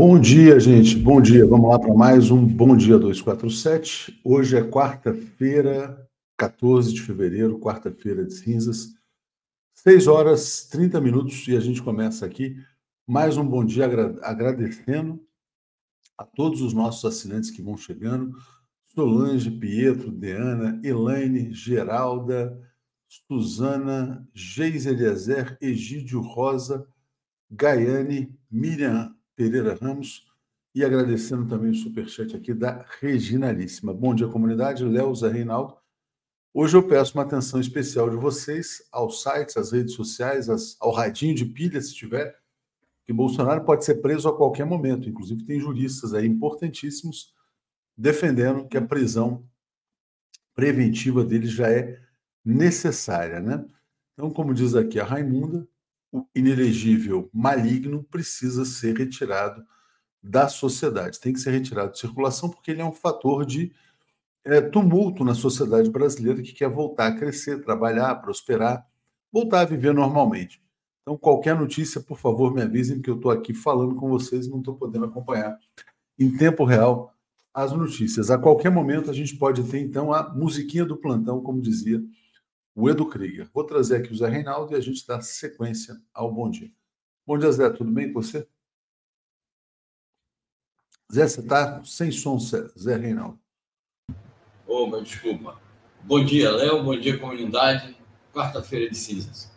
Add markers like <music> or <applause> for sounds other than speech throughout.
Bom dia, gente. Bom dia. Vamos lá para mais um Bom Dia 247. Hoje é quarta-feira, 14 de fevereiro, quarta-feira de cinzas. 6 horas 30 minutos e a gente começa aqui mais um bom dia agradecendo a todos os nossos assinantes que vão chegando. Solange, Pietro, Deana, Elaine, Geralda, Suzana, Geis Eliezer, Egídio Rosa, Gaiane, Miriam Pereira Ramos e agradecendo também o superchat aqui da Reginalíssima. Bom dia, comunidade. Léo Zé Reinaldo. Hoje eu peço uma atenção especial de vocês aos sites, às redes sociais, ao radinho de pilha, se tiver, que Bolsonaro pode ser preso a qualquer momento. Inclusive, tem juristas aí importantíssimos defendendo que a prisão preventiva dele já é necessária, né? Então, como diz aqui a Raimunda, o inelegível maligno precisa ser retirado da sociedade. Tem que ser retirado de circulação porque ele é um fator de é, tumulto na sociedade brasileira que quer voltar a crescer, trabalhar, prosperar, voltar a viver normalmente. Então, qualquer notícia, por favor, me avisem que eu estou aqui falando com vocês e não estou podendo acompanhar em tempo real as notícias. A qualquer momento a gente pode ter, então, a musiquinha do plantão, como dizia o Edu Krieger. Vou trazer aqui o Zé Reinaldo e a gente dá sequência ao Bom Dia. Bom dia, Zé. Tudo bem com você? Zé, você está sem som, Zé Reinaldo. Opa, desculpa. Bom dia, Léo. Bom dia, comunidade. Quarta-feira de cinzas.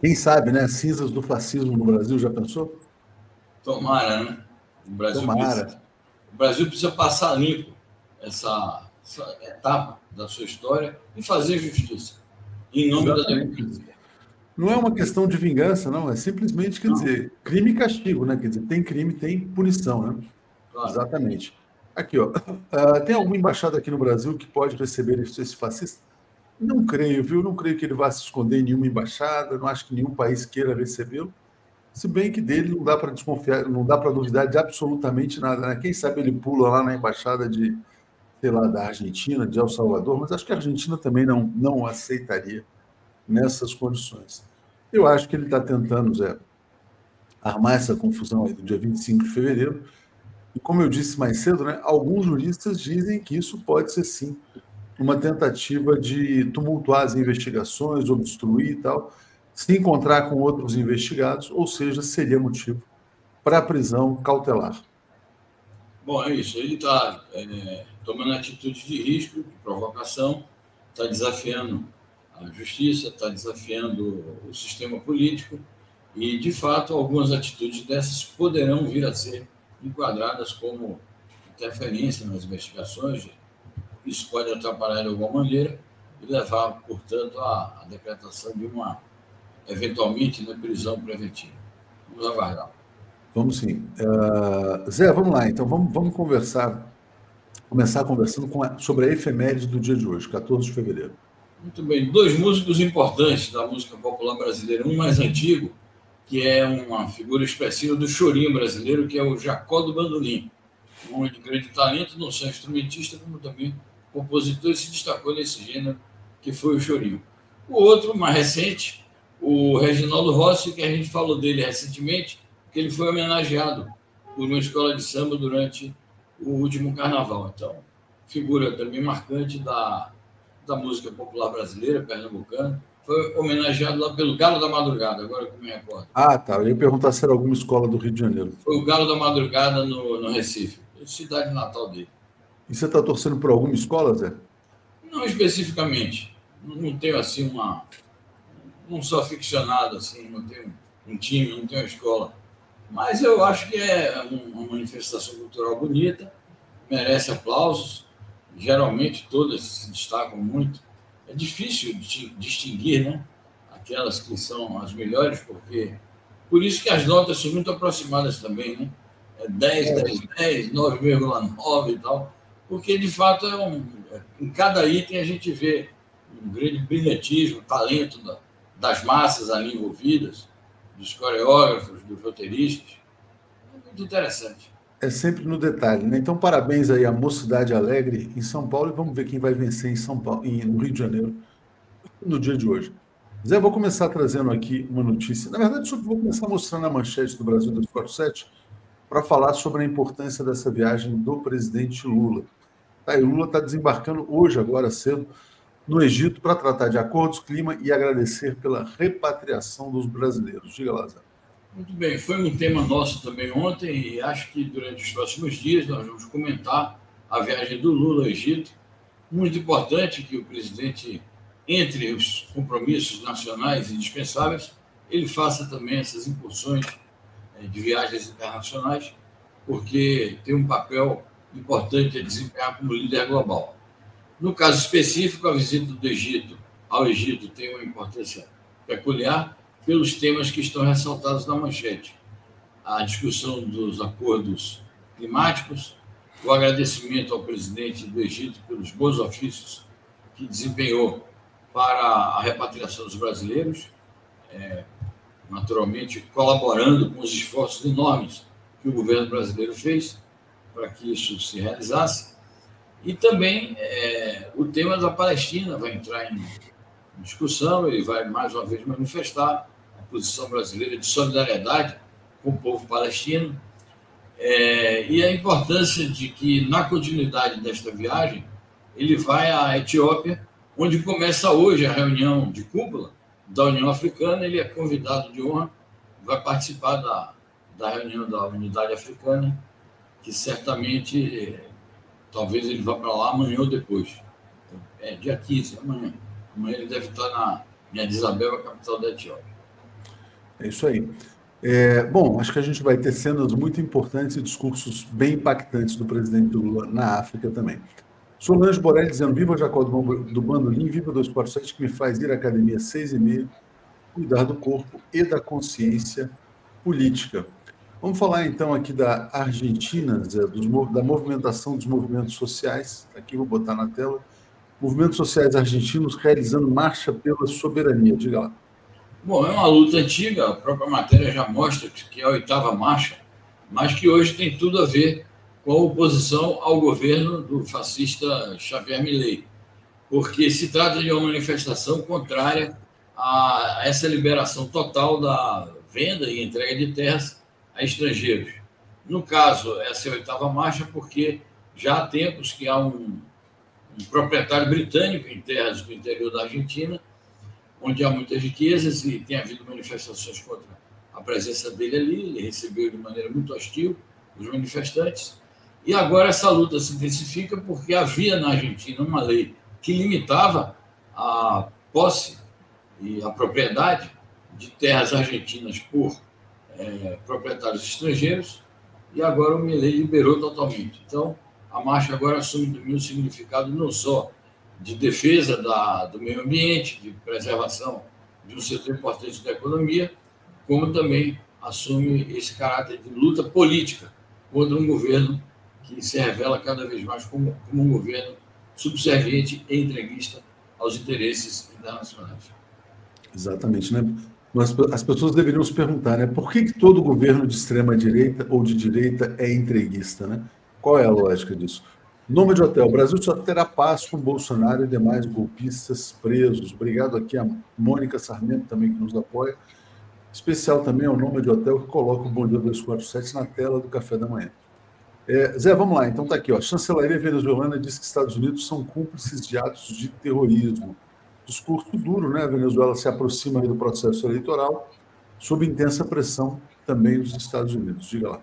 Quem sabe, né? Cinzas do fascismo no Brasil, já pensou? Tomara, né? O Brasil Tomara. Precisa, o Brasil precisa passar limpo essa etapa da sua história e fazer justiça em nome Exatamente. da democracia. Não é uma questão de vingança, não. É simplesmente, quer não. dizer, crime e castigo, né? Quer dizer, tem crime, tem punição, né? Claro. Exatamente. Aqui, ó. Uh, tem alguma embaixada aqui no Brasil que pode receber esse fascista? Não creio, viu? Não creio que ele vá se esconder em nenhuma embaixada. Não acho que nenhum país queira recebê-lo. Se bem que dele não dá para desconfiar, não dá para duvidar de absolutamente nada. Né? Quem sabe ele pula lá na embaixada de, sei lá, da Argentina, de El Salvador, mas acho que a Argentina também não, não aceitaria nessas condições. Eu acho que ele está tentando, Zé, armar essa confusão aí do dia 25 de fevereiro. E como eu disse mais cedo, né, alguns juristas dizem que isso pode ser sim uma tentativa de tumultuar as investigações, obstruir e tal, se encontrar com outros investigados, ou seja, seria motivo para prisão cautelar. Bom, é isso. Ele está é, tomando atitudes de risco, de provocação, está desafiando a justiça, está desafiando o sistema político e, de fato, algumas atitudes dessas poderão vir a ser enquadradas como interferência nas investigações. Isso pode atrapalhar de alguma maneira e levar, portanto, à, à decretação de uma, eventualmente, né, prisão preventiva. Vamos aguardar. Vamos sim. Uh, Zé, vamos lá. Então, vamos, vamos conversar, começar conversando com a, sobre a efeméride do dia de hoje, 14 de fevereiro. Muito bem. Dois músicos importantes da música popular brasileira. Um mais antigo, que é uma figura expressiva do chorinho brasileiro, que é o Jacó do Bandolim. Um homem de grande talento, não só instrumentista, como também compositor, e se destacou nesse gênero, que foi o chorinho. O outro, mais recente, o Reginaldo Rossi, que a gente falou dele recentemente, que ele foi homenageado por uma escola de samba durante o último carnaval. Então, figura também marcante da, da música popular brasileira, pernambucana. Foi homenageado lá pelo Galo da Madrugada, agora que me recordo. Ah, tá. Eu ia perguntar se era alguma escola do Rio de Janeiro. Foi o Galo da Madrugada no, no Recife, cidade natal dele. E você está torcendo por alguma escola, Zé? Não especificamente. Não tenho assim uma. Não sou aficionado assim, não tenho um time, não tenho uma escola. Mas eu acho que é uma manifestação cultural bonita, merece aplausos. Geralmente todas se destacam muito. É difícil distinguir, né? Aquelas que são as melhores, porque. Por isso que as notas são muito aproximadas também, né? É 10, 10, 10, 9,9 e tal. Porque, de fato, é um, em cada item a gente vê um grande brilhantismo, talento das massas ali envolvidas dos coreógrafos, dos roteiristas. É muito interessante. É sempre no detalhe, né? Então, parabéns aí à Mocidade Alegre em São Paulo e vamos ver quem vai vencer em São Paulo, no Rio de Janeiro, no dia de hoje. Zé, vou começar trazendo aqui uma notícia. Na verdade, vou começar mostrando a manchete do Brasil 247, para falar sobre a importância dessa viagem do presidente Lula. Tá, e Lula está desembarcando hoje, agora cedo, no Egito para tratar de acordos, clima e agradecer pela repatriação dos brasileiros. Diga, Lázaro. Muito bem, foi um tema nosso também ontem e acho que durante os próximos dias nós vamos comentar a viagem do Lula ao Egito. Muito importante que o presidente, entre os compromissos nacionais indispensáveis, ele faça também essas incursões eh, de viagens internacionais, porque tem um papel importante a desempenhar como líder global. No caso específico, a visita do Egito ao Egito tem uma importância peculiar pelos temas que estão ressaltados na manchete. A discussão dos acordos climáticos, o agradecimento ao presidente do Egito pelos bons ofícios que desempenhou para a repatriação dos brasileiros, é, naturalmente colaborando com os esforços enormes que o governo brasileiro fez para que isso se realizasse. E também é, o tema da Palestina vai entrar em discussão, ele vai mais uma vez manifestar a posição brasileira de solidariedade com o povo palestino é, e a importância de que, na continuidade desta viagem, ele vai à Etiópia, onde começa hoje a reunião de cúpula da União Africana. Ele é convidado de honra, vai participar da, da reunião da Unidade Africana que certamente talvez ele vá para lá amanhã ou depois. É dia 15, amanhã. Amanhã ele deve estar na, em Addis Abeba, capital da Etiópia. É isso aí. É, bom, acho que a gente vai ter cenas muito importantes e discursos bem impactantes do presidente Lula na África também. Solange Borelli dizendo: Viva Jacó do, do Bandolim, viva 247, que me faz ir à academia seis e meia, cuidar do corpo e da consciência política. Vamos falar então aqui da Argentina, Zé, dos, da movimentação dos movimentos sociais. Aqui vou botar na tela. Movimentos sociais argentinos realizando marcha pela soberania. Diga lá. Bom, é uma luta antiga, a própria matéria já mostra que é a oitava marcha, mas que hoje tem tudo a ver com a oposição ao governo do fascista Xavier Milei, porque se trata de uma manifestação contrária a essa liberação total da venda e entrega de terras a estrangeiros. No caso, essa é a oitava marcha, porque já há tempos que há um, um proprietário britânico em terras do interior da Argentina, onde há muitas riquezas e tem havido manifestações contra a presença dele ali. Ele recebeu de maneira muito hostil os manifestantes. E agora essa luta se intensifica porque havia na Argentina uma lei que limitava a posse e a propriedade de terras argentinas por é, proprietários estrangeiros, e agora o Milley liberou totalmente. Então, a marcha agora assume um significado não só de defesa da, do meio ambiente, de preservação de um setor importante da economia, como também assume esse caráter de luta política contra um governo que se revela cada vez mais como, como um governo subserviente e entreguista aos interesses internacionais. Exatamente, né? Mas as pessoas deveriam se perguntar, né? Por que, que todo governo de extrema direita ou de direita é entreguista, né? Qual é a lógica disso? Nome de hotel: Brasil só terá paz com Bolsonaro e demais golpistas presos. Obrigado aqui a Mônica Sarmento também que nos apoia. Especial também ao nome de hotel que coloca o Bom Dia 247 na tela do café da manhã. É, Zé, vamos lá. Então tá aqui, ó. Chancelaria venezuelana diz que Estados Unidos são cúmplices de atos de terrorismo discurso duro, né? A Venezuela se aproxima do processo eleitoral sob intensa pressão também dos Estados Unidos. Diga lá.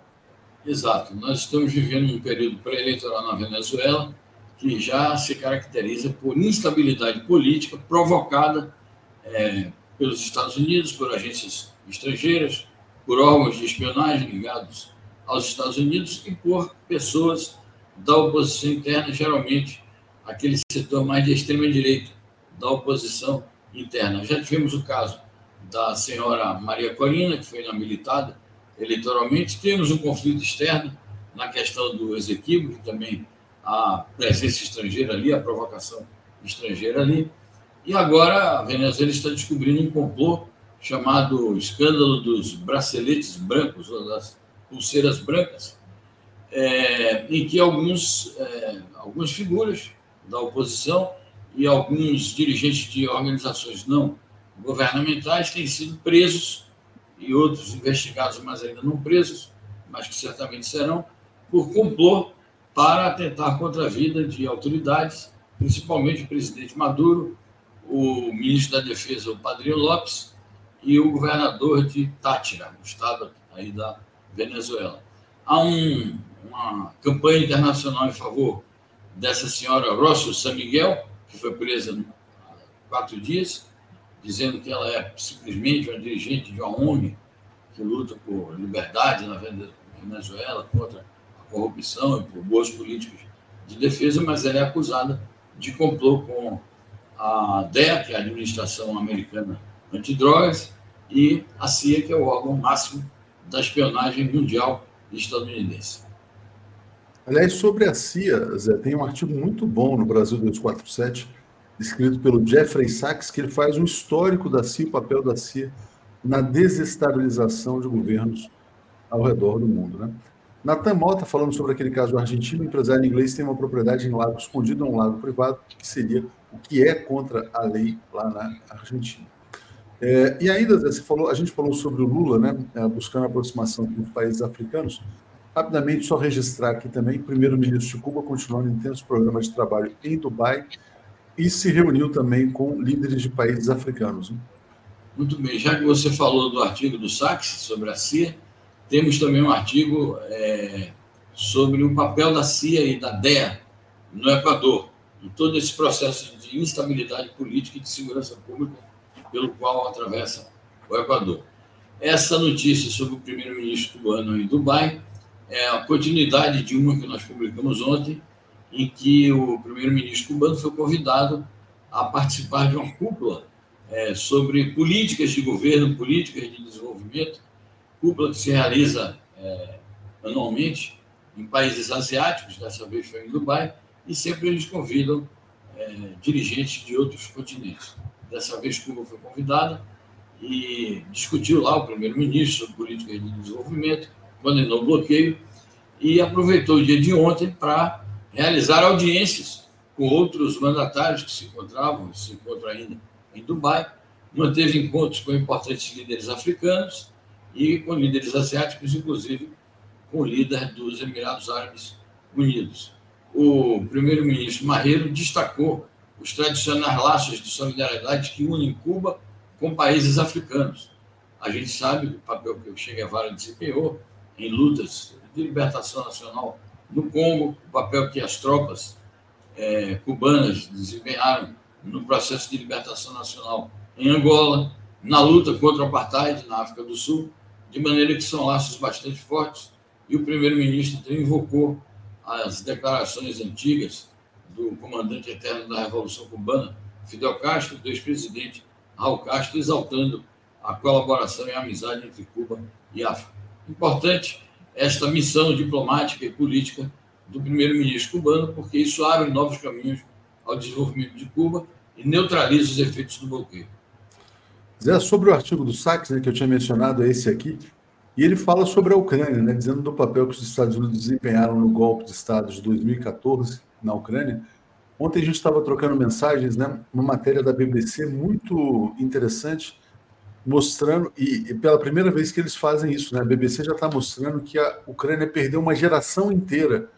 Exato. Nós estamos vivendo um período pré-eleitoral na Venezuela que já se caracteriza por instabilidade política provocada é, pelos Estados Unidos, por agências estrangeiras, por órgãos de espionagem ligados aos Estados Unidos e por pessoas da oposição interna, geralmente aquele setor mais de extrema direita, da oposição interna. Já tivemos o caso da senhora Maria Corina, que foi inabilitada eleitoralmente. Temos um conflito externo na questão do Ezequibo, que também a presença estrangeira ali, a provocação estrangeira ali. E agora a Venezuela está descobrindo um complô chamado escândalo dos braceletes brancos, ou das pulseiras brancas, é, em que alguns, é, algumas figuras da oposição e alguns dirigentes de organizações não governamentais têm sido presos e outros investigados, mas ainda não presos, mas que certamente serão, por complô para atentar contra a vida de autoridades, principalmente o presidente Maduro, o ministro da Defesa, o Padrinho Lopes, e o governador de Tátira, o estado aí da Venezuela. Há um, uma campanha internacional em favor dessa senhora Rosso San Miguel, que foi presa há quatro dias, dizendo que ela é simplesmente uma dirigente de uma ONG que luta por liberdade na Venezuela, contra a corrupção e por boas políticas de defesa, mas ela é acusada de complô com a DEA, que é a Administração Americana Antidrogas, e a CIA, que é o órgão máximo da espionagem mundial estadunidense. Aliás, sobre a CIA, Zé, tem um artigo muito bom no Brasil 247, escrito pelo Jeffrey Sachs, que ele faz um histórico da CIA, o papel da CIA na desestabilização de governos ao redor do mundo. Né? Natan Mota, falando sobre aquele caso argentino, empresário inglês tem uma propriedade em lago escondido, um lago privado, que seria o que é contra a lei lá na Argentina. É, e ainda, você falou, a gente falou sobre o Lula, né, é, buscando aproximação com os países africanos. Rapidamente, só registrar aqui também, o primeiro-ministro de Cuba continuou um intenso programa de trabalho em Dubai e se reuniu também com líderes de países africanos. Muito bem, já que você falou do artigo do Sachs sobre a CIA, temos também um artigo é, sobre o papel da CIA e da DEA no Equador, em todo esse processo de instabilidade política e de segurança pública pelo qual atravessa o Equador. Essa notícia sobre o primeiro-ministro cubano em Dubai é a continuidade de uma que nós publicamos ontem, em que o primeiro-ministro cubano foi convidado a participar de uma cúpula é, sobre políticas de governo, políticas de desenvolvimento, cúpula que se realiza é, anualmente em países asiáticos, dessa vez foi em Dubai, e sempre eles convidam é, dirigentes de outros continentes. Dessa vez, Cuba foi convidada e discutiu lá o primeiro-ministro sobre política de desenvolvimento, condenou o bloqueio e aproveitou o dia de ontem para realizar audiências com outros mandatários que se encontravam, se encontram ainda em Dubai, manteve encontros com importantes líderes africanos e com líderes asiáticos, inclusive com o líder dos Emirados Árabes Unidos. O primeiro-ministro Marreiro destacou os tradicionais laços de solidariedade que unem Cuba com países africanos. A gente sabe o papel que o Che Guevara desempenhou em lutas de libertação nacional no Congo, o papel que as tropas é, cubanas desempenharam no processo de libertação nacional em Angola, na luta contra o apartheid na África do Sul, de maneira que são laços bastante fortes. E o primeiro-ministro invocou as declarações antigas do comandante eterno da Revolução Cubana, Fidel Castro, do ex-presidente Raul Castro, exaltando a colaboração e a amizade entre Cuba e África. Importante esta missão diplomática e política do primeiro-ministro cubano, porque isso abre novos caminhos ao desenvolvimento de Cuba e neutraliza os efeitos do bloqueio. Zé, sobre o artigo do Sachs, né, que eu tinha mencionado, é esse aqui, e ele fala sobre a Ucrânia, né, dizendo do papel que os Estados Unidos desempenharam no golpe de Estado de 2014 na Ucrânia. Ontem a gente estava trocando mensagens, né? Uma matéria da BBC muito interessante, mostrando, e, e pela primeira vez que eles fazem isso, né? A BBC já está mostrando que a Ucrânia perdeu uma geração inteira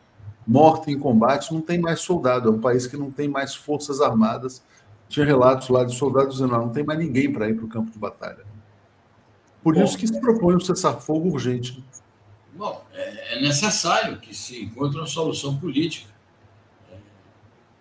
morta em combate, não tem mais soldado, é um país que não tem mais forças armadas. Tinha relatos lá de soldados dizendo, não, não tem mais ninguém para ir para o campo de batalha. Por Bom, isso que se propõe um cessar-fogo urgente. Bom, é, é necessário que se encontre uma solução política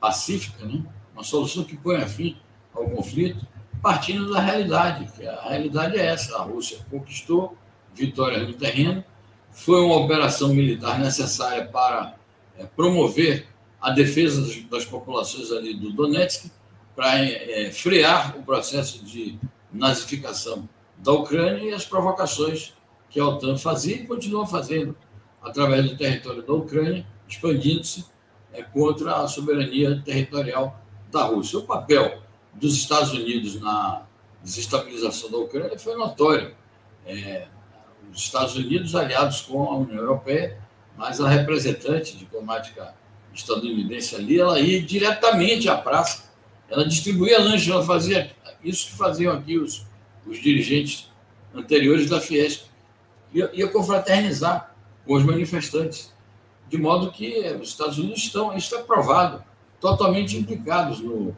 pacífica, né? uma solução que ponha fim ao conflito, partindo da realidade, que a realidade é essa: a Rússia conquistou vitórias no terreno, foi uma operação militar necessária para é, promover a defesa das, das, populações ali do Donetsk, para é, frear o processo de nazificação da Ucrânia e as provocações que a OTAN fazia e continua fazendo através do território da Ucrânia, expandindo-se é, contra a soberania territorial da Rússia. O papel dos Estados Unidos na desestabilização da Ucrânia foi notório. É, os Estados Unidos aliados com a União Europeia, mas a representante diplomática estadunidense ali, ela ia diretamente à praça, ela distribuía lanche, ela fazia isso que faziam aqui os, os dirigentes anteriores da Fiesp. Ia, ia confraternizar com os manifestantes. De modo que os Estados Unidos estão, isso é provado, totalmente implicados no,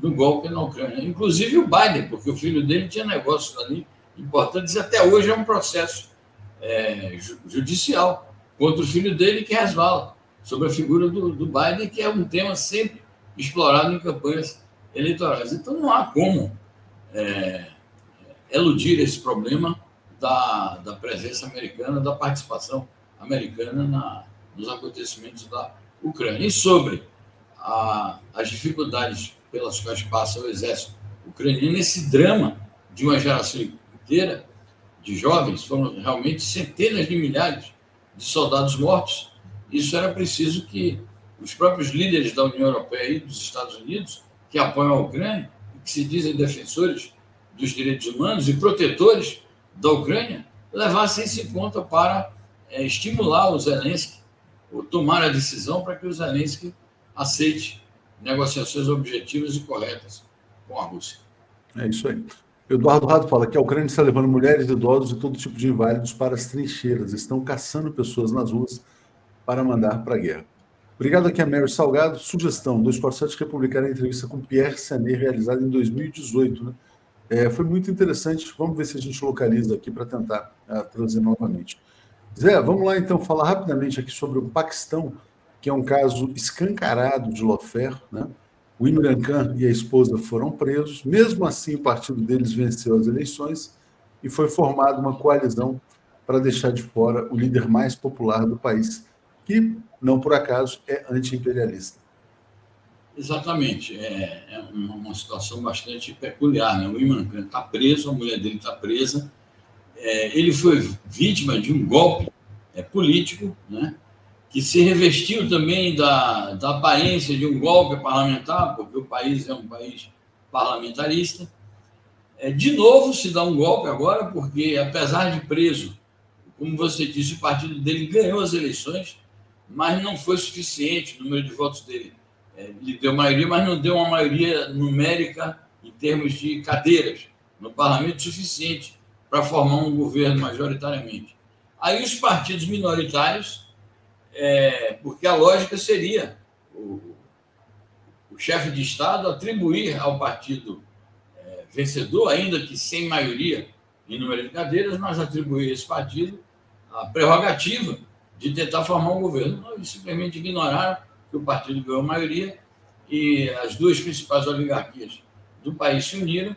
no golpe na Ucrânia. Inclusive o Biden, porque o filho dele tinha negócios ali importantes, e até hoje é um processo é, judicial contra o filho dele que resvala sobre a figura do, do Biden, que é um tema sempre explorado em campanhas eleitorais. Então não há como é, eludir esse problema da, da presença americana, da participação americana na, nos acontecimentos da Ucrânia. E sobre a, as dificuldades pelas quais passa o exército ucraniano, esse drama de uma geração inteira de jovens, foram realmente centenas de milhares de soldados mortos. Isso era preciso que os próprios líderes da União Europeia e dos Estados Unidos, que apoiam a Ucrânia, que se dizem defensores dos direitos humanos e protetores da Ucrânia, levassem isso em conta para é, estimular o Zelensky, ou tomar a decisão para que o Zelensky aceite negociações objetivas e corretas com a Rússia. É isso aí. Eduardo Rado fala que a Ucrânia está levando mulheres, idosos e todo tipo de inválidos para as trincheiras. Estão caçando pessoas nas ruas para mandar para a guerra. Obrigado aqui a Mary Salgado. Sugestão: 247 republicar a entrevista com Pierre Sanet, realizada em 2018. Né? É, foi muito interessante. Vamos ver se a gente localiza aqui para tentar uh, trazer novamente. Zé, vamos lá então falar rapidamente aqui sobre o Paquistão, que é um caso escancarado de lawfare. Né? O Imran Khan e a esposa foram presos. Mesmo assim, o partido deles venceu as eleições e foi formada uma coalizão para deixar de fora o líder mais popular do país, que, não por acaso, é anti-imperialista. Exatamente. É, é uma, uma, situação bastante peculiar. Né? O Imran Khan está preso, a mulher dele está presa. É, ele foi vítima de um golpe é, político, né? Que se revestiu também da, da aparência de um golpe parlamentar, porque o país é um país parlamentarista. É, de novo se dá um golpe agora, porque apesar de preso, como você disse, o partido dele ganhou as eleições, mas não foi suficiente o número de votos dele é, lhe deu maioria, mas não deu uma maioria numérica em termos de cadeiras no parlamento suficiente para formar um governo majoritariamente. Aí os partidos minoritários, é, porque a lógica seria o, o chefe de Estado atribuir ao partido é, vencedor, ainda que sem maioria em número de cadeiras, mas atribuir a esse partido a prerrogativa de tentar formar um governo. Não, eles simplesmente ignoraram que o partido ganhou maioria e as duas principais oligarquias do país se uniram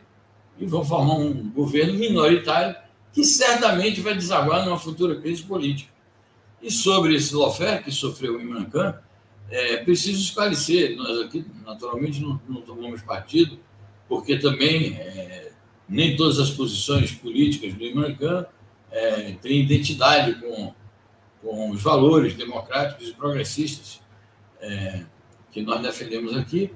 e vão formar um governo minoritário que certamente vai desaguar numa futura crise política. E sobre esse lawfare que sofreu em Imran Khan, é preciso esclarecer, nós aqui naturalmente não, não tomamos partido, porque também é, nem todas as posições políticas do Imran Khan é, têm identidade com, com os valores democráticos e progressistas é, que nós defendemos aqui,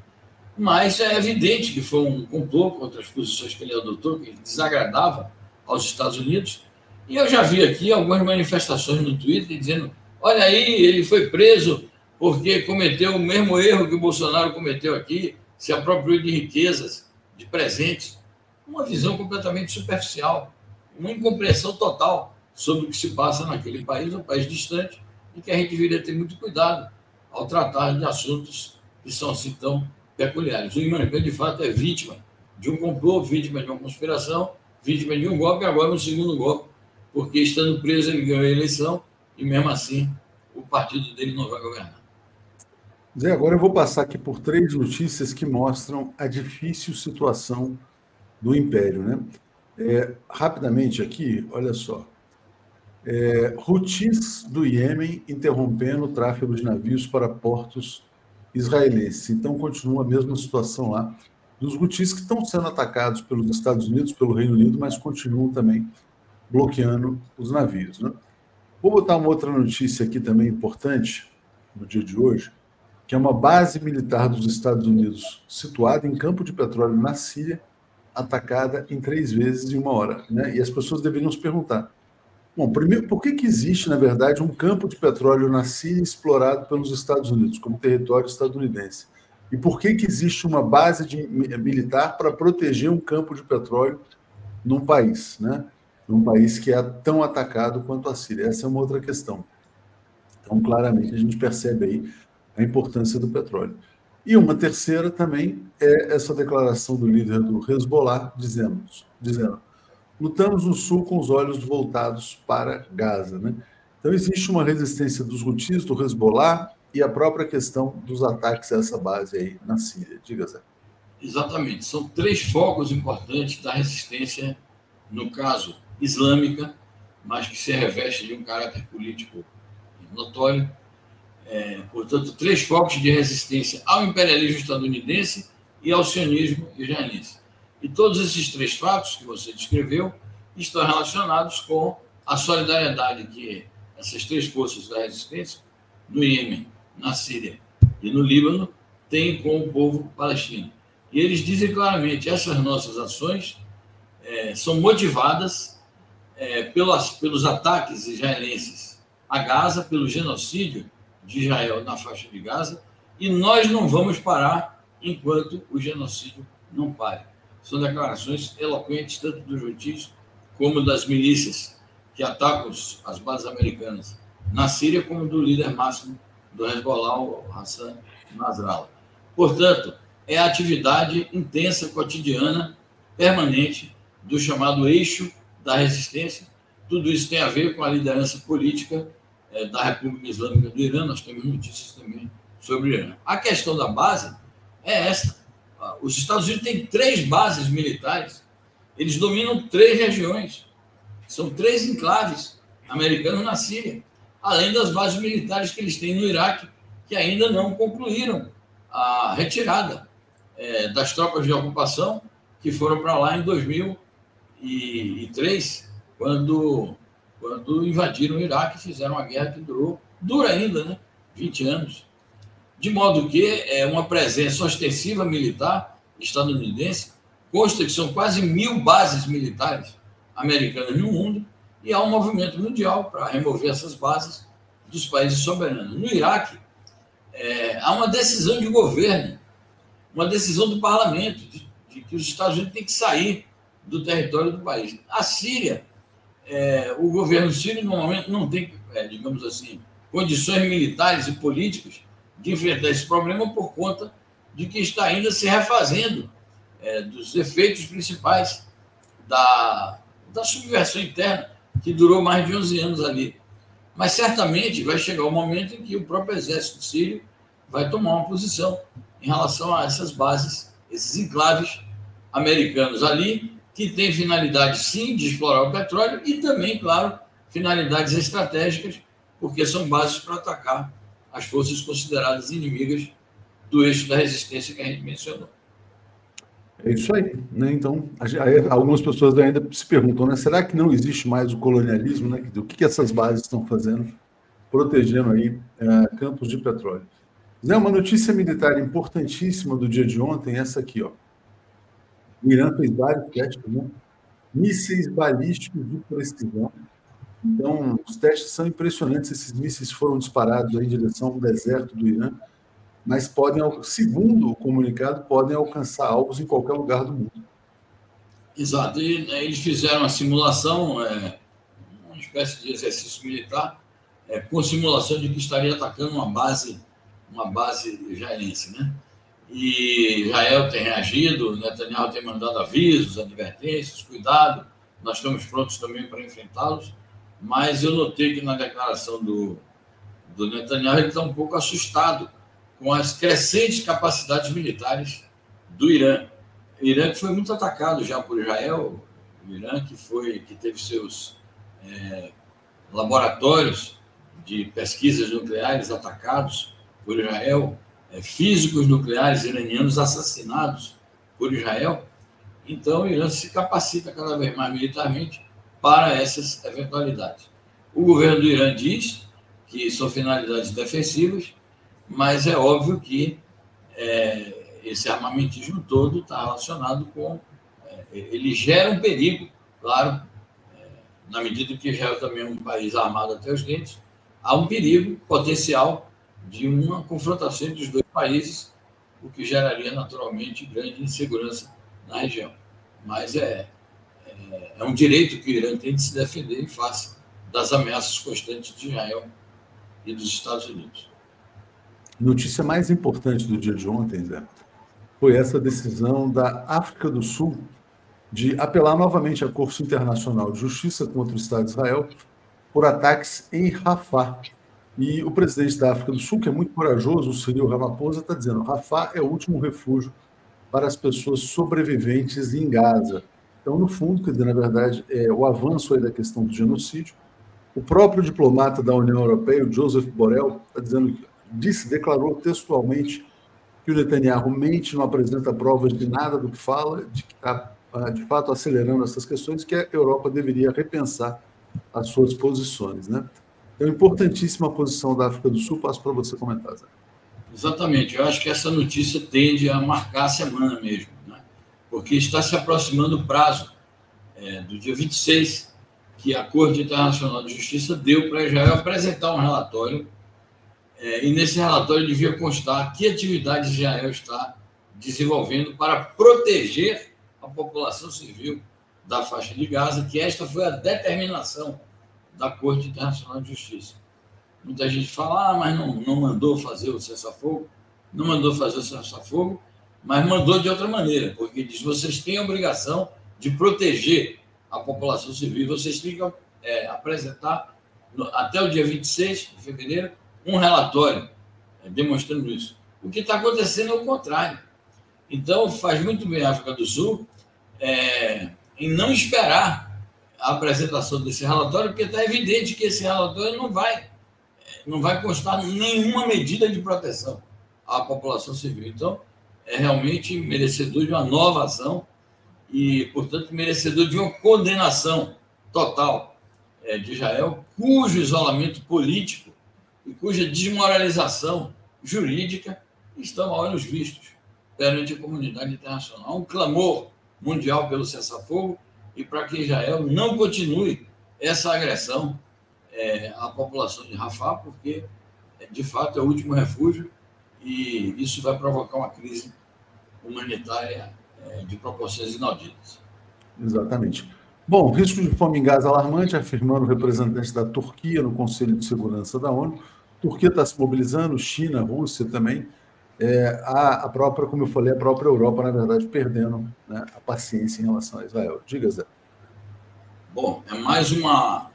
mas é evidente que foi um complô contra as posições que ele adotou, que desagradava aos Estados Unidos. E eu já vi aqui algumas manifestações no Twitter dizendo: olha aí, ele foi preso porque cometeu o mesmo erro que o Bolsonaro cometeu aqui, se apropriou de riquezas, de presentes. Uma visão completamente superficial, uma incompreensão total sobre o que se passa naquele país, um país distante, e que a gente deveria ter muito cuidado ao tratar de assuntos que são assim tão peculiares. O Imanicã, de fato, é vítima de um complô, vítima de uma conspiração, vítima de um golpe, agora um segundo golpe, porque estando preso ele ganhou a eleição e mesmo assim o partido dele não vai governar. Zé, agora eu vou passar aqui por três notícias que mostram a difícil situação do Império. Né? É, rapidamente aqui, olha só. É, Houthis do Iêmen interrompendo o tráfego de navios para portos israelenses. Então, continua a mesma situação lá dos Houthis que estão sendo atacados pelos Estados Unidos, pelo Reino Unido, mas continuam também bloqueando os navios. Né? Vou botar uma outra notícia aqui também importante no dia de hoje, que é uma base militar dos Estados Unidos situada em campo de petróleo na Síria, atacada em três vezes em uma hora. Né? E as pessoas deveriam se perguntar Bom, primeiro, por que, que existe, na verdade, um campo de petróleo na Síria explorado pelos Estados Unidos, como território estadunidense? E por que, que existe uma base de, militar para proteger um campo de petróleo num país, né? Num país que é tão atacado quanto a Síria? Essa é uma outra questão. Então, claramente, a gente percebe aí a importância do petróleo. E uma terceira também é essa declaração do líder do Hezbollah, dizendo, dizendo lutamos no sul com os olhos voltados para Gaza. Né? Então, existe uma resistência dos Houthis, do Hezbollah e a própria questão dos ataques a essa base aí na Síria. Diga, Zé. Exatamente. São três focos importantes da resistência, no caso islâmica, mas que se reveste de um caráter político notório, é, portanto, três focos de resistência ao imperialismo estadunidense e ao sionismo israelense. E todos esses três fatos que você descreveu estão relacionados com a solidariedade que essas três forças da resistência, no Iêmen, na Síria e no Líbano, têm com o povo palestino. E eles dizem claramente: essas nossas ações é, são motivadas é, pelos, pelos ataques israelenses a Gaza, pelo genocídio de Israel na faixa de Gaza, e nós não vamos parar enquanto o genocídio não pare. São declarações eloquentes, tanto dos jutis como das milícias que atacam as bases americanas na Síria, como do líder máximo do Hezbollah, Hassan Nasrallah. Portanto, é a atividade intensa, cotidiana, permanente do chamado eixo da resistência. Tudo isso tem a ver com a liderança política é, da República Islâmica do Irã, nós temos notícias também sobre o Irã. A questão da base é esta. Os Estados Unidos têm três bases militares, eles dominam três regiões, são três enclaves americanos na Síria, além das bases militares que eles têm no Iraque, que ainda não concluíram a retirada é, das tropas de ocupação que foram para lá em 2003, quando quando invadiram o Iraque e fizeram uma guerra que durou, dura ainda, né? 20 anos. De modo que é uma presença ostensiva militar estadunidense, consta que são quase mil bases militares americanas no mundo, e há um movimento mundial para remover essas bases dos países soberanos. No Iraque, é, há uma decisão de governo, uma decisão do parlamento, de, de que os Estados Unidos têm que sair do território do país. A Síria é, o governo sírio, no momento, não tem, é, digamos assim, condições militares e políticas de enfrentar esse problema por conta de que está ainda se refazendo é, dos efeitos principais da, da subversão interna, que durou mais de 11 anos ali. Mas certamente vai chegar o momento em que o próprio exército sírio vai tomar uma posição em relação a essas bases, esses enclaves americanos ali, que tem finalidade, sim, de explorar o petróleo e também, claro, finalidades estratégicas, porque são bases para atacar as forças consideradas inimigas do eixo da resistência que a gente mencionou. É isso aí. Né? Então, algumas pessoas ainda se perguntam, né? será que não existe mais o colonialismo? Né? O que, essas bases estão fazendo, protegendo aí é, campos de petróleo? Zé, uma notícia militar importantíssima do dia de ontem, essa aqui, ó. O Irã fez vários testes, né? mísseis balísticos de precisão. Então, os testes são impressionantes. Esses mísseis foram disparados em direção ao deserto do Irã, mas podem, segundo o comunicado, podem alcançar alvos em qualquer lugar do mundo. Exato. E né, eles fizeram a simulação, é, uma espécie de exercício militar, é, com simulação de que estaria atacando uma base, uma base israelense, né? E Israel tem reagido, Netanyahu tem mandado avisos, advertências, cuidado, nós estamos prontos também para enfrentá-los. Mas eu notei que na declaração do, do Netanyahu ele está um pouco assustado com as crescentes capacidades militares do Irã. O Irã que foi muito atacado já por Israel, o Irã que foi que teve seus é, laboratórios de pesquisas nucleares atacados por Israel, físicos nucleares iranianos assassinados por Israel. Então, o Irã se capacita cada vez mais militarmente para essas eventualidades. O governo do Irã diz que são finalidades defensivas, mas é óbvio que é, esse armamentismo todo está relacionado com. É, ele gera um perigo, claro, é, na medida que Israel também é um país armado até os dentes, há um perigo potencial de uma confrontação entre os dois países, o que geraria naturalmente grande insegurança na região. Mas é, é, é um direito que o Irã tem de se defender em face das ameaças constantes de Israel e dos Estados Unidos. Notícia mais importante do dia de ontem, Zé, foi essa decisão da África do Sul de apelar novamente à Corte Internacional de Justiça contra o Estado de Israel por ataques em Rafah. E o presidente da África do Sul, que é muito corajoso, o Cyril Ramaphosa, está dizendo Rafah é o último refúgio para as pessoas sobreviventes em Gaza. Então, no fundo, quer dizer, na verdade, é o avanço da questão do genocídio. O próprio diplomata da União Europeia, o Joseph Borrell, está dizendo, disse, declarou textualmente que o Netanyahu mente, não apresenta provas de nada do que fala, de que está, ah, de fato, acelerando essas questões, que a Europa deveria repensar as suas posições. Né? Então, importantíssima a posição da África do Sul. Passo para você comentar, Zé. Exatamente. Eu acho que essa notícia tende a marcar a semana mesmo, né? porque está se aproximando o prazo é, do dia 26, que a Corte Internacional de Justiça deu para Israel apresentar um relatório, é, e nesse relatório devia constar que atividades Israel está desenvolvendo para proteger a população civil da faixa de Gaza, que esta foi a determinação da Corte Internacional de Justiça. Muita gente fala, ah, mas não, não mandou fazer o cessar-fogo, não mandou fazer o cessar-fogo, mas mandou de outra maneira, porque diz: vocês têm a obrigação de proteger a população civil, vocês têm que é, apresentar, no, até o dia 26 de fevereiro, um relatório é, demonstrando isso. O que está acontecendo é o contrário. Então, faz muito bem a África do Sul é, em não esperar a apresentação desse relatório, porque está evidente que esse relatório não vai não vai constar nenhuma medida de proteção à população civil. Então, é realmente merecedor de uma nova ação e, portanto, merecedor de uma condenação total é, de Israel, cujo isolamento político e cuja desmoralização jurídica estão a olhos vistos perante a comunidade internacional. Um clamor mundial pelo cessar-fogo e para que Israel não continue essa agressão é, a população de Rafah, porque, é, de fato, é o último refúgio e isso vai provocar uma crise humanitária é, de proporções inauditas. Exatamente. Bom, risco de fome em Gaza alarmante, afirmando o representante da Turquia no Conselho de Segurança da ONU. Turquia está se mobilizando, China, Rússia também. É, a, a, própria, como eu falei, a própria Europa, na verdade, perdendo né, a paciência em relação a Israel. Diga, Zé. Bom, é mais uma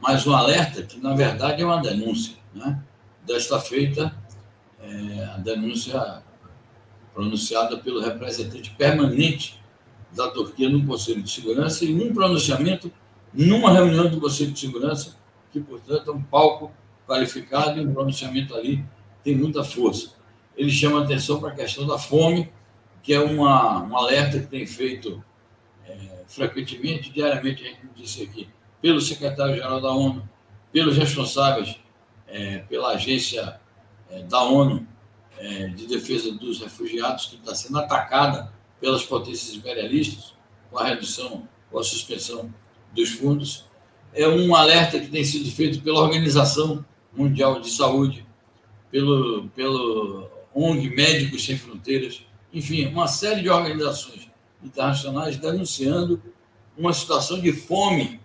mas um alerta que, na verdade, é uma denúncia. Né? Desta feita, é, a denúncia pronunciada pelo representante permanente da Turquia no Conselho de Segurança e um pronunciamento numa reunião do Conselho de Segurança, que, portanto, é um palco qualificado e um pronunciamento ali tem muita força. Ele chama atenção para a questão da fome, que é uma, um alerta que tem feito é, frequentemente, diariamente, a gente disse aqui, pelo secretário-geral da ONU, pelos responsáveis é, pela agência é, da ONU é, de defesa dos refugiados, que está sendo atacada pelas potências imperialistas, com a redução ou a suspensão dos fundos. É um alerta que tem sido feito pela Organização Mundial de Saúde, pelo, pelo ONG Médicos Sem Fronteiras, enfim, uma série de organizações internacionais denunciando uma situação de fome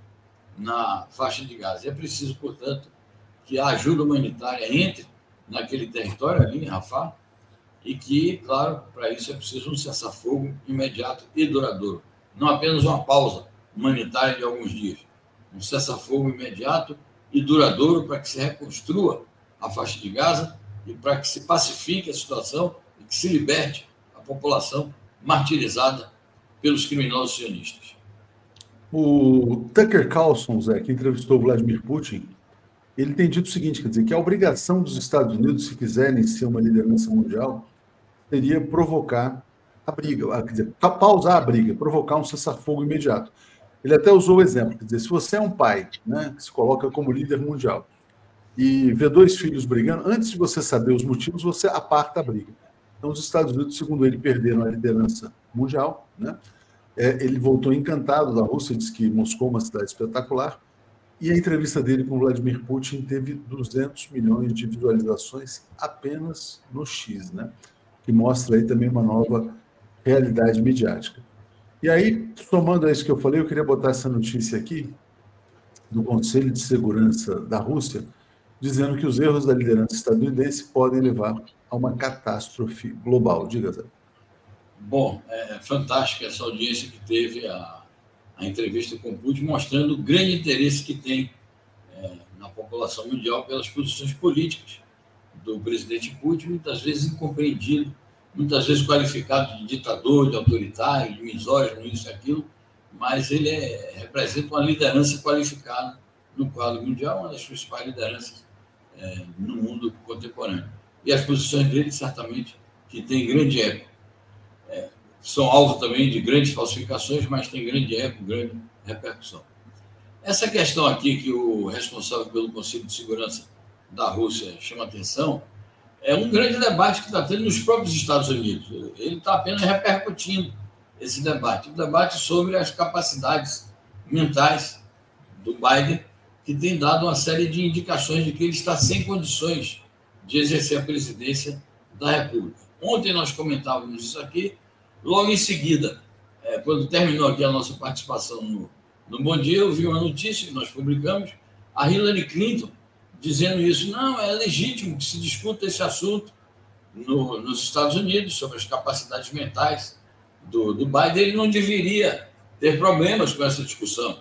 na faixa de Gaza. É preciso, portanto, que a ajuda humanitária entre naquele território ali em Rafah e que, claro, para isso é preciso um cessar-fogo imediato e duradouro. Não apenas uma pausa humanitária de alguns dias. Um cessar-fogo imediato e duradouro para que se reconstrua a faixa de Gaza e para que se pacifique a situação e que se liberte a população martirizada pelos criminosos sionistas. O Tucker Carlson, Zé, que entrevistou Vladimir Putin, ele tem dito o seguinte, quer dizer, que a obrigação dos Estados Unidos, se quiserem ser uma liderança mundial, seria provocar a briga, quer dizer, pausar a briga, provocar um cessar-fogo imediato. Ele até usou o exemplo, quer dizer, se você é um pai, né, que se coloca como líder mundial, e vê dois filhos brigando, antes de você saber os motivos, você aparta a briga. Então, os Estados Unidos, segundo ele, perderam a liderança mundial, né? É, ele voltou encantado da Rússia, disse que Moscou é uma cidade espetacular. E a entrevista dele com Vladimir Putin teve 200 milhões de visualizações apenas no X, né? Que mostra aí também uma nova realidade midiática. E aí, somando a isso que eu falei, eu queria botar essa notícia aqui do Conselho de Segurança da Rússia, dizendo que os erros da liderança estadunidense podem levar a uma catástrofe global. Diga, Zé. Bom, é fantástica essa audiência que teve a, a entrevista com Putin, mostrando o grande interesse que tem é, na população mundial pelas posições políticas do presidente Putin, muitas vezes incompreendido, muitas vezes qualificado de ditador, de autoritário, de misógino, isso e aquilo, mas ele é, representa uma liderança qualificada no quadro mundial, uma das principais lideranças é, no mundo contemporâneo. E as posições dele, certamente, que tem grande eco. É, são alvo também de grandes falsificações, mas tem grande eco, grande repercussão. Essa questão aqui que o responsável pelo Conselho de Segurança da Rússia chama atenção é um grande debate que está tendo nos próprios Estados Unidos. Ele está apenas repercutindo esse debate, um debate sobre as capacidades mentais do Biden que tem dado uma série de indicações de que ele está sem condições de exercer a presidência da República. Ontem nós comentávamos isso aqui, logo em seguida, é, quando terminou aqui a nossa participação no, no Bom Dia, eu vi uma notícia que nós publicamos, a Hillary Clinton dizendo isso. Não, é legítimo que se discuta esse assunto no, nos Estados Unidos sobre as capacidades mentais do, do Biden. Ele não deveria ter problemas com essa discussão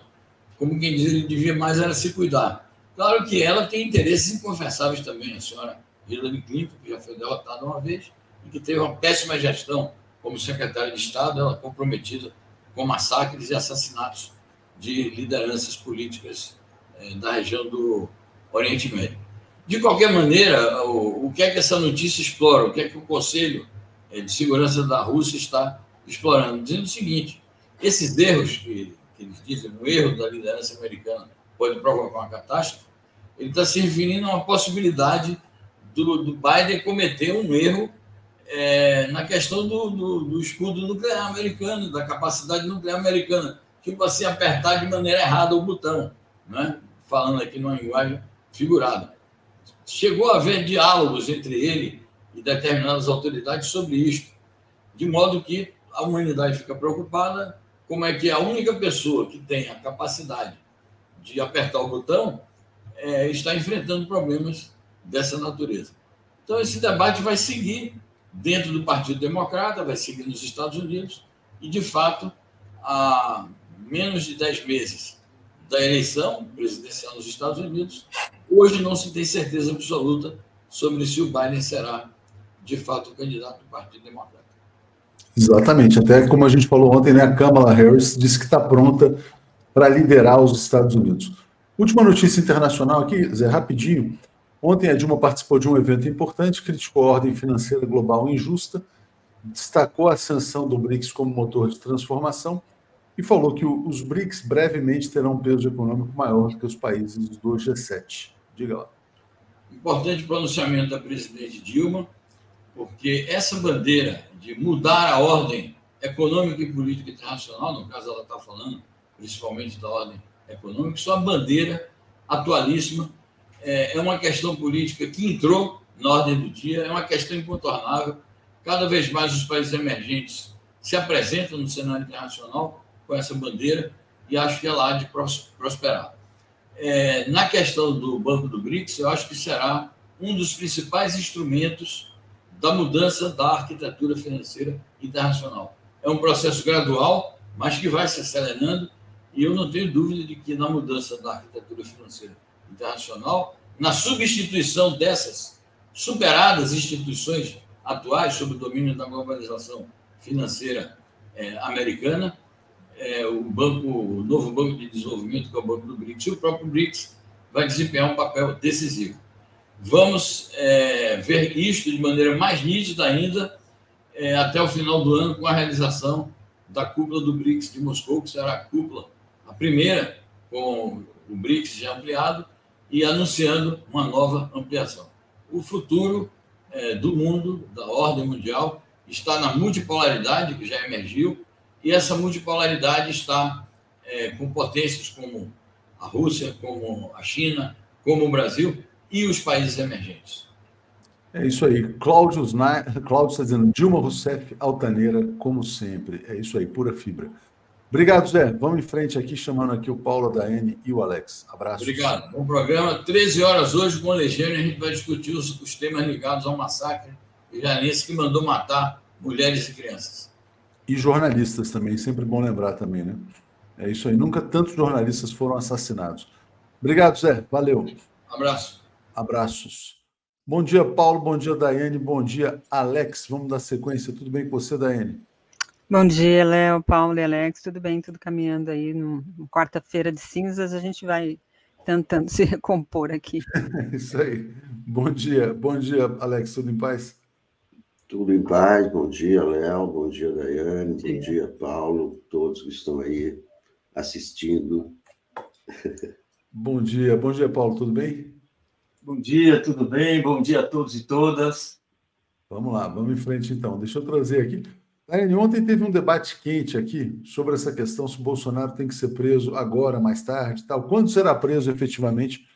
como quem diz, ele devia mais era se cuidar. Claro que ela tem interesses inconfessáveis também, a senhora Hillary Clinton, que já foi derrotada uma vez, e que teve uma péssima gestão como secretária de Estado, ela comprometida com massacres e assassinatos de lideranças políticas eh, da região do Oriente Médio. De qualquer maneira, o, o que é que essa notícia explora? O que é que o Conselho eh, de Segurança da Rússia está explorando? Dizendo o seguinte: esses erros que que eles dizem, um erro da liderança americana pode provocar uma catástrofe, ele está se referindo a uma possibilidade do, do Biden cometer um erro é, na questão do, do, do, escudo nuclear americano, da capacidade nuclear americana, tipo assim, apertar de maneira errada o botão, né? falando aqui numa linguagem figurada. Chegou a haver diálogos entre ele e determinadas autoridades sobre isto, de modo que a humanidade fica preocupada como é que a única pessoa que tem a capacidade de apertar o botão é, está enfrentando problemas dessa natureza. Então, esse debate vai seguir dentro do Partido Democrata, vai seguir nos Estados Unidos, e, de fato, há menos de 10 meses da eleição presidencial nos Estados Unidos, hoje não se tem certeza absoluta sobre se o Biden será, de fato, o candidato do Partido Democrata. Exatamente. Até como a gente falou ontem, né, a Kamala Harris disse que está pronta para liderar os Estados Unidos. Última notícia internacional aqui, Zé, rapidinho. Ontem a Dilma participou de um evento importante, criticou a ordem financeira global injusta, destacou a ascensão do BRICS como motor de transformação e falou que os BRICS brevemente terão um peso econômico maior que os países do G7. Diga lá. Importante pronunciamento da presidente Dilma porque essa bandeira de mudar a ordem econômica e política internacional, no caso ela está falando principalmente da ordem econômica, isso é bandeira atualíssima, é, é uma questão política que entrou na ordem do dia, é uma questão incontornável. Cada vez mais os países emergentes se apresentam no cenário internacional com essa bandeira e acho que ela há de prosperar. É, na questão do Banco do BRICS, eu acho que será um dos principais instrumentos da mudança da arquitetura financeira internacional. É um processo gradual, mas que vai se acelerando, e eu não tenho dúvida de que na mudança da arquitetura financeira internacional, na substituição dessas superadas instituições atuais sob o domínio da globalização financeira é, americana, é, o banco, o novo banco de desenvolvimento, que é o banco do BRICS, e o próprio BRICS vai desempenhar um papel decisivo. Vamos é, ver isto de maneira mais nítida ainda é, até o final do ano com a realização da cúpula do BRICS de Moscou, que será a cúpula, a primeira com o BRICS já ampliado e anunciando uma nova ampliação. O futuro é, do mundo, da ordem mundial, está na multipolaridade que já emergiu e essa multipolaridade está é, com potências como a Rússia, como a China, como o Brasil, e os países emergentes. É isso aí. Cláudio, Cláudio está dizendo Dilma Rousseff altaneira, como sempre. É isso aí, pura fibra. Obrigado, Zé. Vamos em frente aqui, chamando aqui o Paulo, a Daiane e o Alex. Abraço. Obrigado. Bom programa. 13 horas hoje com o Legênio, a gente vai discutir os, os temas ligados ao massacre iranense que mandou matar mulheres e crianças. E jornalistas também, sempre bom lembrar também, né? É isso aí. Nunca tantos jornalistas foram assassinados. Obrigado, Zé. Valeu. Abraço. Abraços. Bom dia, Paulo. Bom dia, Daiane. Bom dia, Alex. Vamos dar sequência. Tudo bem com você, Daiane? Bom dia, Léo, Paulo e Alex, tudo bem? Tudo caminhando aí no, quarta-feira de cinzas, a gente vai tentando <laughs> se recompor aqui. <laughs> Isso aí. Bom dia, bom dia, Alex, tudo em paz? Tudo em paz, bom dia, Léo, bom dia, Daiane, bom dia. bom dia, Paulo, todos que estão aí assistindo. Bom dia, bom dia, Paulo, tudo bem? Bom dia, tudo bem? Bom dia a todos e todas. Vamos lá, vamos em frente então. Deixa eu trazer aqui Daiane, ontem teve um debate quente aqui sobre essa questão se o Bolsonaro tem que ser preso agora, mais tarde, tal. Quando será preso efetivamente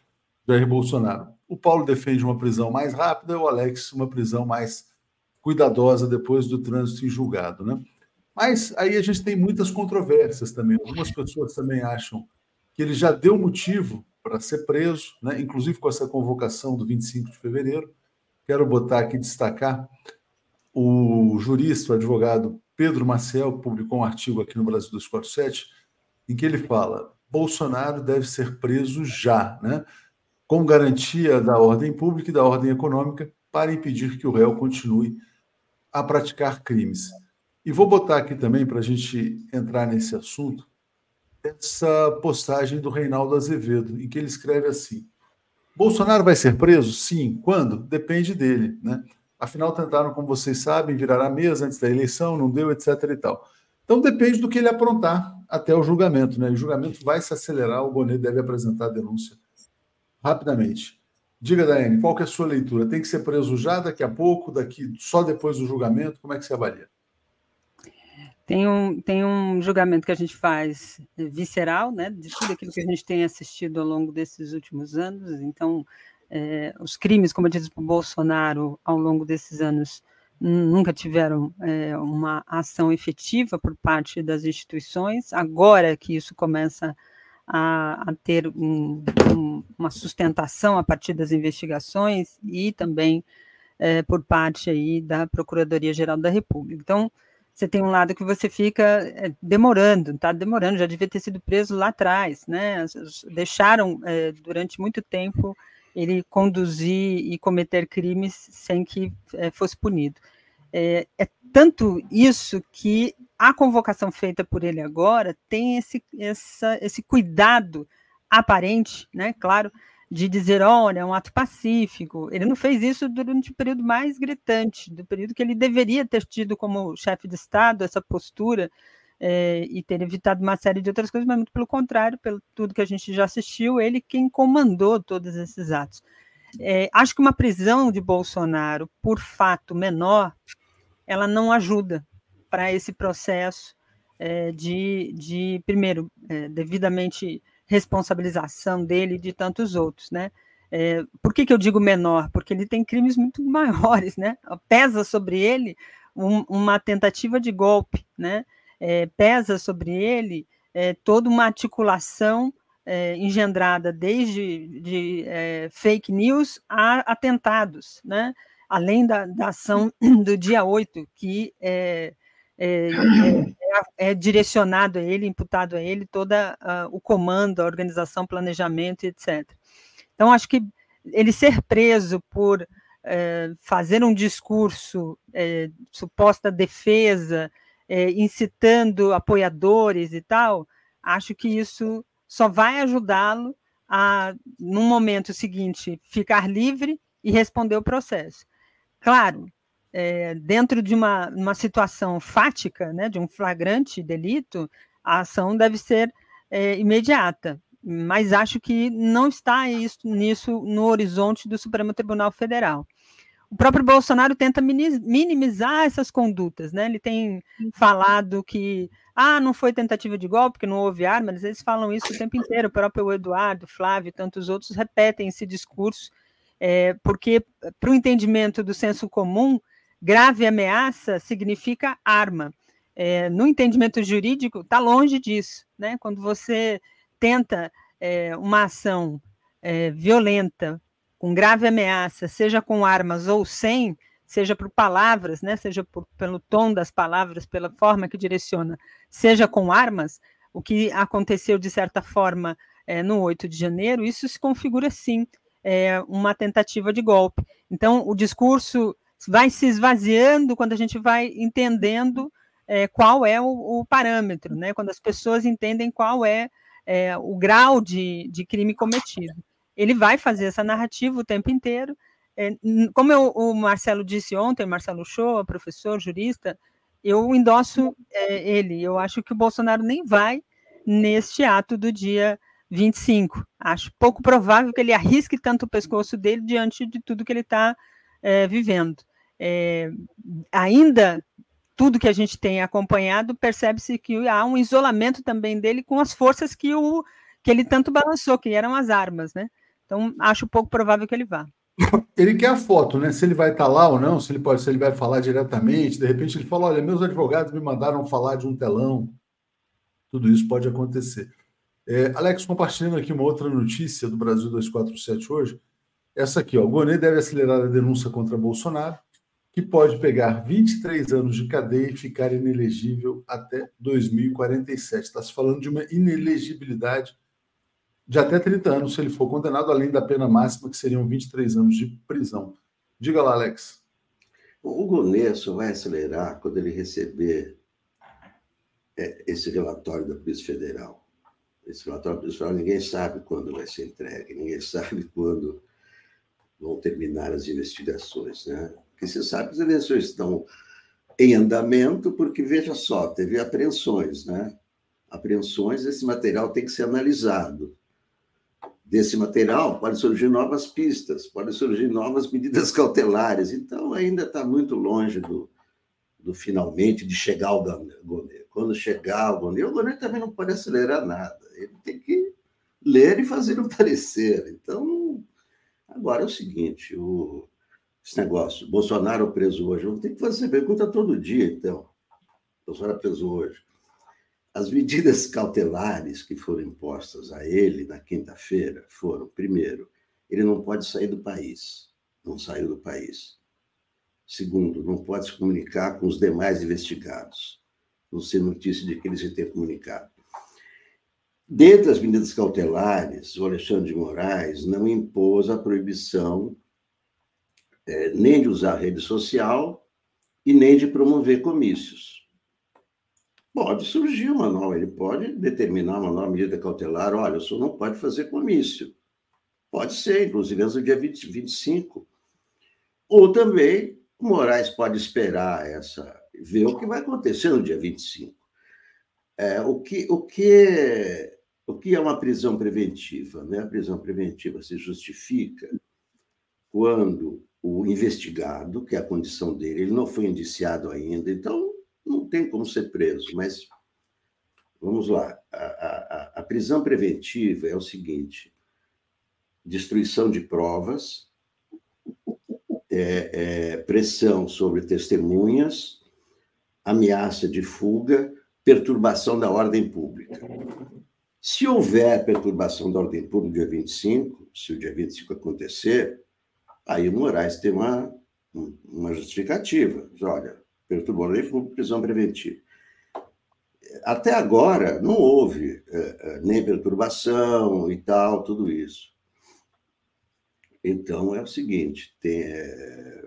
Jair Bolsonaro? O Paulo defende uma prisão mais rápida, o Alex uma prisão mais cuidadosa depois do trânsito em julgado, né? Mas aí a gente tem muitas controvérsias também. Algumas pessoas também acham que ele já deu motivo para ser preso, né? inclusive com essa convocação do 25 de fevereiro. Quero botar aqui, destacar o jurista, o advogado Pedro Maciel, publicou um artigo aqui no Brasil 247, em que ele fala: Bolsonaro deve ser preso já, né? com garantia da ordem pública e da ordem econômica, para impedir que o réu continue a praticar crimes. E vou botar aqui também, para a gente entrar nesse assunto, essa postagem do Reinaldo Azevedo, em que ele escreve assim: Bolsonaro vai ser preso? Sim. Quando? Depende dele. Né? Afinal, tentaram, como vocês sabem, virar a mesa antes da eleição, não deu, etc. e tal. Então depende do que ele aprontar até o julgamento, né? O julgamento vai se acelerar, o Bonet deve apresentar a denúncia rapidamente. Diga, Daiane, qual que é a sua leitura? Tem que ser preso já daqui a pouco, daqui só depois do julgamento? Como é que você avalia? Tem um, tem um julgamento que a gente faz visceral, né, de tudo aquilo que a gente tem assistido ao longo desses últimos anos. Então, é, os crimes, diz o Bolsonaro, ao longo desses anos, nunca tiveram é, uma ação efetiva por parte das instituições. Agora que isso começa a, a ter um, um, uma sustentação a partir das investigações e também é, por parte aí da Procuradoria-Geral da República. Então, você tem um lado que você fica é, demorando, está demorando, já devia ter sido preso lá atrás, né? Deixaram é, durante muito tempo ele conduzir e cometer crimes sem que é, fosse punido. É, é, tanto isso que a convocação feita por ele agora tem esse, essa, esse cuidado aparente, né, claro, de dizer, olha, é um ato pacífico. Ele não fez isso durante o período mais gritante, do período que ele deveria ter tido como chefe de Estado essa postura é, e ter evitado uma série de outras coisas, mas muito pelo contrário, pelo tudo que a gente já assistiu, ele quem comandou todos esses atos. É, acho que uma prisão de Bolsonaro por fato menor, ela não ajuda para esse processo é, de, de, primeiro, devidamente responsabilização dele e de tantos outros, né? É, por que, que eu digo menor? Porque ele tem crimes muito <laughs> maiores, né? Pesa sobre ele um, uma tentativa de golpe, né? é, pesa sobre ele é, toda uma articulação é, engendrada desde de, fake news a atentados, né? além da, da ação <clears throat> do dia 8, que é, é, é, direcionado a ele, imputado a ele, todo o comando, a organização, planejamento, etc. Então, acho que ele ser preso por é, fazer um discurso, é, suposta defesa é, incitando apoiadores e tal, acho que isso só vai ajudá-lo a, no momento seguinte, ficar livre e responder o processo. Claro, é, dentro de uma, uma situação fática, né, de um flagrante delito, a ação deve ser é, imediata, mas acho que não está isso, nisso no horizonte do Supremo Tribunal Federal o próprio Bolsonaro tenta minimizar essas condutas, né? Ele tem uhum. falado que ah, não foi tentativa de golpe, porque não houve armas, eles falam isso o tempo inteiro, o próprio Eduardo, Flávio e tantos outros repetem esse discurso, é, porque para o entendimento do senso comum, grave ameaça significa arma. é, no entendimento jurídico, está longe disso. Né? Quando você tenta é, uma ação é, violenta, com grave ameaça, seja com armas ou sem, seja por palavras, né, seja por, pelo tom das palavras, pela forma que direciona, seja com armas, o que aconteceu de certa forma é, no 8 de janeiro, isso se configura sim é, uma tentativa de golpe. Então, o discurso vai se esvaziando quando a gente vai entendendo é, qual é o, o, parâmetro, né? quando as pessoas entendem qual é, é o grau de, de, crime cometido. Ele vai fazer essa narrativa o tempo inteiro. É, como eu, o Marcelo disse ontem, Marcelo Show, professor, jurista, eu endosso é, ele. Eu acho que o Bolsonaro nem vai neste ato do dia 25. Acho pouco provável que ele arrisque tanto o pescoço dele diante de tudo que ele está é, vivendo. É, ainda tudo que a gente tem acompanhado, percebe-se que há um isolamento também dele com as forças que, o, que ele tanto balançou, que eram as armas, né? Então, acho pouco provável que ele vá. <laughs> Ele quer a foto, né? Se ele vai estar lá ou não, se ele pode, se ele vai falar diretamente, de repente ele fala: olha, meus advogados me mandaram falar de um telão. Tudo isso pode acontecer. É, Alex, compartilhando aqui uma outra notícia do Brasil 247 hoje. Essa aqui, ó. Gonê deve acelerar a denúncia contra Bolsonaro que pode pegar 23 anos de cadeia e ficar inelegível até 2047. Está se falando de uma inelegibilidade de até 30 anos se ele for condenado, além da pena máxima, que seriam 23 anos de prisão. Diga lá, Alex. O Gonê só vai acelerar quando ele receber é, esse relatório da Polícia Federal. Esse relatório da Polícia Federal, ninguém sabe quando vai ser entregue, ninguém <laughs> sabe quando vão terminar as investigações, né? Porque você sabe que as eleições estão em andamento, porque, veja só, teve apreensões, né? Apreensões, esse material tem que ser analisado. Desse material pode surgir novas pistas, pode surgir novas medidas <laughs> cautelares. Então, ainda está muito longe do, do finalmente de chegar ao Gonê. Quando chegar ao Gonê, o Gonê também não pode acelerar nada. Ele tem que ler e fazer um <laughs> parecer. Então, agora é o seguinte: o, esse negócio. Bolsonaro preso hoje. Vamos ter que fazer pergunta todo dia, então. Bolsonaro preso hoje. As medidas cautelares que foram impostas a ele na quinta-feira foram: primeiro, ele não pode sair do país. Não saiu do país. Segundo, não pode se comunicar com os demais investigados. Não ser notícia de que ele se tenha comunicado. Dentre as medidas cautelares, o Alexandre de Moraes não impôs a proibição é, nem de usar rede social e nem de promover comícios. Pode surgir uma nova, ele pode determinar uma nova medida cautelar, olha, o senhor não pode fazer comício. Pode ser, inclusive, antes do dia 20, 25. Ou também, o Moraes pode esperar essa, ver o que vai acontecer no dia 25. É, o, que, o, que, o que é uma prisão preventiva? Né? A prisão preventiva se justifica quando o investigado, que é a condição dele, ele não foi indiciado ainda, então não tem como ser preso, mas vamos lá. A, a, a prisão preventiva é o seguinte: destruição de provas, é, é, pressão sobre testemunhas, ameaça de fuga, perturbação da ordem pública. Se houver perturbação da ordem pública dia 25, se o dia 25 acontecer, Aí o Moraes tem uma, uma justificativa. Diz, olha, perturbou a lei por prisão preventiva. Até agora não houve é, nem perturbação e tal, tudo isso. Então é o seguinte: tem, é,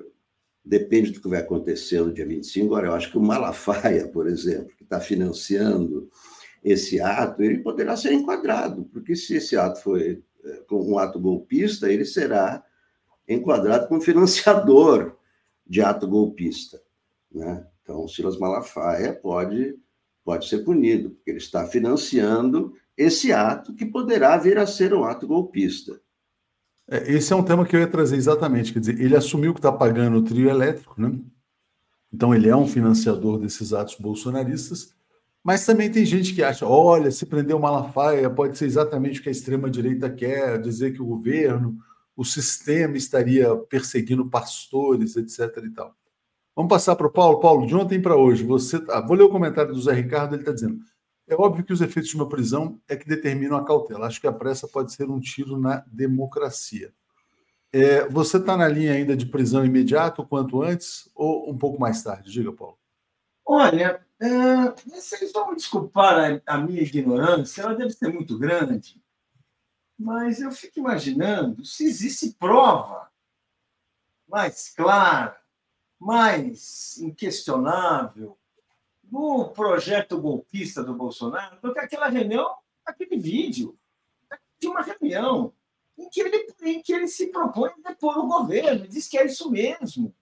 depende do que vai acontecer no dia 25. Agora, eu acho que o Malafaia, <laughs> por exemplo, que está financiando esse ato, ele poderá ser enquadrado, porque se esse ato foi é, um ato golpista, ele será enquadrado como financiador de ato golpista. Né? Então, Silas Malafaia pode, pode ser punido, porque ele está financiando esse ato que poderá vir a ser um ato golpista. É, esse é um tema que eu ia trazer exatamente. Quer dizer, ele assumiu que está pagando o trio elétrico, né? Então, ele é um financiador desses atos bolsonaristas. Mas também tem gente que acha: olha, se prender o Malafaia, pode ser exatamente o que a extrema-direita quer, dizer que o governo o sistema estaria perseguindo pastores, etc. e tal. Vamos passar para o Paulo. Paulo, de ontem para hoje, você. Ah, vou ler o comentário do Zé Ricardo, ele está dizendo. É óbvio que os efeitos de uma prisão é que determinam a cautela. Acho que a pressa pode ser um tiro na democracia. É, você está na linha ainda de prisão imediata, o quanto antes, ou um pouco mais tarde? Diga, Paulo. Olha, é, vocês vão desculpar a, a minha ignorância, ela deve ser muito grande, mas eu fico imaginando se existe prova mais clara, mais inquestionável do projeto golpista do Bolsonaro do que aquela reunião, aquele vídeo de uma reunião em que ele, em que ele se propõe a depor o governo, diz que é isso mesmo.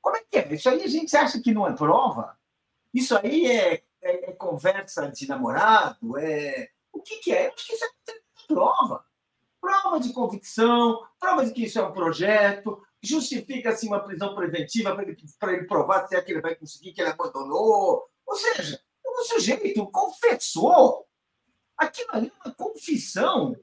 Como é que é? Isso aí a gente acha que não é prova? Isso aí é, é, é conversa de namorado? É... O que, que é? Eu acho que isso é prova. Prova de convicção, prova de que isso é um projeto, justifica-se uma prisão preventiva para ele, ele provar se é que ele vai conseguir que ele abandonou. Ou seja, o sujeito confessou. Aquilo ali é uma confissão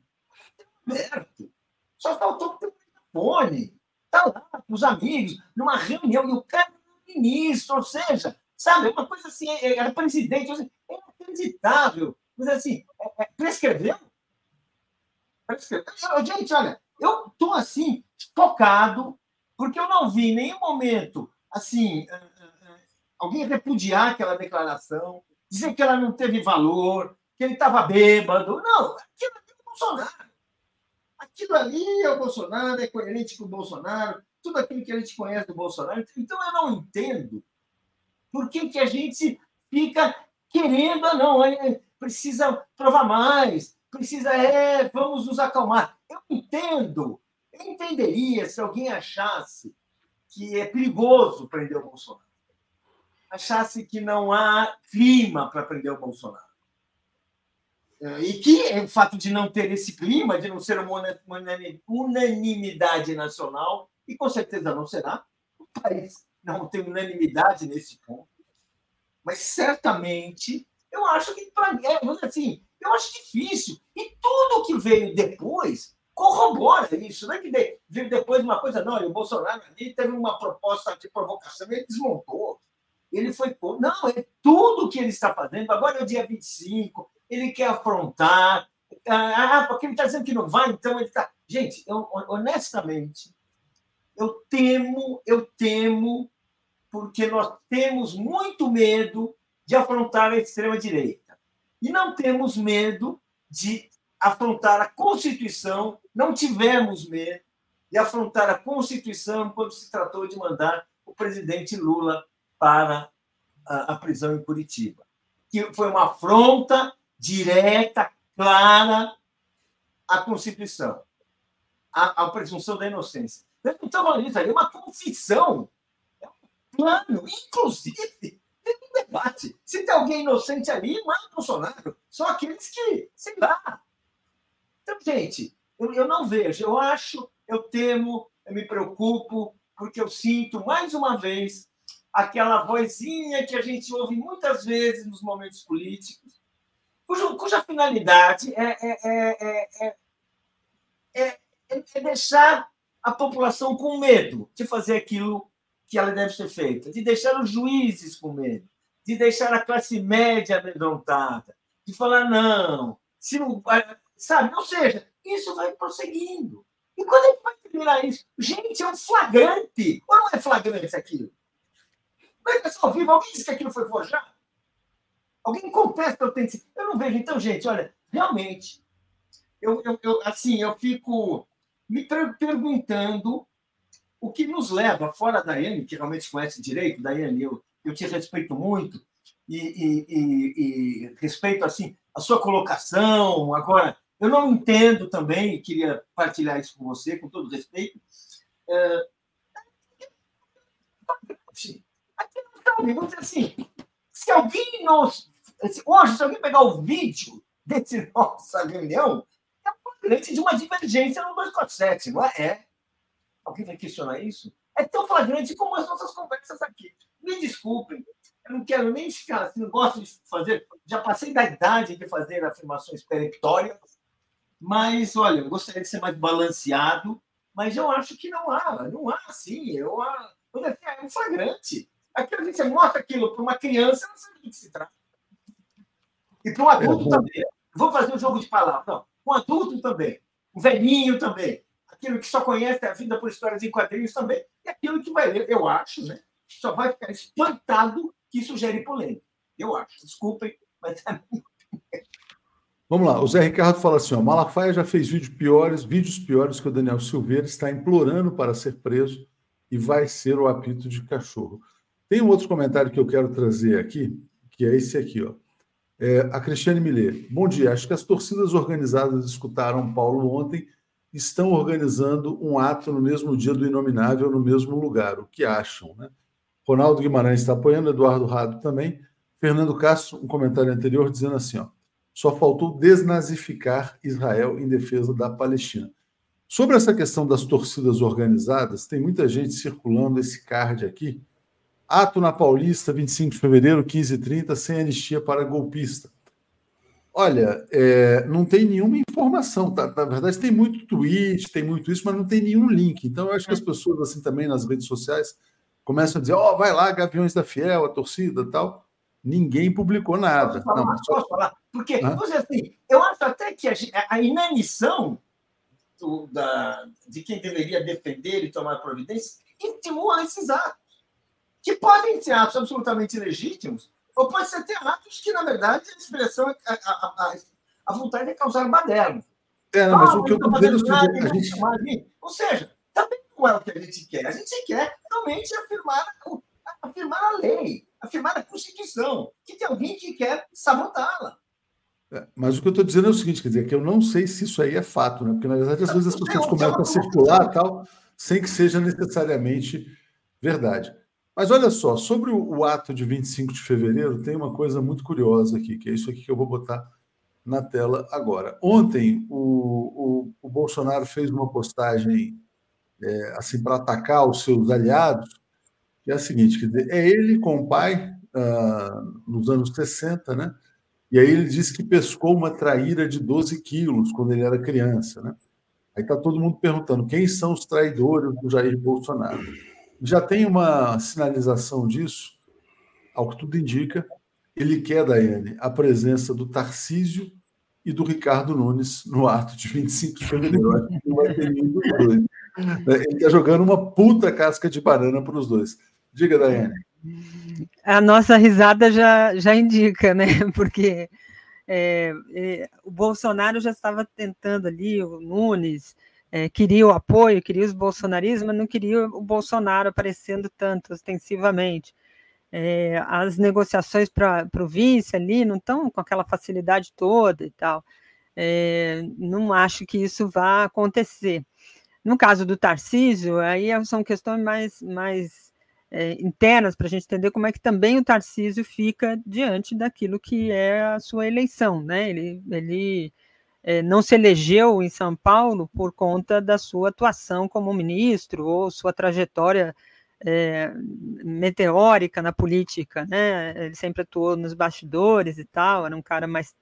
aberto. Só faltou ter um telefone. Está lá com os amigos, numa reunião, e o cara é ministro, ou seja, sabe, uma coisa assim, é, era presidente, é inacreditável. Mas assim, é, é, prescreveu? Prescreveu. Gente, olha, eu estou assim, focado porque eu não vi em nenhum momento assim eh, eh, eh, alguém repudiar aquela declaração, dizer que ela não teve valor, que ele estava bêbado. Não, aquilo ali é o Bolsonaro. Aquilo ali é o Bolsonaro, é coerente com o Bolsonaro, tudo aquilo que a gente conhece do Bolsonaro. Então eu não entendo por que, que a gente fica querendo, não, precisa provar mais, precisa, é, vamos nos acalmar. Eu entendo eu entenderia se alguém achasse que é perigoso prender o Bolsonaro, achasse que não há clima para prender o Bolsonaro. É, e que o fato de não ter esse clima, de não ser uma unanimidade nacional, e com certeza não será, o país não tem unanimidade nesse ponto, mas certamente eu acho que, é, assim, eu acho difícil. E tudo que veio depois corrobora isso. Não é que veio depois uma coisa, não, o Bolsonaro ali teve uma proposta de provocação, ele desmontou. Ele foi. Não, é tudo que ele está fazendo. Agora é o dia 25, ele quer afrontar. Ah, ah, porque ele está dizendo que não vai, então ele está. Gente, eu, honestamente, eu temo, eu temo, porque nós temos muito medo de afrontar a extrema-direita. E não temos medo de afrontar a Constituição, não tivemos medo de afrontar a Constituição quando se tratou de mandar o presidente Lula para a, prisão em Curitiba. Que foi uma afronta direta, clara à Constituição, à, à presunção da inocência. Então, isso aí é uma confissão, plano, inclusive, tem um debate. Se tem alguém inocente ali, é o Bolsonaro. São aqueles que, sei lá, então, gente, eu, eu não vejo. Eu acho, eu temo, eu me preocupo, porque eu sinto, mais uma vez, aquela vozinha que a gente ouve muitas vezes nos momentos políticos, cuja, cuja finalidade é, é, é, é, é deixar a população com medo de fazer aquilo que ela deve ser feita, de deixar os juízes com medo, de deixar a classe média amedrontada, de falar, não, se não, sabe? Ou seja, isso vai prosseguindo. E quando é que vai terminar isso? Gente, é um flagrante. Ou não é flagrante aquilo? Mas, pessoal, vivo, alguém disse que aquilo foi forjado? Alguém contesta a autenticidade? Eu não vejo. Então, gente, olha, realmente, eu, eu, eu assim, eu fico me perguntando o que nos leva, fora da Daiane, que realmente conhece direito, Daiane, eu, eu te respeito muito, e, e, e, e respeito, assim, a sua colocação, agora, eu não entendo também, queria partilhar isso com você, com todo respeito. É... Dizer assim, se alguém nos. Hoje, se alguém pegar o vídeo desse <laughs> nossa reunião, é flagrante de uma divergência no 247, não é? Alguém vai questionar isso? É tão flagrante como as nossas conversas aqui. Me desculpem, eu não quero nem ficar assim, não gosto de fazer. Já passei da idade de fazer afirmações peremptórias mas, olha, eu gostaria de ser mais balanceado, mas eu acho que não há, não há assim. Eu, Assim, é um flagrante. Aquilo, a gente mostra aquilo para uma criança, não sabe do que se trata. E para um adulto também. Vou fazer um jogo de palavras. Não, um adulto também. Um velhinho também. Aquilo que só conhece a vida por histórias em quadrinhos também. E aquilo que vai ler, eu acho, né? Só vai ficar espantado que isso gere polêmica. Eu acho. Desculpem, mas é <laughs> Vamos lá, o Zé Ricardo fala assim: ó, Malafaia já fez vídeos piores, vídeos piores que o Daniel Silveira está implorando para ser preso e vai ser o apito de cachorro. Tem um outro comentário que eu quero trazer aqui, que é esse aqui, ó. É, a Cristiane Millet. Bom dia. Acho que as torcidas organizadas escutaram Paulo ontem estão organizando um ato no mesmo dia do Inominável, no mesmo lugar. O que acham, né? Ronaldo Guimarães está apoiando, Eduardo Rado também. Fernando Castro, um comentário anterior, dizendo assim: ó, só faltou desnazificar Israel em defesa da Palestina. Sobre essa questão das torcidas organizadas, tem muita gente circulando esse card aqui. Ato na Paulista, 25 de fevereiro, 15h30, sem anistia para golpista. Olha, é, não tem nenhuma informação. Tá? Na verdade, tem muito tweet, tem muito isso, mas não tem nenhum link. Então, eu acho que as pessoas, assim, também nas redes sociais, começam a dizer: ó, oh, vai lá, Gaviões da Fiel, a torcida tal. Ninguém publicou nada. Posso falar? Não, só... Posso falar? Porque, ah? assim, eu acho até que a, a inanição do, da, de quem deveria defender e tomar providência estimula esses atos, que podem ser atos absolutamente legítimos, ou pode ser ter atos que, na verdade, a expressão, a, a, a vontade é causar baderno. É, não, mas ah, o que eu estou dizendo é a gente... Ou seja, também não é o que a gente quer. A gente quer realmente afirmar, afirmar a lei, afirmar a Constituição, que tem alguém que quer sabotá-la. É, mas o que eu estou dizendo é o seguinte, quer dizer, que eu não sei se isso aí é fato, né? Porque, na verdade, às vezes as pessoas começam a circular tal, sem que seja necessariamente verdade. Mas olha só, sobre o, ato de 25 de fevereiro, tem uma coisa muito curiosa aqui, que é isso aqui que eu vou botar na tela agora. Ontem, o, o, o Bolsonaro fez uma postagem é, assim para atacar os seus aliados, que é a seguinte: dizer, é ele com o pai, uh, nos anos 60, né? E aí ele disse que pescou uma traíra de 12 quilos quando ele era criança, né? Aí está todo mundo perguntando quem são os traidores do Jair Bolsonaro. Já tem uma sinalização disso, ao que tudo indica. Ele quer, Daiane, a presença do Tarcísio e do Ricardo Nunes no ato de 25 de fevereiro. Dois. Ele está jogando uma puta casca de banana para os dois. Diga, Daiane. A nossa risada já, já indica, né? <laughs> Porque é, é, o Bolsonaro já estava tentando ali, o Nunes é, queria o apoio, queria os bolsonaristas, mas não queria o Bolsonaro aparecendo tanto ostensivamente. É, as negociações para o vice ali não estão com aquela facilidade toda e tal. É, não acho que isso vá acontecer. No caso do Tarcísio, aí são questões mais, mais é, internas para a gente entender como é que também o Tarcísio fica diante daquilo que é a sua eleição, né? Ele, ele é, não se elegeu em São Paulo por conta da sua atuação como ministro ou sua trajetória é, meteórica na política, né? Ele sempre atuou nos bastidores e tal, era um cara mais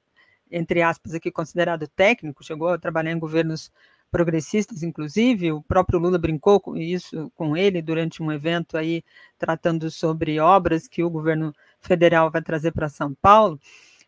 entre aspas aqui considerado técnico, chegou a trabalhar em governos progressistas, inclusive, o próprio Lula brincou com isso com ele durante um evento aí tratando sobre obras que o governo federal vai trazer para São Paulo.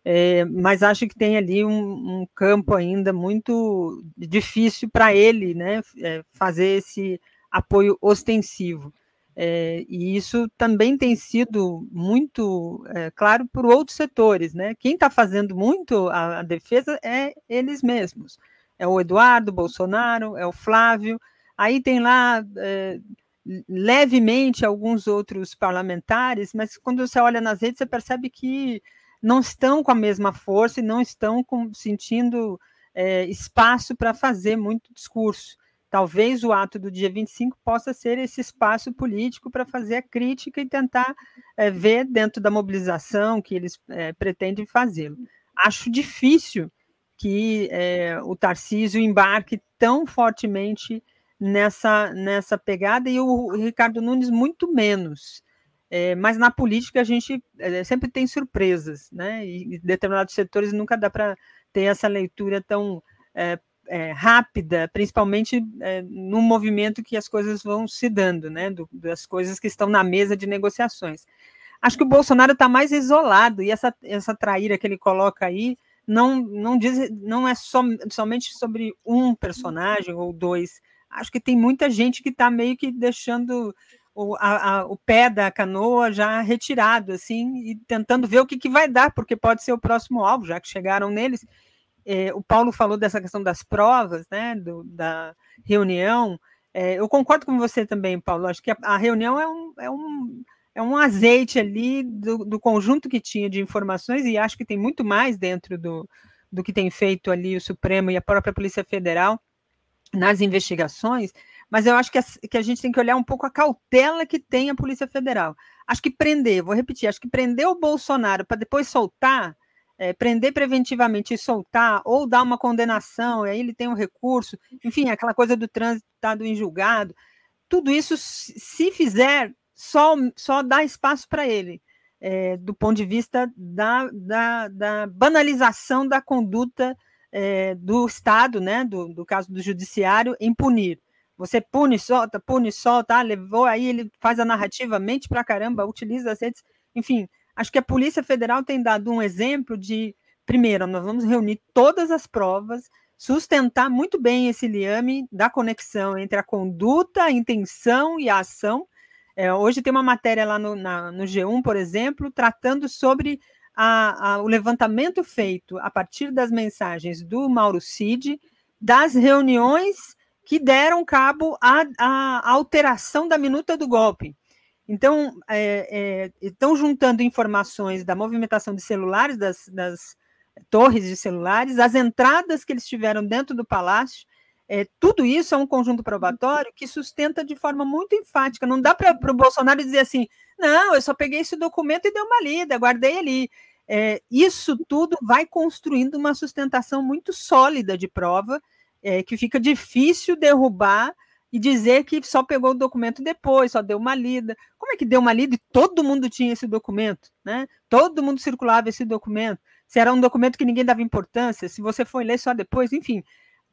É, mas acho que tem ali um, um campo ainda muito difícil para ele né, é, fazer esse apoio ostensivo. É, e isso também tem sido muito é, claro por outros setores. Né? Quem está fazendo muito a, a defesa é eles mesmos é o Eduardo Bolsonaro, é o Flávio, aí tem lá é, levemente alguns outros parlamentares, mas quando você olha nas redes, você percebe que não estão com a mesma força e não estão com, sentindo é, espaço para fazer muito discurso. Talvez o ato do dia 25 possa ser esse espaço político para fazer a crítica e tentar é, ver dentro da mobilização que eles é, pretendem fazê-lo. Acho difícil que é, o Tarcísio embarque tão fortemente nessa, nessa pegada e o Ricardo Nunes muito menos. É, mas na política a gente é, sempre tem surpresas, né? E determinados setores nunca dá para ter essa leitura tão é, rápida, principalmente é, no movimento que as coisas vão se dando, né, do, das coisas que estão na mesa de negociações. Acho que o Bolsonaro está mais isolado e essa, essa traíra que ele coloca aí não, não diz, não é som, somente sobre um personagem ou dois. Acho que tem muita gente que está meio que deixando o, a, a, o pé da canoa já retirado, assim, e tentando ver o que, que vai dar, porque pode ser o próximo alvo, já que chegaram neles. É, o Paulo falou dessa questão das provas, né, do, da reunião. É, eu concordo com você também, Paulo. Acho que a, a reunião é um, é um é um azeite ali do, do, conjunto que tinha de informações, e acho que tem muito mais dentro do, do que tem feito ali o Supremo e a própria Polícia Federal nas investigações, mas eu acho que a, que a gente tem que olhar um pouco a cautela que tem a Polícia Federal. Acho que prender, vou repetir, acho que prender o Bolsonaro para depois soltar, é, prender preventivamente e soltar, ou dar uma condenação, e aí ele tem um recurso, enfim, aquela coisa do trânsito estado em julgado, tudo isso, se fizer, só, só dá espaço para ele, é, do ponto de vista da, da, da banalização da conduta é, do Estado, né, do, do caso do Judiciário, em punir. Você pune, solta, pune, solta, ah, levou, aí ele faz a narrativa, mente pra caramba, utiliza as redes. Enfim, acho que a Polícia Federal tem dado um exemplo de, primeiro, nós vamos reunir todas as provas, sustentar muito bem esse liame da conexão entre a conduta, a intenção e a ação, é, hoje tem uma matéria lá no, na, no G1, por exemplo, tratando sobre a, a, o levantamento feito a partir das mensagens do Mauro Cid, das reuniões que deram cabo à, à alteração da minuta do golpe. Então, é, é, estão juntando informações da movimentação de celulares, das, das torres de celulares, as entradas que eles tiveram dentro do palácio, é, tudo isso é um conjunto probatório que sustenta de forma muito enfática. Não dá para o Bolsonaro dizer assim: não, eu só peguei esse documento e dei uma lida, guardei ali. É, isso tudo vai construindo uma sustentação muito sólida de prova, é, que fica difícil derrubar e dizer que só pegou o documento depois, só deu uma lida. Como é que deu uma lida e todo mundo tinha esse documento? Né? Todo mundo circulava esse documento. Se era um documento que ninguém dava importância, se você foi ler só depois, enfim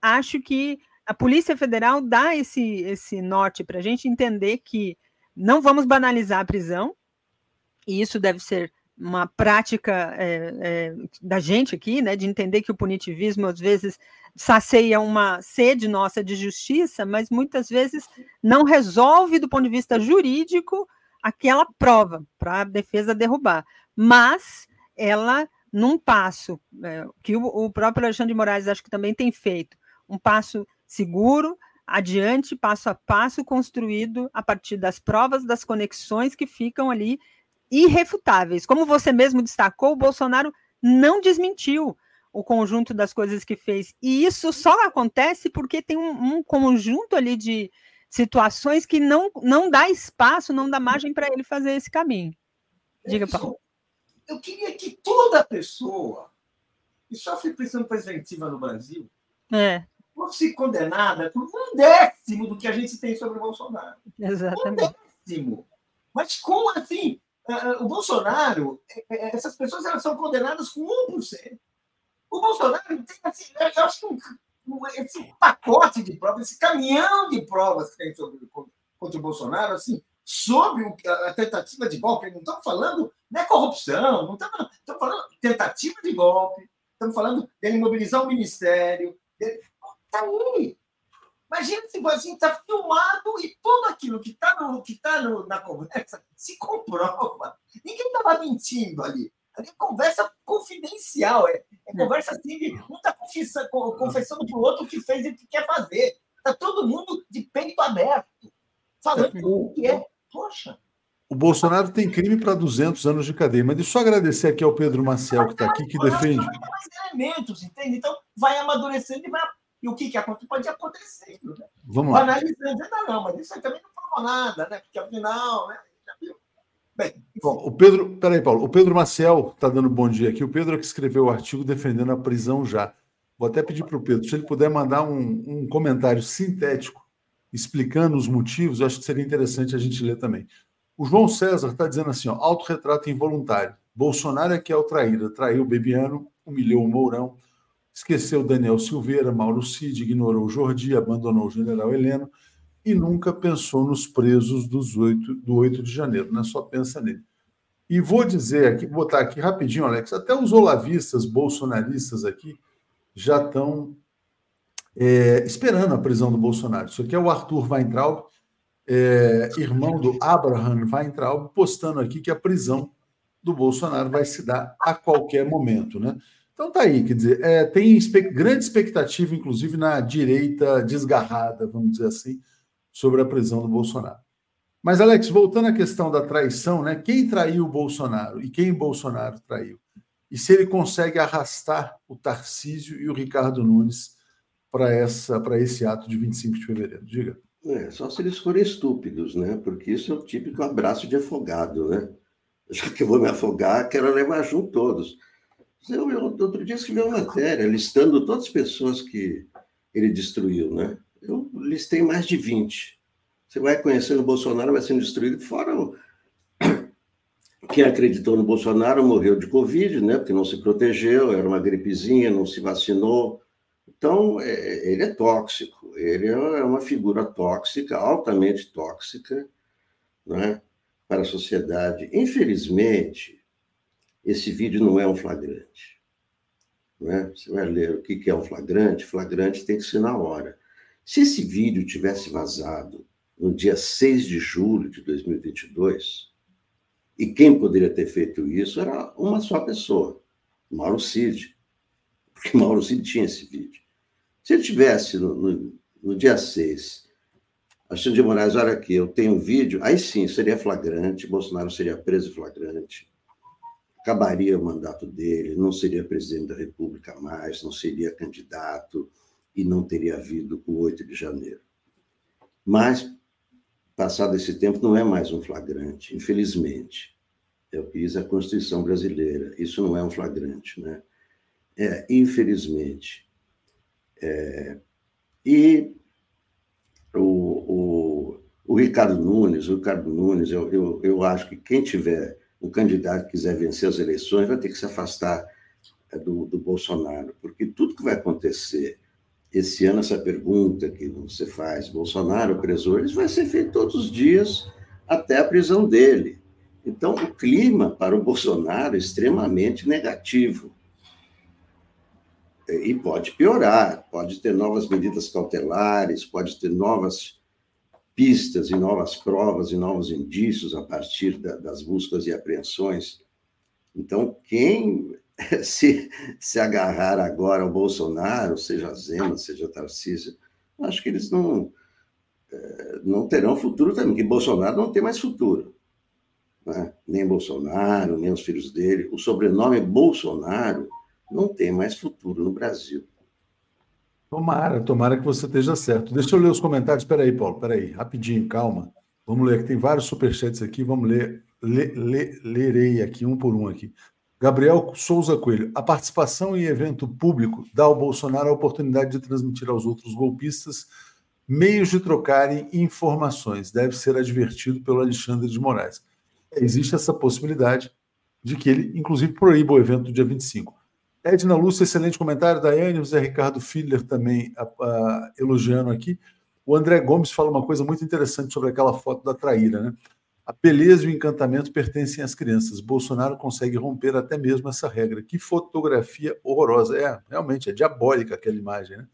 acho que a Polícia Federal dá esse, esse norte para a gente entender que não vamos banalizar a prisão, e isso deve ser uma prática é, é, da gente aqui, né, de entender que o punitivismo às vezes sacia uma sede nossa de justiça, mas muitas vezes não resolve do ponto de vista jurídico aquela prova para a defesa derrubar, mas ela num passo é, que o, o próprio Alexandre de Moraes acho que também tem feito, um passo seguro, adiante, passo a passo, construído a partir das provas, das conexões que ficam ali irrefutáveis. Como você mesmo destacou, o Bolsonaro não desmentiu o conjunto das coisas que fez. E isso só acontece porque tem um, um conjunto ali de situações que não, não dá espaço, não dá margem para ele fazer esse caminho. Diga, Paulo. Eu queria que toda pessoa que sofre pressão preventiva no Brasil é fosse condenada por um décimo do que a gente tem sobre o Bolsonaro. Exatamente. Um décimo. Mas como assim? O Bolsonaro, é, é, essas pessoas elas são condenadas com 1%. O Bolsonaro tem assim, eu acho que esse pacote de provas, esse caminhão de provas que tem sobre, contra o Bolsonaro, assim, sobre a tentativa de golpe, não estamos falando não é corrupção, não estamos, estamos falando tentativa de golpe, estamos falando dele mobilizar o ministério, Está aí. Imagina se assim está filmado e tudo aquilo que está tá, na conversa se comprova. Ninguém estava mentindo ali. Ali é conversa confidencial, é, é conversa assim de um está confessando para o outro o que fez e o que quer fazer. Está todo mundo de peito aberto, falando o que é. Poxa. O Bolsonaro tem crime para 200 anos de cadeia, mas deixa eu só agradecer aqui ao Pedro Maciel, que está aqui, que defende. mais elementos, entende? Então, vai amadurecendo e vai e o que, que pode acontecer. Né? Vamos lá. Analisando, ainda não, mas isso aí também não provou nada, né? Porque afinal, né? Bem, bom, o Pedro, peraí, Paulo. O Pedro Maciel está dando bom dia aqui. O Pedro é que escreveu o artigo defendendo a prisão já. Vou até pedir para o Pedro, se ele puder mandar um, um comentário sintético explicando os motivos, eu acho que seria interessante a gente ler também. O João César está dizendo assim: ó, autorretrato involuntário. Bolsonaro é que é o traíra. Traiu o Bebiano, humilhou o Mourão, esqueceu Daniel Silveira, Mauro Cid, ignorou Jordi, abandonou o general Heleno e nunca pensou nos presos dos 8, do 8 de janeiro, né? só pensa nele. E vou dizer aqui, botar aqui rapidinho, Alex, até os olavistas bolsonaristas aqui já estão é, esperando a prisão do Bolsonaro. Isso aqui é o Arthur Weintraub, é, irmão do Abraham Weintraub, postando aqui que a prisão do Bolsonaro vai se dar a qualquer momento, né? Então tá aí, quer dizer, é, tem grande expectativa, inclusive na direita desgarrada, vamos dizer assim, sobre a prisão do Bolsonaro. Mas, Alex, voltando à questão da traição, né? Quem traiu o Bolsonaro e quem Bolsonaro traiu? E se ele consegue arrastar o Tarcísio e o Ricardo Nunes para essa para esse ato de 25 de fevereiro? Diga. É, só se eles forem estúpidos, né? Porque isso é o típico abraço de afogado, né? Já que eu vou me afogar, quero levar junto todos. Eu, eu outro dia escrevi uma matéria listando todas as pessoas que ele destruiu, né? Eu listei mais de 20. Você vai conhecendo o Bolsonaro, vai sendo destruído. Fora o... <coughs> quem acreditou no Bolsonaro morreu de Covid, né? Porque não se protegeu, era uma gripezinha, não se vacinou. Então, é, ele é tóxico, ele é uma figura tóxica, altamente tóxica, né, para a sociedade. Infelizmente, esse vídeo não é um flagrante. Né? Você vai ler o que é um flagrante? Flagrante tem que ser na hora. Se esse vídeo tivesse vazado no dia 6 de julho de 2022, e quem poderia ter feito isso era uma só pessoa, Mauro Cid, porque <laughs> Mauro Cid tinha esse vídeo. Se ele tivesse no, no, no dia 6, achando de Moraes, olha aqui, eu tenho um vídeo, aí sim, seria flagrante, Bolsonaro seria preso flagrante, acabaria o mandato dele, não seria presidente da República mais, não seria candidato e não teria havido o 8 de janeiro. Mas, passado esse tempo, não é mais um flagrante, infelizmente. É o que diz a Constituição brasileira. Isso não é um flagrante, né? É, infelizmente. É, e o, o, o, Ricardo Nunes, o Ricardo Nunes, eu, eu, eu acho que quem tiver um candidato que quiser vencer as eleições vai ter que se afastar é, do, do Bolsonaro, porque tudo que vai acontecer esse ano, essa pergunta que você faz, Bolsonaro preso, isso vai ser feito todos os dias até a prisão dele. Então, o clima para o Bolsonaro é extremamente negativo e pode piorar, pode ter novas medidas cautelares, pode ter novas pistas e novas provas e novos indícios a partir da, das buscas e apreensões. Então, quem <laughs> se, se agarrar agora ao Bolsonaro, seja Zema, seja Tarcísio, acho que eles não, é, não terão futuro também, que Bolsonaro não tem mais futuro. Né? Nem Bolsonaro, nem os filhos dele. O sobrenome Bolsonaro não tem mais futuro no Brasil. Tomara, tomara que você esteja certo. Deixa eu ler os comentários. Espera aí, Paulo, espera aí, rapidinho, calma. Vamos ler, que tem vários superchats aqui, vamos ler. Le, le, lerei aqui, um por um aqui. Gabriel Souza Coelho. A participação em evento público dá ao Bolsonaro a oportunidade de transmitir aos outros golpistas meios de trocarem informações. Deve ser advertido pelo Alexandre de Moraes. Existe essa possibilidade de que ele, inclusive, proíba o evento do dia 25. Edna Lúcia, excelente comentário. Daiane, o Zé Ricardo Filler também a, a, elogiando aqui. O André Gomes fala uma coisa muito interessante sobre aquela foto da traíra, né? A beleza e o encantamento pertencem às crianças. Bolsonaro consegue romper até mesmo essa regra. Que fotografia horrorosa. É, realmente, é diabólica aquela imagem, né?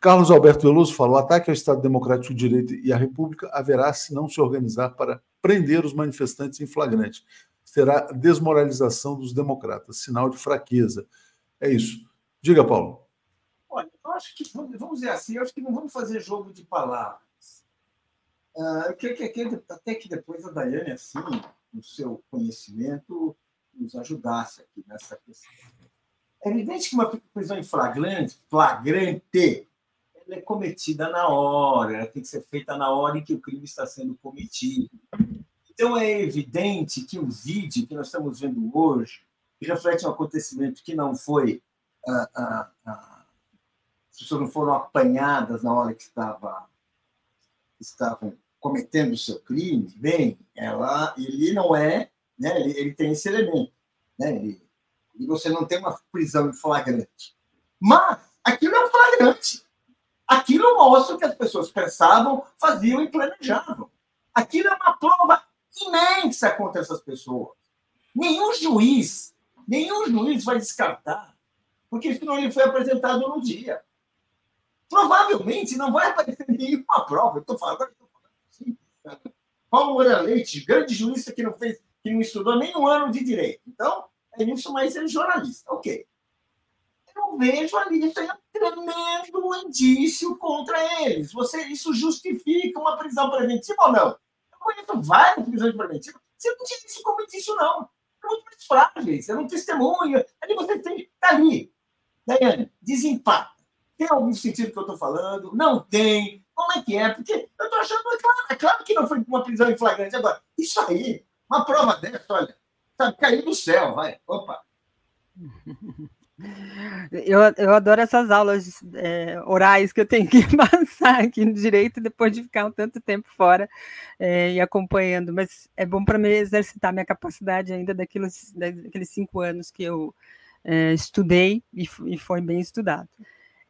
Carlos Alberto Veloso falou: o ataque ao Estado Democrático de Direito e à República haverá se não se organizar para prender os manifestantes em flagrante. Será desmoralização dos democratas, sinal de fraqueza. É isso. Diga, Paulo. Olha, eu acho que, vamos dizer assim, eu acho que não vamos fazer jogo de palavras. Uh, eu queria que, até que depois a Daiane, assim, no seu conhecimento, nos ajudasse aqui nessa questão. É evidente que uma prisão em flagrante, flagrante, ela é cometida na hora, ela tem que ser feita na hora em que o crime está sendo cometido. Então é evidente que o vídeo que nós estamos vendo hoje reflete um acontecimento que não foi. Ah, ah, ah, as pessoas não foram apanhadas na hora que estava, estavam cometendo o seu crime. Bem, ela, ele não é. Né, ele, ele tem esse elemento. Né, ele, e você não tem uma prisão em flagrante. Mas aquilo é um flagrante. Aquilo mostra o que as pessoas pensavam, faziam e planejavam. Aquilo é uma prova imensa contra essas pessoas. Nenhum juiz, nenhum juiz vai descartar, porque isso não lhe foi apresentado no dia. Provavelmente não vai aparecer nenhuma prova. Eu estou falando, estou falando assim. Paulo Moura Leite, grande jurista que não fez, que não estudou nem um ano de direito. Então, é isso, mas ele é jornalista. Ok. Eu vejo ali, é um tremendo indício contra eles. Você, isso justifica uma prisão preventiva ou não? Eu conheço várias prisões preventivas. Você não tinha isso como indício, não. Muito mais frágeis, um testemunho. Ali você tem. Está ali. Daiane, desempata. Tem algum sentido que eu estou falando? Não tem. Como é que é? Porque eu estou achando, é claro, é claro que não foi uma prisão em flagrante. Agora, isso aí, uma prova dessa, olha, sabe, caiu do céu, vai. Opa. Eu, eu adoro essas aulas é, orais que eu tenho <laughs> que passar aqui no direito depois de ficar um tanto tempo fora é, e acompanhando, mas é bom para me exercitar minha capacidade ainda daqueles, daqueles cinco anos que eu é, estudei e, e foi bem estudado.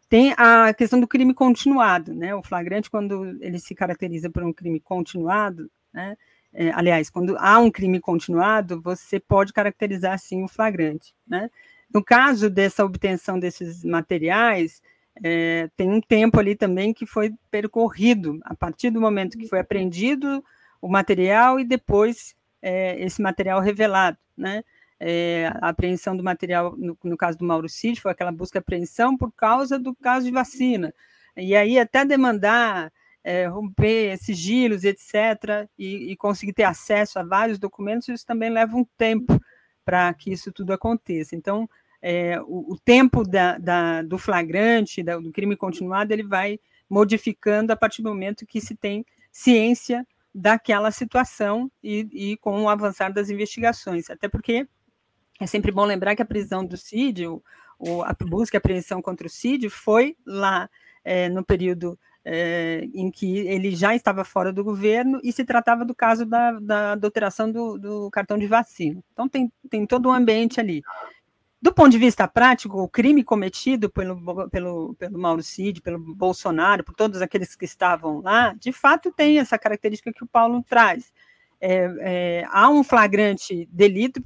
Tem a questão do crime continuado, né? O flagrante, quando ele se caracteriza por um crime continuado, né? É, aliás, quando há um crime continuado, você pode caracterizar sim o flagrante, né? No caso dessa obtenção desses materiais, é, tem um tempo ali também que foi percorrido a partir do momento que foi apreendido o material e depois é, esse material revelado, né? é, a apreensão do material, no, no, caso do Mauro Cid, foi aquela busca e apreensão por causa do caso de vacina. E aí, até demandar, é, romper sigilos, etc., e, e, conseguir ter acesso a vários documentos, isso também leva um tempo para que isso tudo aconteça. Então, é, o, o, tempo da, da, do flagrante, da, do crime continuado, ele vai modificando a partir do momento que se tem ciência daquela situação e, e com o avançar das investigações. Até porque é sempre bom lembrar que a prisão do Cid, o, o, a busca e apreensão contra o Cid foi lá é, no período é, em que ele já estava fora do governo e se tratava do caso da, da adulteração do, do, cartão de vacina. Então tem, tem todo um ambiente ali. Do ponto de vista prático, o crime cometido pelo, pelo, pelo Mauro Cid, pelo Bolsonaro, por todos aqueles que estavam lá, de fato tem essa característica que o Paulo traz é, é, há um flagrante delito,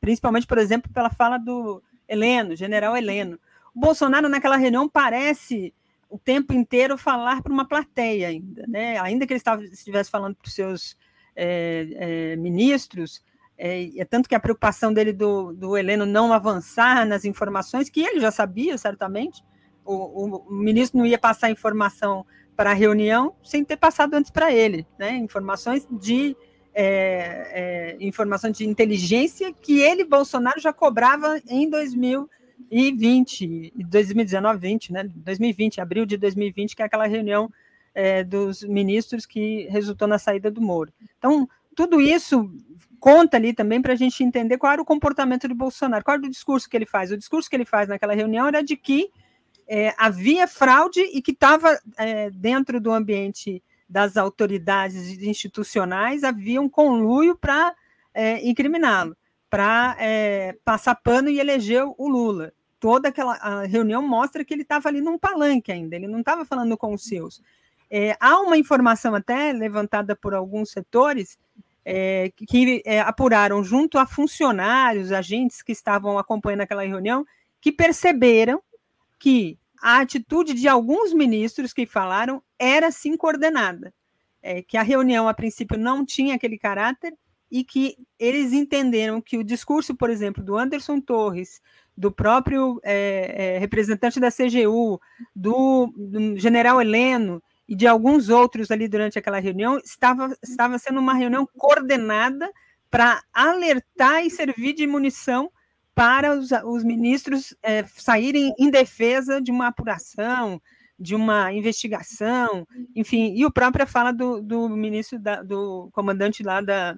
principalmente, por exemplo, pela fala do Heleno, general Heleno. O Bolsonaro, naquela reunião, parece o tempo inteiro falar para uma plateia ainda, né? ainda que ele estava, estivesse falando para os seus é, é, ministros, é, é, tanto que a preocupação dele do, do Heleno não avançar nas informações, que ele já sabia, certamente, o, o, o ministro não ia passar informação para a reunião sem ter passado antes para ele, né? informações de é, é, informação de inteligência que ele, Bolsonaro, já cobrava em 2020, 2019, 20, né? 2020, abril de 2020, que é aquela reunião é, dos ministros que resultou na saída do Moro. Então, tudo isso conta ali também para a gente entender qual era o comportamento de Bolsonaro, qual era o discurso que ele faz. O discurso que ele faz naquela reunião era de que é, havia fraude e que estava é, dentro do ambiente das autoridades institucionais havia um conluio para é, incriminá-lo, para é, passar pano e eleger o Lula. Toda aquela reunião mostra que ele estava ali num palanque ainda, ele não estava falando com os seus. É, há uma informação até levantada por alguns setores é, que é, apuraram junto a funcionários, agentes que estavam acompanhando aquela reunião, que perceberam que a atitude de alguns ministros que falaram era sim coordenada, é, que a reunião a princípio não tinha aquele caráter e que eles entenderam que o discurso, por exemplo, do Anderson Torres, do próprio é, é, representante da CGU, do, do, general Heleno e de alguns outros ali durante aquela reunião, estava, estava sendo uma reunião coordenada para alertar e servir de munição para os, os ministros é, saírem em defesa de uma apuração, de uma investigação, enfim, e o própria fala do, do ministro, da, do comandante lá da,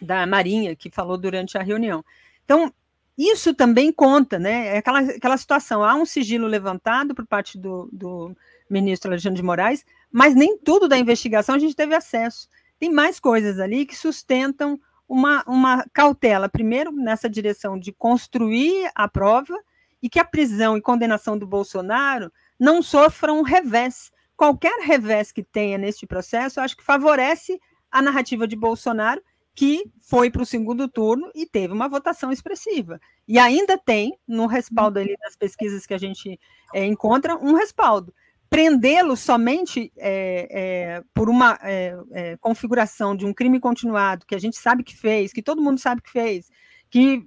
da Marinha, que falou durante a reunião. Então, isso também conta, né? É aquela, aquela situação, há um sigilo levantado por parte do, do ministro Alexandre de Moraes, mas nem tudo da investigação a gente teve acesso. Tem mais coisas ali que sustentam uma, uma cautela, primeiro nessa direção de construir a prova e que a prisão e condenação do Bolsonaro não sofram um revés. Qualquer revés que tenha neste processo, eu acho que favorece a narrativa de Bolsonaro, que foi para o segundo turno e teve uma votação expressiva. E ainda tem, no respaldo ali das pesquisas que a gente é, encontra, um respaldo. Prendê-lo somente é, é, por uma configuração de um crime continuado, que a gente sabe que fez, que todo mundo sabe que fez, que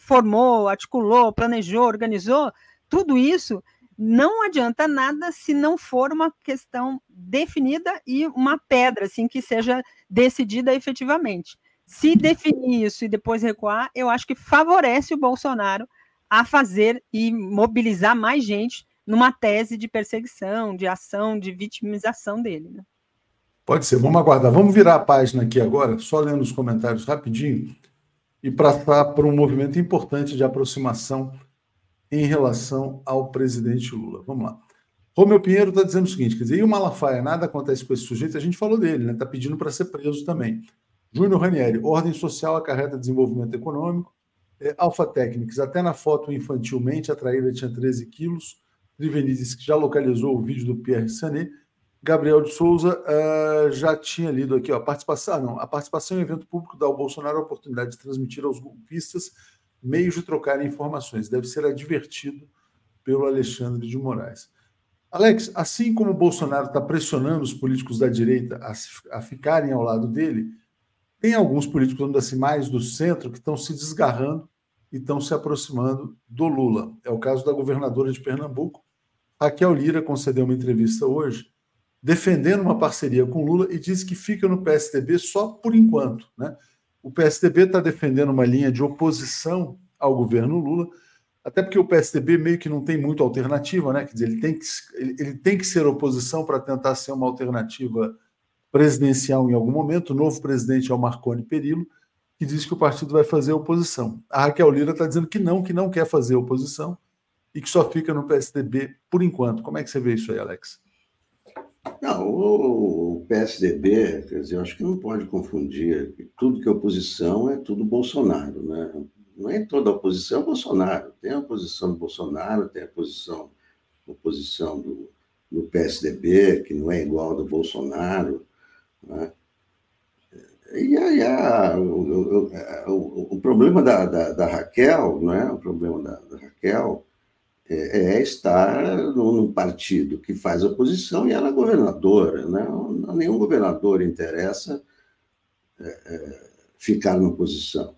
formou, articulou, planejou, organizou, tudo isso não adianta nada se não for uma questão definida e uma pedra, assim, que seja decidida efetivamente. Se definir isso e depois recuar, eu acho que favorece o Bolsonaro a fazer e mobilizar mais gente numa tese de perseguição, de ação, de vitimização dele. Né? Pode ser, vamos aguardar. Vamos virar a página aqui agora, só lendo os comentários rapidinho, e passar para um movimento importante de aproximação em relação ao presidente Lula. Vamos lá. Romeu Pinheiro está dizendo o seguinte: quer dizer, e o Malafaia, nada acontece com esse sujeito, a gente falou dele, né? Está pedindo para ser preso também. Júnior Ranieri, ordem social acarreta desenvolvimento econômico. É, Alfa Técnicos, até na foto infantilmente, a traíra tinha 13 quilos. Trivenizes, que já localizou o vídeo do Pierre Sanet. Gabriel de Souza uh, já tinha lido aqui, ó, a participação, não, a participação em evento público dá ao Bolsonaro a oportunidade de transmitir aos golpistas meios de trocar informações. Deve ser advertido pelo Alexandre de Moraes. Alex, assim como o Bolsonaro está pressionando os políticos da direita a, a, ficarem ao lado dele, tem alguns políticos, vamos assim, mais do centro, que estão se desgarrando e estão se aproximando do Lula. É o caso da governadora de Pernambuco, Raquel Lira, concedeu uma entrevista hoje, defendendo uma parceria com Lula e disse que fica no PSDB só por enquanto, né? O PSDB está defendendo uma linha de oposição ao governo Lula, até porque o PSDB meio que não tem muita alternativa, né? Quer dizer, ele tem que, ele, ele tem que ser oposição para tentar ser uma alternativa presidencial em algum momento. O novo presidente é o Marconi Perillo, que diz que o partido vai fazer oposição. A Raquel Lira está dizendo que não, que não quer fazer oposição e que só fica no PSDB por enquanto. Como é que você vê isso aí, Alex? Não, o PSDB, quer dizer, eu acho que não pode confundir. Tudo que é oposição é tudo Bolsonaro, né? Não é toda oposição é Bolsonaro. Tem a oposição do Bolsonaro, tem a posição, oposição do, do PSDB, que não é igual ao do Bolsonaro. Né? E aí, a, o, o, o, problema da, da, da, Raquel, né? o problema da, da Raquel é, é estar num partido que faz oposição e ela é governadora. Né? Nenhum governador interessa é, é, ficar na oposição.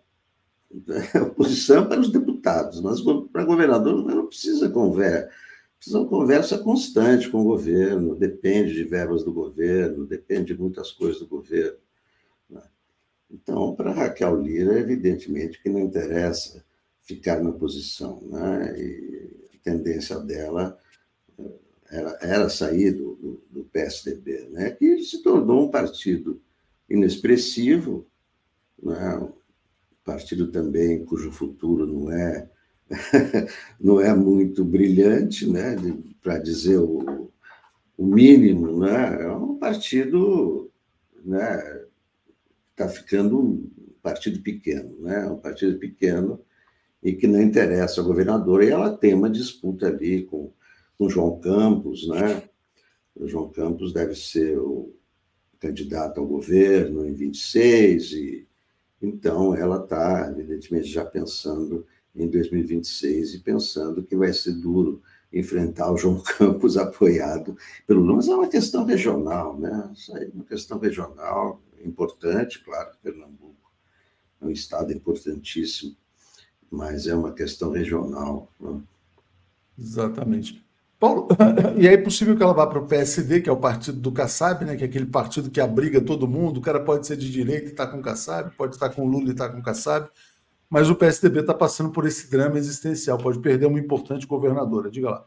<laughs> É oposição para os deputados, mas para governador não precisa conversa. Precisa uma conversa constante com o governo, depende de verbas do governo, depende de muitas coisas do governo. Né? Então, para Raquel Lira, evidentemente que não interessa ficar na oposição. Né? E tendência dela era, era sair do, do, do, PSDB, né? que se tornou um partido inexpressivo, né? um partido também cujo futuro não é <laughs> não é muito brilhante, né? para dizer o, o mínimo, né? é um partido né? está ficando um partido pequeno, né? um partido pequeno e que não interessa ao governador, e ela tem uma disputa ali com, com João Campos, né? O João Campos deve ser o candidato ao governo em 26, e então ela está, evidentemente, já pensando em 2026 e pensando que vai ser duro enfrentar o João <laughs> Campos apoiado pelo Lula, mas é uma questão regional, né? Isso aí é uma questão regional importante, claro, Pernambuco é um estado importantíssimo mas é uma questão regional. Né? Exatamente. Paulo, <laughs> e é possível que ela vá para o PSD, que é o partido do Kassab, né, que é aquele partido que abriga todo mundo. O cara pode ser de direita e estar tá com o Kassab, pode estar com o Lula e estar tá com o Kassab, mas o PSDB está passando por esse drama existencial, pode perder uma importante governadora. Diga lá.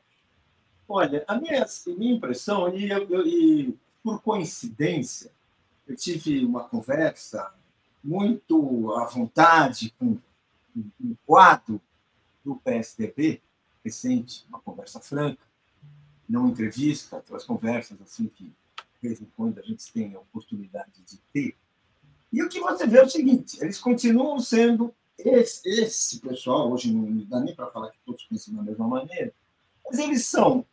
Olha, a minha, a minha impressão, e, eu, eu, e por coincidência, eu tive uma conversa muito à vontade com um quadro do PSDB recente, uma conversa franca, não entrevista, aquelas conversas assim que de vez em quando a gente tem a oportunidade de ter. E o que você vê é o seguinte: eles continuam sendo esse, esse pessoal, hoje não dá nem para falar que todos pensam da mesma maneira, mas eles são,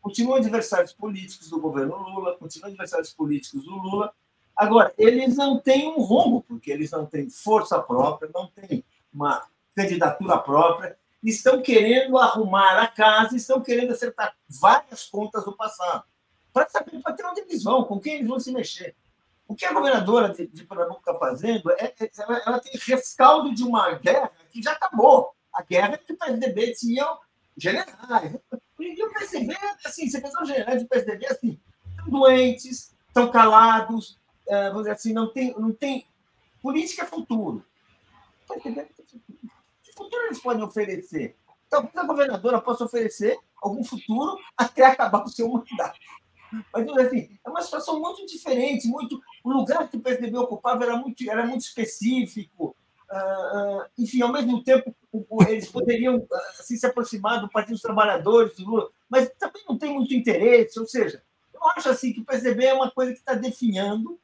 continuam adversários políticos do governo Lula, continuam adversários políticos do Lula. Agora, eles não têm um rumo, porque eles não têm força própria, não têm uma candidatura própria, estão querendo arrumar a casa, estão querendo acertar várias contas do passado, para saber para onde eles vão, com quem eles vão se mexer. O que a governadora de, de Pernambuco está fazendo é, é ela, ela, tem rescaldo de uma guerra que já acabou. A guerra que o PSDB tinha generais. E o PSDB, assim, você pensa os generais do PSDB, assim, estão doentes, estão calados, é, vamos dizer assim, não tem, não tem política é futuro. Que futuro eles podem oferecer? Talvez a governadora possa oferecer algum futuro até acabar o seu mandato. Mas assim, é uma situação muito diferente, muito. O lugar que o PSDB ocupava era muito, era muito específico. Uh, enfim, ao mesmo tempo, eles poderiam uh, assim, se aproximar do Partido dos Trabalhadores, do Lula, mas também não tem muito interesse. Ou seja, eu acho assim que o PSDB é uma coisa que está definhando,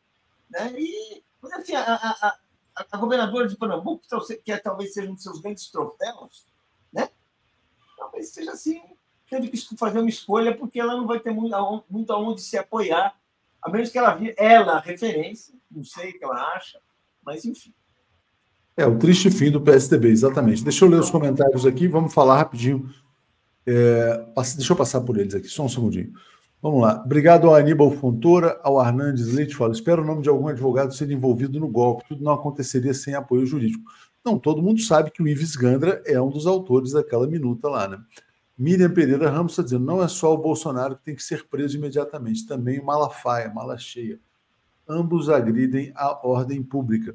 né? E assim, a, a, a, a governadora de Pernambuco, que é, talvez seja um dos seus grandes troféus, né? Talvez seja assim teve que fazer uma escolha porque ela não vai ter muito, muito aonde se apoiar, a menos que ela vire ela referência, não sei o que ela acha, mas enfim. É, o triste fim do PSDB, exatamente. Deixa eu ler os comentários aqui, vamos falar rapidinho. É, deixa eu passar por eles aqui, só um segundinho. Vamos lá. Obrigado ao Aníbal Fontoura, ao Hernandes Leite. Fala, espero o nome de algum advogado ser envolvido no golpe. Tudo não aconteceria sem apoio jurídico. Não, todo mundo sabe que o Ives Gandra é um dos autores daquela minuta lá, né? Miriam Pereira Ramos está dizendo: não é só o Bolsonaro que tem que ser preso imediatamente, também o Malafaia, mala cheia. Ambos agridem a ordem pública.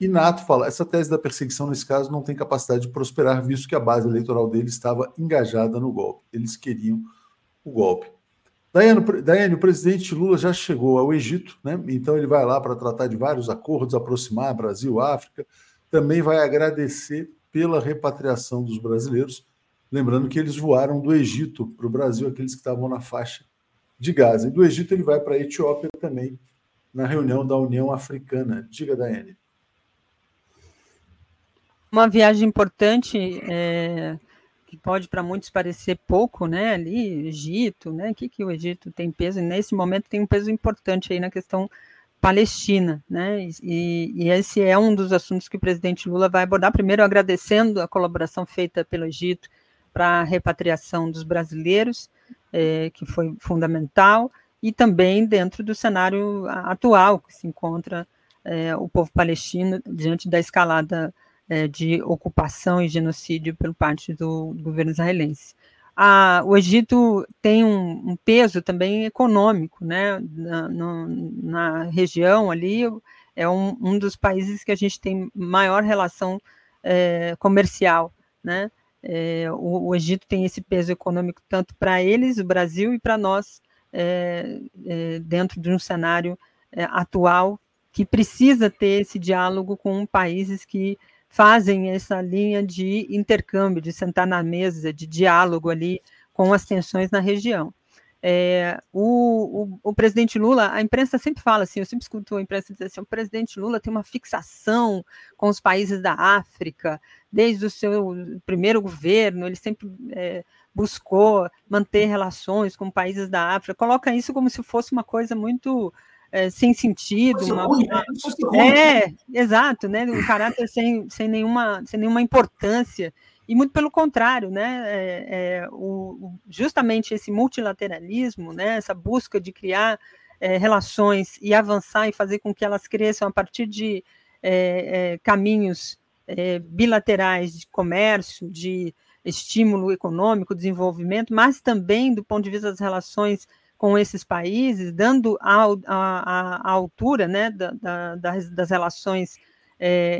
E Nato fala: essa tese da perseguição, nesse caso, não tem capacidade de prosperar, visto que a base eleitoral dele estava engajada no golpe. Eles queriam o golpe. Daiane, o presidente Lula já chegou ao Egito, né? então ele vai lá para tratar de vários acordos, aproximar Brasil, África. Também vai agradecer pela repatriação dos brasileiros Lembrando que eles voaram do Egito para o Brasil, aqueles que estavam na faixa de Gaza. E do Egito ele vai para a Etiópia também, na reunião da União Africana. Diga, Daiane. Uma viagem importante, é, que pode para muitos parecer pouco, né? Ali, Egito, né? Que, que o Egito tem peso? E nesse momento tem um peso importante aí na questão Palestina, né? E, e, esse é um dos assuntos que o presidente Lula vai abordar. Primeiro, agradecendo a colaboração feita pelo Egito para a repatriação dos brasileiros, é, que foi fundamental, e também dentro do cenário atual que se encontra é, o povo palestino diante da escalada é, de ocupação e genocídio por parte do, governo israelense. A, o Egito tem um, um, peso também econômico, né, na, no, na região ali, é um, um, dos países que a gente tem maior relação é, comercial, né, é, o, o, Egito tem esse peso econômico tanto para eles, o Brasil, e para nós, é, é, dentro de um cenário é, atual que precisa ter esse diálogo com países que fazem essa linha de intercâmbio, de sentar na mesa, de diálogo ali com as tensões na região. É, o, o, o, presidente Lula, a imprensa sempre fala assim, eu sempre escuto a imprensa dizer assim, o presidente Lula tem uma fixação com os países da África, desde o seu primeiro governo, ele sempre é, buscou manter relações com países da África, coloca isso como se fosse uma coisa muito é, sem sentido. Uma, ruim, né? É, exato, né? Um caráter sem, sem, nenhuma, sem nenhuma importância e muito pelo contrário, né, é, é, o, justamente esse multilateralismo, né, essa busca de criar é, relações e avançar e fazer com que elas cresçam a partir de é, é, caminhos é, bilaterais de comércio, de estímulo econômico, desenvolvimento, mas também do ponto de vista das relações com esses países, dando a, a, a altura né, da, da, das, das, relações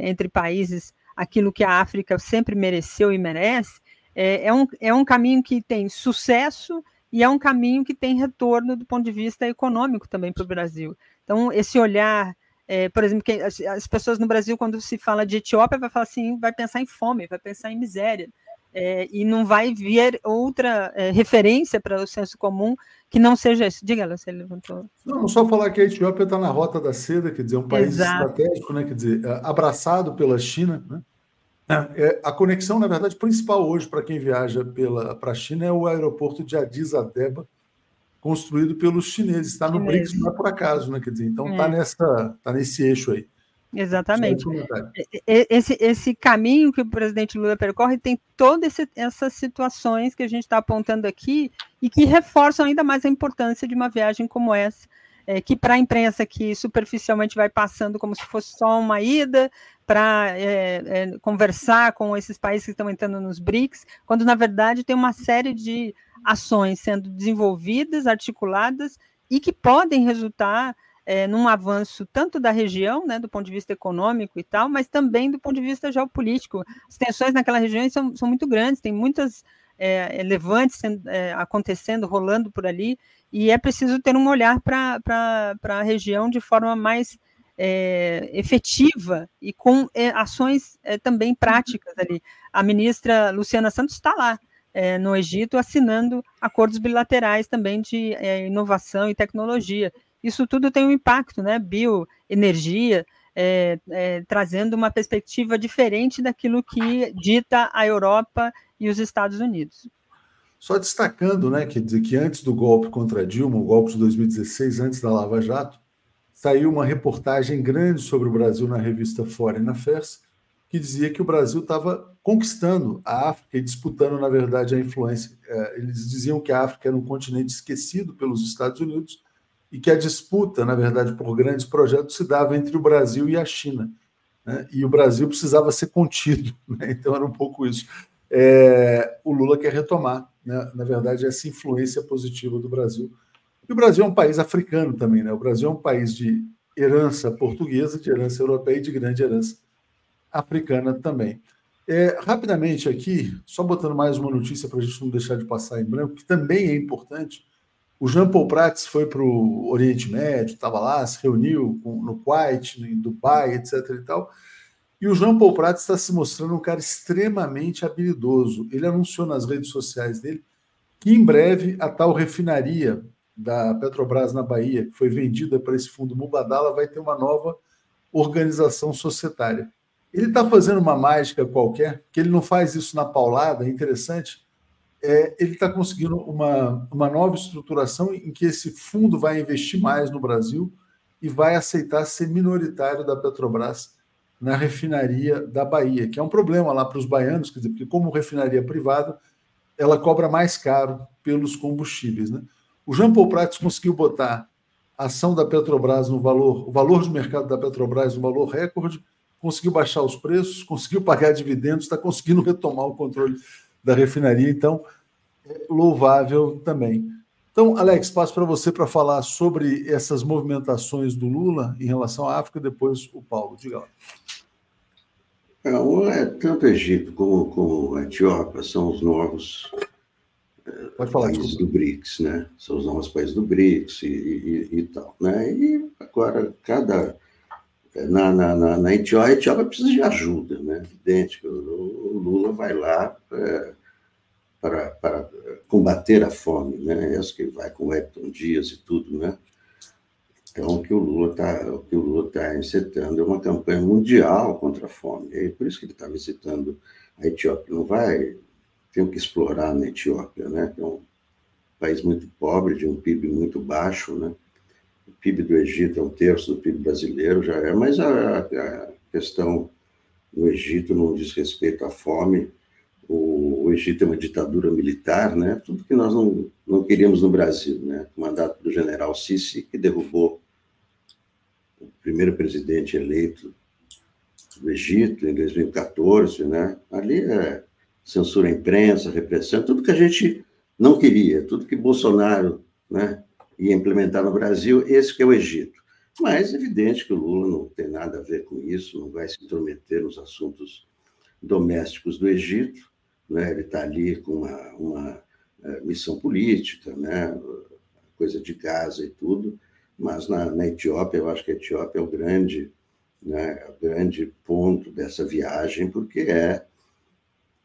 entre países aquilo que a África sempre mereceu e merece, é, é, um, é um caminho que tem sucesso e é um caminho que tem retorno do ponto de vista econômico também para o Brasil. Então, esse olhar, é, por exemplo, as, as, pessoas no Brasil, quando se fala de Etiópia, vai falar assim, vai pensar em fome, vai pensar em miséria. É, e não vai vir outra é, referência para o senso comum que não seja isso. Diga, ela, você levantou. Não, só falar que a Etiópia está na rota da seda, quer dizer, um país Exato. estratégico, né, quer dizer, abraçado pela China, né, É, a conexão, na verdade, principal hoje para quem viaja para a China é o aeroporto de Addis Abeba, construído pelos chineses. Está no BRICS, não é por acaso, né? Quer dizer, então está é. nessa, tá nesse eixo aí. Exatamente. Esse, esse caminho que o presidente Lula percorre tem todas essas situações que a gente está apontando aqui e que reforçam ainda mais a importância de uma viagem como essa, é, que para a imprensa que superficialmente vai passando como se fosse só uma ida para é, é, conversar com esses países que estão entrando nos BRICS, quando na verdade tem uma série de ações sendo desenvolvidas, articuladas e que podem resultar é, num avanço tanto da região, né, do ponto de vista econômico e tal, mas também do ponto de vista geopolítico. As tensões naquela região são, são muito grandes, tem muitas é, levantes é, acontecendo, rolando por ali, e é preciso ter um olhar para a região de forma mais é, efetiva e com é, ações é, também práticas ali. A ministra Luciana Santos está lá, é, no Egito, assinando acordos bilaterais também de é, inovação e tecnologia isso tudo tem um impacto, né? Bioenergia, é, é, trazendo uma perspectiva diferente daquilo que dita a Europa e os Estados Unidos. Só destacando, né, que, que antes do golpe contra Dilma, o golpe de 2016, antes da Lava Jato, saiu uma reportagem grande sobre o Brasil na revista Foreign Affairs, que dizia que o Brasil estava conquistando a África e disputando, na verdade, a influência. É, eles diziam que a África era um continente esquecido pelos Estados Unidos e que a disputa, na verdade, por grandes projetos se dava entre o Brasil e a China. Né? E o Brasil precisava ser contido, <laughs> né? então era um pouco isso. É, o Lula quer retomar, né? na verdade, essa influência positiva do Brasil. E o Brasil é um país africano também, né? O Brasil é um país de herança portuguesa, de herança europeia e de grande herança africana também. É, rapidamente aqui, só botando mais uma notícia para a gente não deixar de passar em branco, que também é importante, o Jean Paul Prats foi para o Oriente Médio, estava lá, se reuniu com, no Kuwait, em Dubai, etc. e tal. E o Jean Paul Prats está se mostrando um cara extremamente habilidoso. Ele anunciou nas redes sociais dele que em breve a tal refinaria da Petrobras na Bahia, que foi vendida para esse fundo Mubadala, vai ter uma nova organização societária. Ele está fazendo uma mágica qualquer, que ele não faz isso na paulada, é interessante é, ele está conseguindo uma, uma nova estruturação em que esse fundo vai investir mais no Brasil e vai aceitar ser minoritário da Petrobras na refinaria da Bahia, que é um problema lá para os baianos, quer dizer, porque como refinaria privada, ela cobra mais caro pelos combustíveis. Né? O Jean Paul Prats conseguiu botar a ação da Petrobras no valor, o valor de mercado da Petrobras no valor recorde, conseguiu baixar os preços, conseguiu pagar dividendos, está conseguindo retomar o controle da refinaria, então é louvável também. Então, Alex, passo para você para falar sobre essas movimentações do Lula em relação à África, depois o Paulo. Diga lá. É, tanto o Egito como, como a Etiópia são os novos Pode falar, países desculpa. do BRICS, né? São os novos países do BRICS e, e, e tal, né? E agora cada na, na, na, na Etiópia, a Etiópia precisa de ajuda, né? Evidente o, o Lula vai lá é, para, combater a fome, né? É isso que vai com o Hector Dias e tudo, né? Então, o que o Lula está está incitando é uma campanha mundial contra a fome. É por isso que ele está visitando a Etiópia. Não vai tem que explorar na Etiópia, né? Que é um país muito pobre, de um PIB muito baixo, né? O PIB do Egito é um terço do PIB brasileiro, já é, mas a, a questão no Egito não diz respeito à fome, o, o, Egito é uma ditadura militar, né? Tudo que nós não, não queríamos no Brasil, né? O mandato do general Sisi, que derrubou o primeiro presidente eleito do Egito em 2014, né? Ali é censura à imprensa, repressão, tudo que a gente não queria, tudo que Bolsonaro, né, ia implementar no Brasil, esse que é o Egito. Mas é evidente que o Lula não tem nada a ver com isso, não vai se intrometer nos assuntos domésticos do Egito, né? ele está ali com uma, uma eh, missão política, né? coisa de Gaza e tudo, mas na, na, Etiópia, eu acho que a Etiópia é o grande, né, o grande ponto dessa viagem, porque é,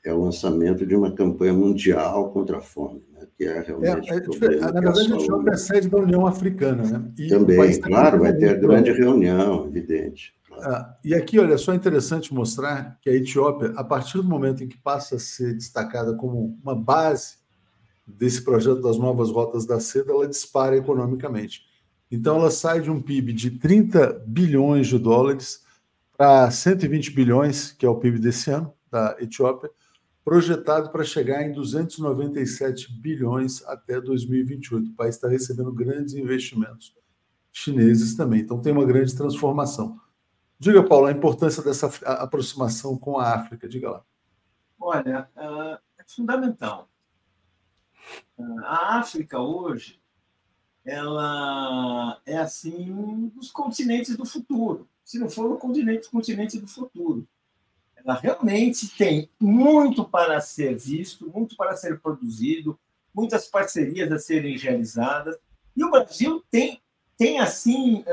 é o lançamento de uma campanha mundial contra a fome, né, que é realmente. É, é, na verdade, a Etiópia é sede da União Africana, né? E Também, claro, vai ter a grande reunião, evidente. Ah, e aqui, olha, só interessante mostrar que a Etiópia, a partir do momento em que passa a ser destacada como uma base desse projeto das novas rotas da seda, ela dispara economicamente. Então, ela sai de um PIB de 30 bilhões de dólares para 120 bilhões, que é o PIB desse ano, da Etiópia, projetado para chegar em 297 bilhões até 2028. O país está recebendo grandes investimentos chineses também. Então, tem uma grande transformação. Diga, Paulo, a importância dessa aproximação com a África. Diga lá. Olha, ah, é fundamental. Ah, a África hoje ela é assim um dos continentes do futuro, se não for o continente, continente do futuro. Ela realmente tem muito para ser visto, muito para ser produzido, muitas parcerias a serem realizadas. E o Brasil tem, tem assim,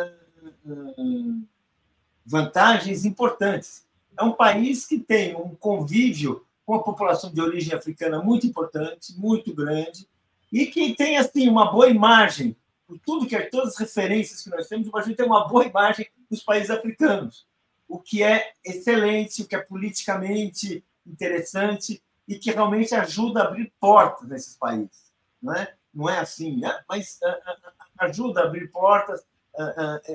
vantagens importantes. É um país que tem um convívio com a população de origem africana muito importante, muito grande, e que tem assim uma boa imagem, por tudo que é, todas as referências que nós temos, o Brasil tem uma boa imagem dos países africanos o que é excelente, o que é politicamente interessante e que realmente ajuda a abrir portas nesses países. Não é, não é assim, né? mas uh, ajuda a abrir portas,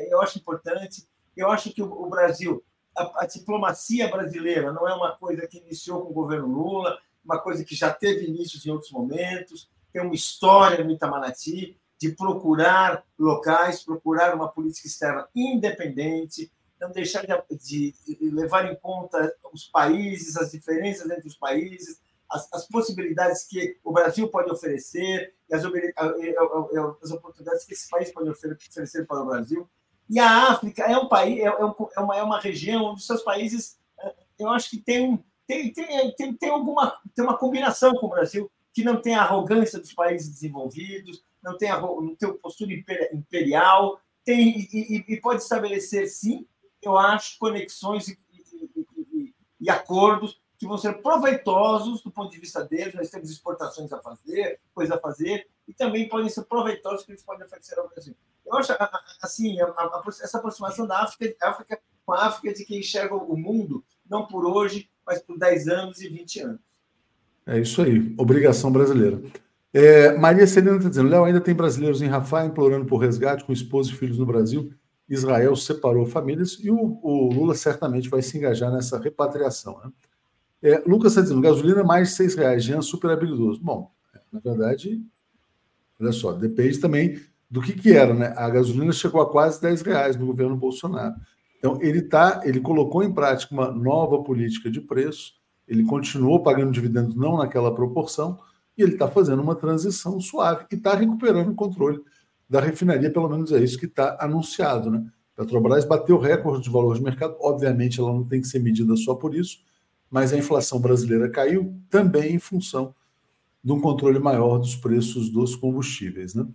eu acho importante. Eu acho que o, Brasil, a, a, diplomacia brasileira não é uma coisa que iniciou com o governo Lula, uma coisa que já teve inícios em outros momentos, tem uma história no Itamaraty de procurar locais, procurar uma política externa independente, não deixar de, de, levar em conta os países, as diferenças entre os países, as, as possibilidades que o Brasil pode oferecer e as, as, oportunidades que esse país pode oferecer para o Brasil. E a África é um país, é, é, é, uma, é uma região onde seus países, eh, eu acho que tem, tem, tem, tem, tem, alguma, tem uma combinação com o Brasil que não tem a arrogância dos países desenvolvidos, não tem a não tem postura imperial, tem, e, e, e pode estabelecer, sim, eu acho, conexões e, e, e, e, acordos que vão ser proveitosos do ponto de vista deles. Nós temos exportações a fazer, coisas a fazer, e também podem ser proveitosos que eles podem oferecer ao Brasil. Eu acho, assim, a, a, essa aproximação da África, África com a África de quem enxerga o mundo, não por hoje, mas por 10 anos e 20 anos. É isso aí, obrigação brasileira. É, Maria Celina está dizendo: Léo, ainda tem brasileiros em Rafah implorando por resgate com esposa e filhos no Brasil. Israel separou famílias e o, o, Lula certamente vai se engajar nessa repatriação. Né? É, Lucas está dizendo, gasolina mais seis reais, Jean super habilidoso. Bom, na verdade, olha só, depende também do que, que era, né? A gasolina chegou a quase 10 reais no governo Bolsonaro. Então, ele tá, ele colocou em prática uma nova política de preço, ele continuou pagando dividendos não naquela proporção, e ele está fazendo uma transição suave e está recuperando o controle da refinaria, pelo menos é isso que está anunciado. Né? Petrobras bateu recorde de valor de mercado, obviamente ela não tem que ser medida só por isso, mas a inflação brasileira caiu também em função de um controle maior dos preços dos combustíveis. Né?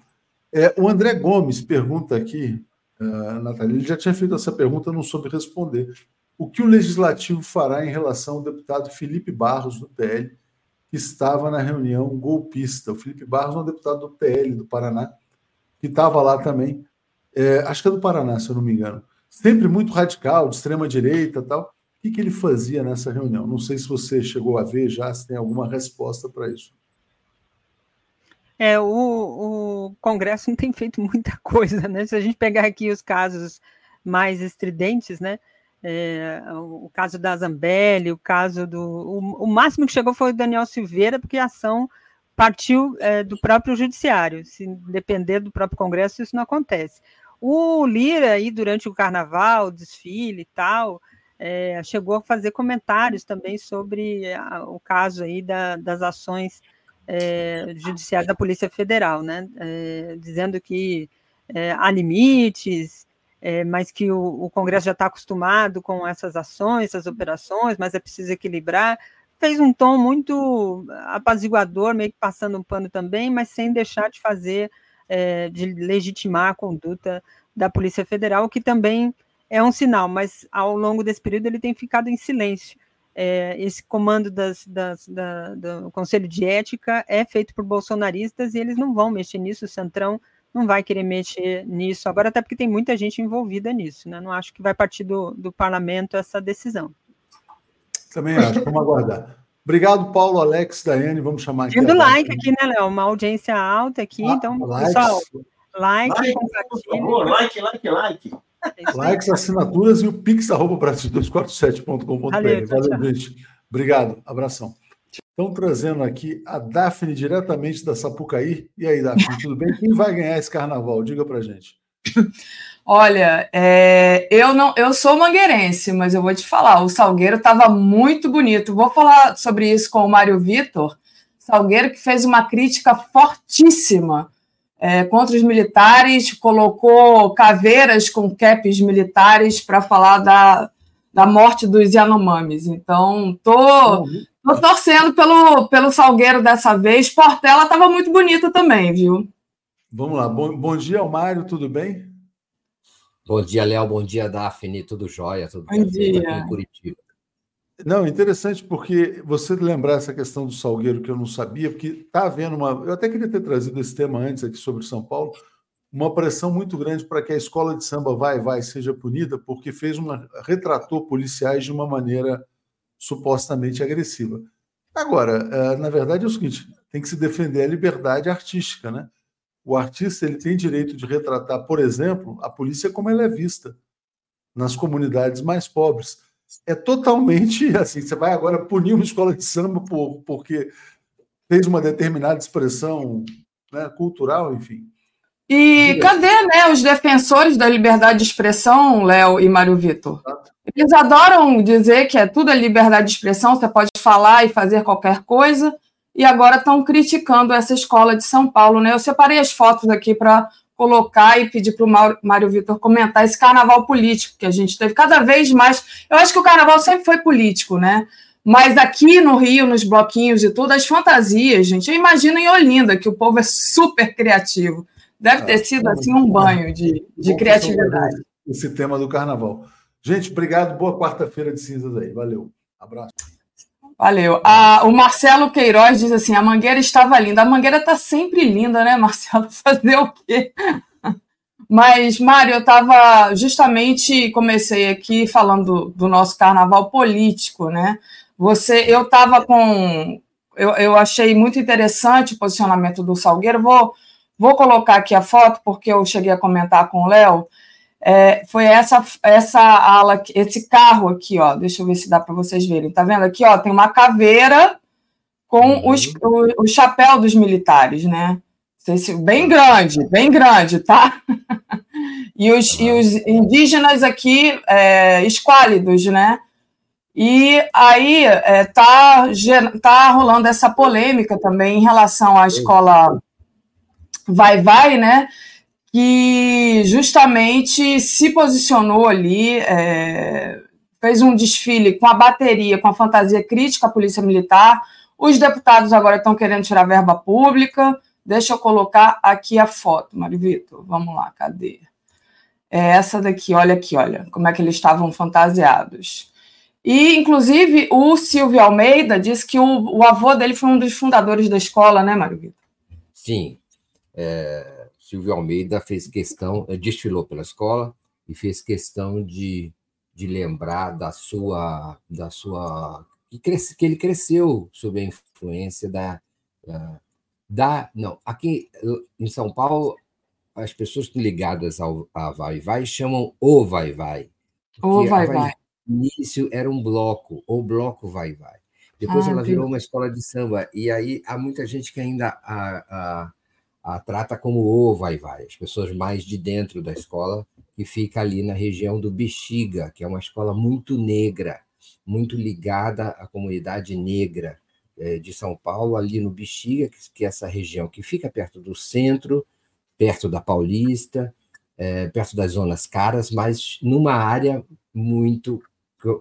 É, o André Gomes pergunta aqui, uh, Natália, ele já tinha feito essa pergunta, não soube responder. O que o legislativo fará em relação ao deputado Felipe Barros, do PL, que estava na reunião golpista? O Felipe Barros é um deputado do PL do Paraná, que estava lá também, é, acho que é do Paraná, se eu não me engano, sempre muito radical, de extrema direita tal. O que, que ele fazia nessa reunião? Não sei se você chegou a ver já, se tem alguma resposta para isso. É, o, o, Congresso não tem feito muita <laughs> coisa, né? Se a gente pegar aqui os casos mais estridentes, né? É, o caso da Zambelli, o caso do. O, o, máximo que chegou foi o Daniel Silveira, porque a ação partiu é, do próprio judiciário. Se depender do próprio Congresso, isso não acontece. O Lira, aí, durante o carnaval, o desfile e tal, é, chegou a fazer comentários também sobre a, o caso aí da, das ações é, judiciais da Polícia Federal, né? É, dizendo que é, há limites, é, mas que o, o Congresso já está acostumado com essas ações, essas operações, mas é preciso equilibrar fez um tom muito apaziguador, meio que passando um pano também, mas sem deixar de fazer, é, de legitimar a conduta da Polícia Federal, que também é um sinal, mas ao longo desse período ele tem ficado em silêncio. É, esse comando das, das, da, do Conselho de Ética é feito por bolsonaristas e eles não vão mexer nisso, o Centrão não vai querer mexer nisso agora, até porque tem muita gente envolvida nisso, né? Não acho que vai partir do, do parlamento essa decisão. Também acho, vamos aguardar. Obrigado, Paulo, Alex, Daiane, vamos chamar aqui. Dando like aqui, né, Léo? Uma audiência alta aqui, ah, então, likes. pessoal, like, like like, like, like. Likes, assinaturas e o pix arroba brasil247.com.br. Valeu, Valeu gente. Obrigado, abração. Estão trazendo aqui a Daphne diretamente da Sapucaí. E aí, Daphne, tudo bem? Quem vai ganhar esse carnaval? Diga pra gente. <laughs> Olha, é, eu não, eu sou mangueirense, mas eu vou te falar, o Salgueiro estava muito bonito. Vou falar sobre isso com o Mário Vitor. Salgueiro que fez uma crítica fortíssima é, contra os militares, colocou caveiras com caps militares para falar da, da morte dos Yanomamis. Então, tô, tô torcendo pelo, pelo Salgueiro dessa vez. Portela estava muito bonita também, viu? Vamos lá. Bom, bom dia, Mário, tudo bem? Bom dia, Léo. Bom dia, Daphne. Tudo jóia? Tudo bom dia. Aqui em Curitiba. Não, interessante porque você lembrar essa questão do Salgueiro que eu não sabia, porque está havendo uma. Eu até queria ter trazido esse tema antes aqui sobre São Paulo, uma pressão muito grande para que a escola de samba vai vai seja punida, porque fez uma retratou policiais de uma maneira supostamente agressiva. Agora, eh, na verdade é o seguinte, tem que se defender a liberdade artística, né? O artista ele tem direito de retratar, por exemplo, a polícia como ela é vista nas comunidades mais pobres é totalmente <laughs> assim. Você vai agora punir uma escola de samba por, porque fez uma determinada expressão né, cultural, enfim. E cadê né, os defensores da liberdade de expressão, Léo e Mário Vitor? Eles adoram dizer que é tudo é liberdade de expressão, você pode falar e fazer qualquer coisa, e agora estão criticando essa escola de São Paulo. Né? Eu separei as fotos aqui para colocar e pedir para o Mário Vitor comentar esse carnaval político que a gente teve cada vez mais. Eu acho que o carnaval sempre foi político, né? Mas aqui no Rio, nos bloquinhos e tudo, as fantasias, gente, eu imagino em Olinda, que o povo é super criativo. Deve ter sido assim um banho de, de criatividade. Esse tema do carnaval. Gente, obrigado. Boa quarta-feira de cinzas aí. Valeu. Abraço. Valeu. o Marcelo Queiroz diz assim: a mangueira estava linda. A mangueira está sempre linda, né, Marcelo? <laughs> Fazer o quê? Mas, Mário, eu estava justamente comecei aqui falando do, nosso carnaval político, né? Você, eu estava com. Eu, eu achei muito interessante o posicionamento do Salgueiro. Vou, vou colocar aqui a foto, porque eu cheguei a comentar com o Léo é, foi essa essa ala, esse carro aqui, ó. Deixa eu ver se dá para vocês verem. Tá vendo aqui, ó? Tem uma caveira com uhum. os, o, o, chapéu dos militares, né? Bem grande, bem grande, tá? <laughs> e, os, e os indígenas aqui é, esquálidos, né? E aí é, tá, tá rolando essa polêmica também em relação à escola Vai Vai, né? Que justamente se posicionou ali, é, fez um desfile com a bateria, com a fantasia crítica à Polícia Militar. Os deputados agora estão querendo tirar verba pública. Deixa eu colocar aqui a foto, Mário Vitor. Vamos lá, cadê? É essa daqui, olha aqui, olha, como é que eles estavam fantasiados. E, inclusive, o Silvio Almeida disse que o, o avô dele foi um dos fundadores da escola, né, Mário Vitor? Sim. É, Silvio Almeida fez questão, eh, desfilou pela escola e fez questão de, de lembrar da sua da sua que, cresce, que ele cresceu sob a influência da, da não aqui em São Paulo as pessoas ligadas ao a Vai Vai chamam o Vai Vai o Vai Vai início era um bloco o bloco Vai Vai. Depois ah, ela virou uma escola de samba e aí há muita gente que ainda a, a a trata como o vai-vai, as pessoas mais de dentro da escola, que fica ali na região do Bexiga, que é uma escola muito negra, muito ligada à comunidade negra é, de São Paulo, ali no Bexiga, que é essa região que fica perto do centro, perto da Paulista, é, perto das zonas caras, mas numa área muito,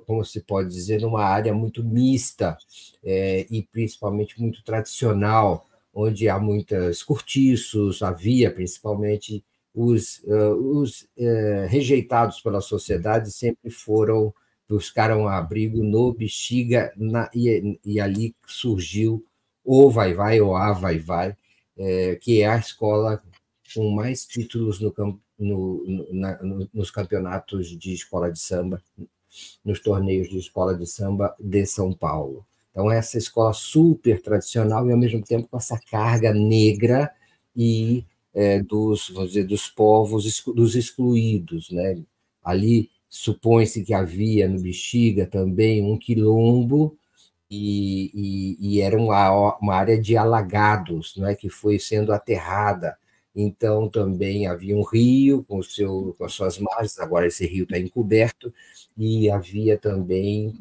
como se pode dizer, numa área muito mista é, e principalmente muito tradicional, onde há muitos cortiços, havia principalmente os, uh, os uh, rejeitados pela sociedade sempre foram buscaram abrigo no Bexiga na, e, e, ali surgiu o Vai Vai ou a Vai Vai, é, que é a escola com mais títulos no, no, no, nos campeonatos de escola de samba, nos torneios de escola de samba de São Paulo. Então, essa escola super tradicional e, ao mesmo tempo, com essa carga negra e é, dos, vamos dizer, dos povos, dos excluídos. Né? Ali supõe-se que havia no Bexiga também um quilombo e, e, e era uma, uma, área de alagados, né, que foi sendo aterrada. Então também havia um rio com, seu, com as suas margens, agora esse rio está encoberto, e havia também,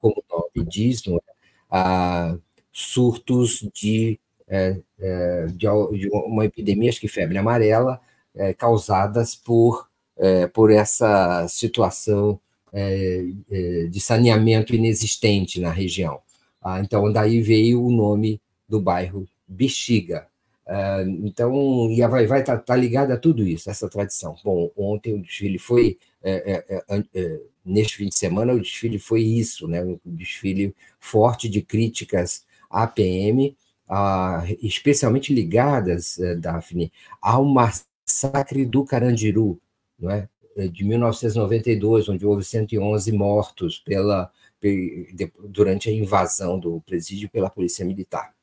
como o nome diz, é? Ah, surtos de, é, é, de, uma epidemia, acho que febre amarela, é, causadas por, é, por essa situação é, de saneamento inexistente na região. Ah, então, daí veio o nome do bairro Bexiga. Ah, então, e a Vai Vai está tá ligada a tudo isso, essa tradição. Bom, ontem o desfile foi, é, é, é, neste fim de semana, o desfile foi isso, né? um desfile forte de críticas à PM, ah, especialmente ligadas, eh, Daphne, ao massacre do Carandiru, não é? de 1992, onde houve 111 mortos pela durante a invasão do presídio pela polícia militar.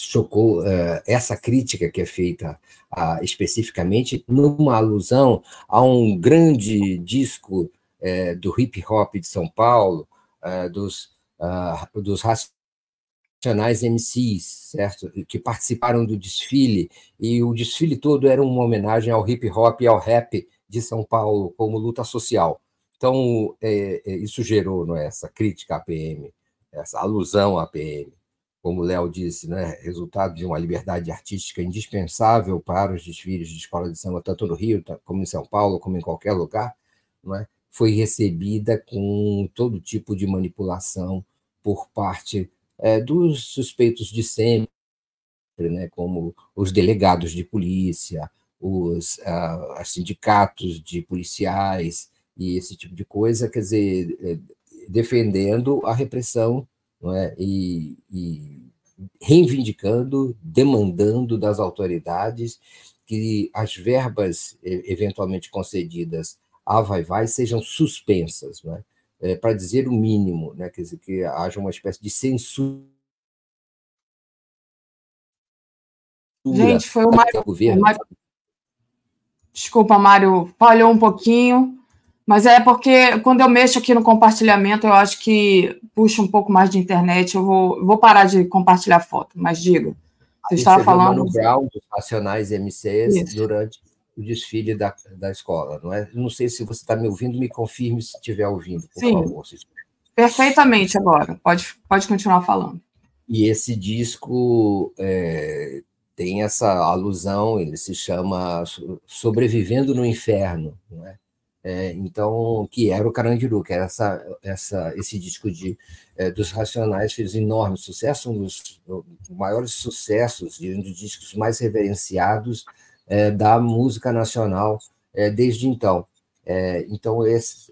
Chocou uh, essa crítica que é feita uh, especificamente numa alusão a um grande disco uh, do hip hop de São Paulo, dos, dos racionais MCs, certo? Que participaram do desfile, e o desfile todo era uma homenagem ao hip hop e ao rap de São Paulo como luta social. Então, isso gerou não é, essa crítica à PM, essa alusão à PM, como o Léo disse, né, resultado de uma liberdade artística indispensável para os desfiles de escola de samba, tanto no Rio, como em São Paulo, como em qualquer lugar, não é, foi recebida com todo tipo de manipulação por parte é, dos suspeitos de sempre, né, como os delegados de polícia, os sindicatos de policiais, e esse tipo de coisa, quer dizer, é, defendendo a repressão não é? e, e reivindicando, demandando das autoridades que as verbas eventualmente concedidas à Vai Vai sejam suspensas, né? É, para dizer o mínimo, né? quer dizer, que haja uma espécie de censura. Gente, foi o Mário. Governo. Desculpa, Mário, falhou um pouquinho. Mas é porque quando eu mexo aqui no compartilhamento, eu acho que puxa um pouco mais de internet. Eu vou, vou parar de compartilhar foto, mas diga. Você estava falando. Mano Brown dos Racionais MCs Isso. durante o desfile da, da escola, não é? Não sei se você está me ouvindo, me confirme se estiver ouvindo, por Sim. favor. Perfeitamente agora. Pode, pode continuar falando. E esse disco é, tem essa alusão, ele se chama Sobrevivendo no Inferno, não é? É, então, que era o Carandiru, que era essa, essa, esse disco de, é, dos Racionais, fez enorme sucesso, um dos maiores sucessos, um dos discos mais reverenciados é, da música nacional é, desde então. É, então, esse,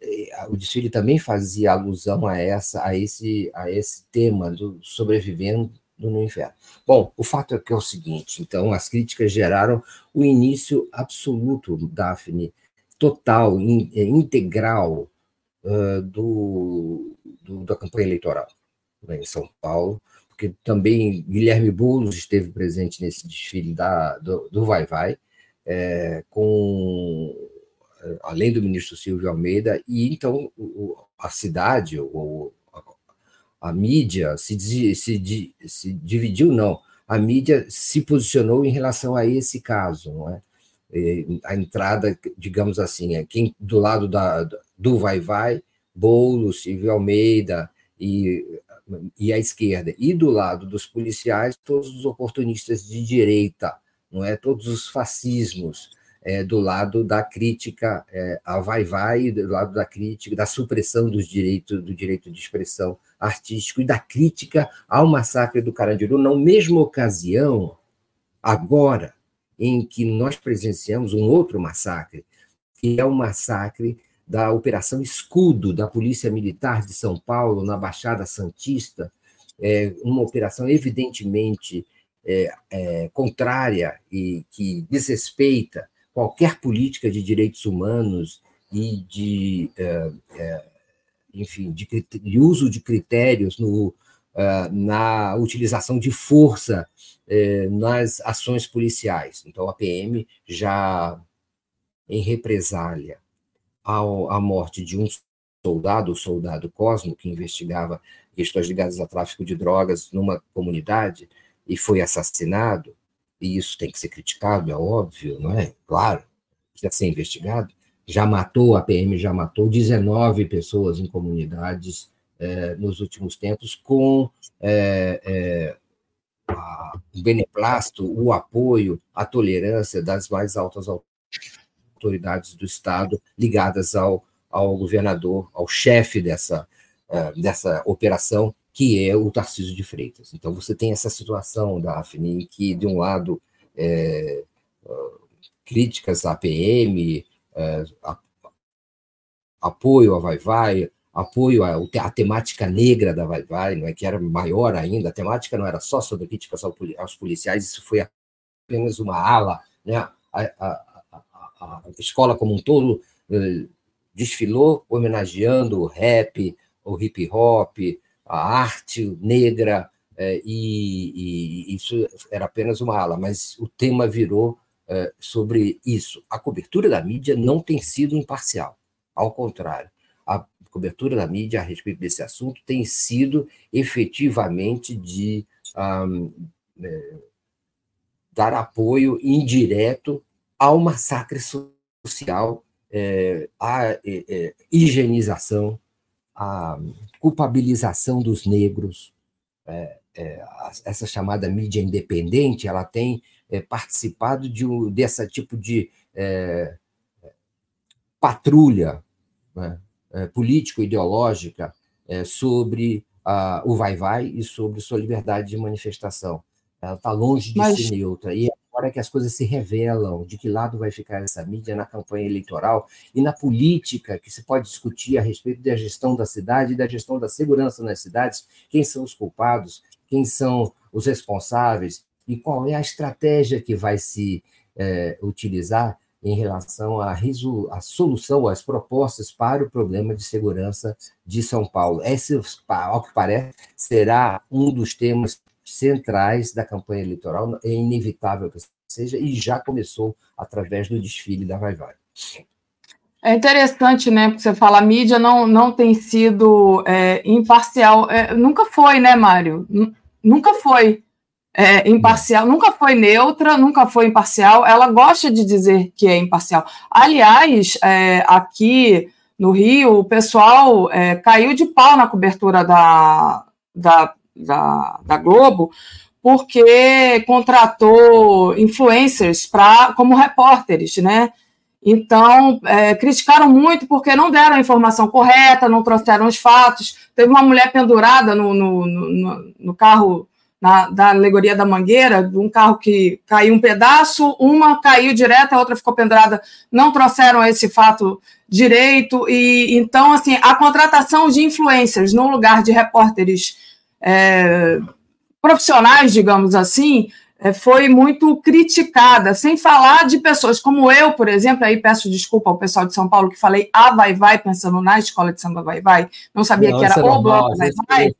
o desfile também fazia alusão a, essa, a, esse, a esse tema do sobrevivendo no inferno. Bom, o fato é que é o seguinte, então, as críticas geraram o início absoluto, Daphne, total, in, é, integral uh, do, do, da campanha eleitoral né, em São Paulo, porque também Guilherme Boulos esteve presente nesse desfile da, do, do Vai Vai, é, com além do ministro Silvio Almeida, e então a cidade, ou a, a mídia se, se, se dividiu, não, a mídia se posicionou em relação a esse caso, não é? A entrada, digamos assim, é quem do lado da, do Vai Vai, Boulos, Silvio Almeida e, e a esquerda, e do lado dos policiais, todos os oportunistas de direita, não é? Todos os fascismos, é, do lado da crítica é, a Vai Vai, do lado da crítica, da supressão dos direitos, do direito de expressão artístico e da crítica ao massacre do Carandiru, na mesma ocasião, agora, em que nós presenciamos um outro massacre, que é o massacre da Operação Escudo da Polícia Militar de São Paulo, na Baixada Santista, é uma operação evidentemente é, é, contrária e que desrespeita qualquer política de direitos humanos e de, é, é enfim, de, de, uso de critérios no, na utilização de força uh, nas ações policiais. Então, a PM já, em represália ao, à morte de um soldado, o soldado Cosmo, que investigava questões ligadas ao tráfico de drogas numa comunidade, e foi assassinado, e isso tem que ser criticado, é óbvio, não é? Claro, precisa ser investigado. Já matou, a PM já matou 19 pessoas em comunidades é, nos últimos tempos, com é, é, a, o beneplácito, o apoio, a tolerância das mais altas autoridades do Estado ligadas ao, ao governador, ao chefe dessa, é, dessa operação, que é o Tarcísio de Freitas. Então, você tem essa situação, Daphne, em que, de um lado, é, críticas à PM, é, a, apoio à Vai Vai, apoio à, temática negra da Vai Vai, não é, que era maior ainda, a temática não era só sobre críticas aos policiais, isso foi apenas uma ala, né? a, a, a escola como um todo eh, desfilou homenageando o rap, o hip hop, a arte negra, é, e, e, isso era apenas uma ala, mas o tema virou é, sobre isso. A cobertura da mídia não tem sido imparcial, ao contrário. Cobertura da mídia a respeito desse assunto tem sido efetivamente de um, é, dar apoio indireto ao massacre social, é, à é, é, higienização a culpabilização dos negros, é, é, essa chamada mídia independente, ela tem participado de um, dessa tipo de patrulha né, é, político-ideológica é, sobre o vai-vai e sobre sua liberdade de manifestação. Ela está longe de Mas... ser neutra. E hora que as coisas se revelam, de que lado vai ficar essa mídia na campanha eleitoral e na política que se pode discutir a respeito da gestão da cidade e da gestão da segurança nas cidades, quem são os culpados, quem são os responsáveis e qual é a estratégia que vai se é, utilizar em relação à, à solução, às propostas para o problema de segurança de São Paulo. Esse, ao que parece, será um dos temas centrais da campanha eleitoral, é inevitável que seja, e já começou através do desfile da Vai Vai. É interessante, né? Porque você fala, a mídia não, não tem sido é, imparcial. É, nunca foi, né, Mário? Nunca foi é, imparcial, nunca foi neutra, nunca foi imparcial. Ela gosta de dizer que é imparcial. Aliás, é, aqui no Rio, o pessoal é, caiu de pau na cobertura da, da da, da Globo, porque contratou influencers pra, como repórteres, né? Então, é, criticaram muito porque não deram a informação correta, não trouxeram os fatos. Teve uma mulher pendurada no, no, no, no carro na, da alegoria da Mangueira, de um carro que caiu um pedaço, uma caiu direto, a outra ficou pendurada. Não trouxeram esse fato direito. E então, assim, a contratação de influencers no lugar de repórteres é, profissionais, digamos assim, foi muito criticada, sem falar de pessoas como eu, por exemplo, aí peço desculpa ao pessoal de São Paulo que falei a Vai Vai, pensando na escola de samba Vai Vai, não sabia não, que era o bloco Vai Vai.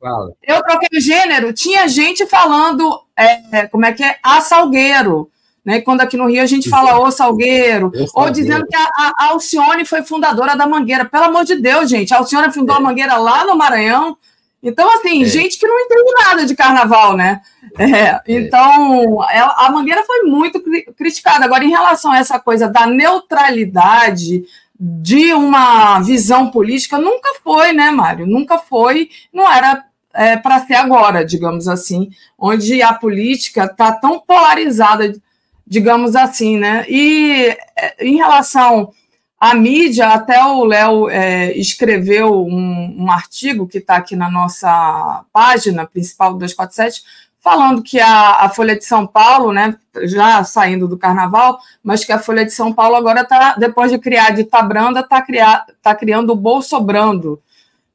Eu troquei o gênero, tinha gente falando, é, como é que é, a Salgueiro, né? Quando aqui no Rio a gente fala o Salgueiro, ou dizendo que a, a, Alcione foi fundadora da Mangueira. Pelo amor de Deus, gente, a Alcione fundou é. a Mangueira lá no Maranhão, então, assim, é. gente que não entende nada de carnaval, né? É, é. então, a Mangueira foi muito criticada. Agora, em relação a essa coisa da neutralidade de uma visão política, nunca foi, né, Mário? Nunca foi, não era é, para ser agora, digamos assim, onde a política está tão polarizada, digamos assim, né? E é, em relação a mídia, até o Léo é, escreveu um, um artigo que está aqui na nossa página principal do 247, falando que a, a, Folha de São Paulo, né, já saindo do carnaval, mas que a Folha de São Paulo agora está, depois de criar de Tabranda, está tá criando o Bolsobrando,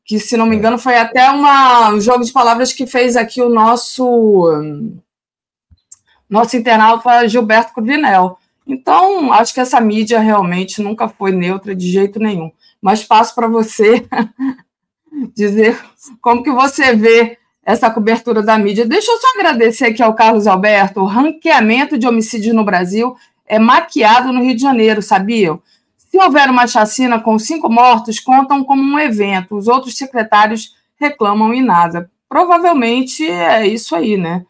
que, se não me engano, foi até uma, um jogo de palavras que fez aqui o nosso nosso internauta Gilberto Cruvinel. Então, acho que essa mídia realmente nunca foi neutra de jeito nenhum. Mas passo para você <laughs> dizer como que você vê essa cobertura da mídia. Deixa eu só agradecer aqui ao Carlos Alberto. O ranqueamento de homicídios no Brasil é maquiado no Rio de Janeiro, sabiam? Se houver uma chacina com cinco mortos, contam como um evento. Os outros secretários reclamam e nada. Provavelmente é isso aí, né?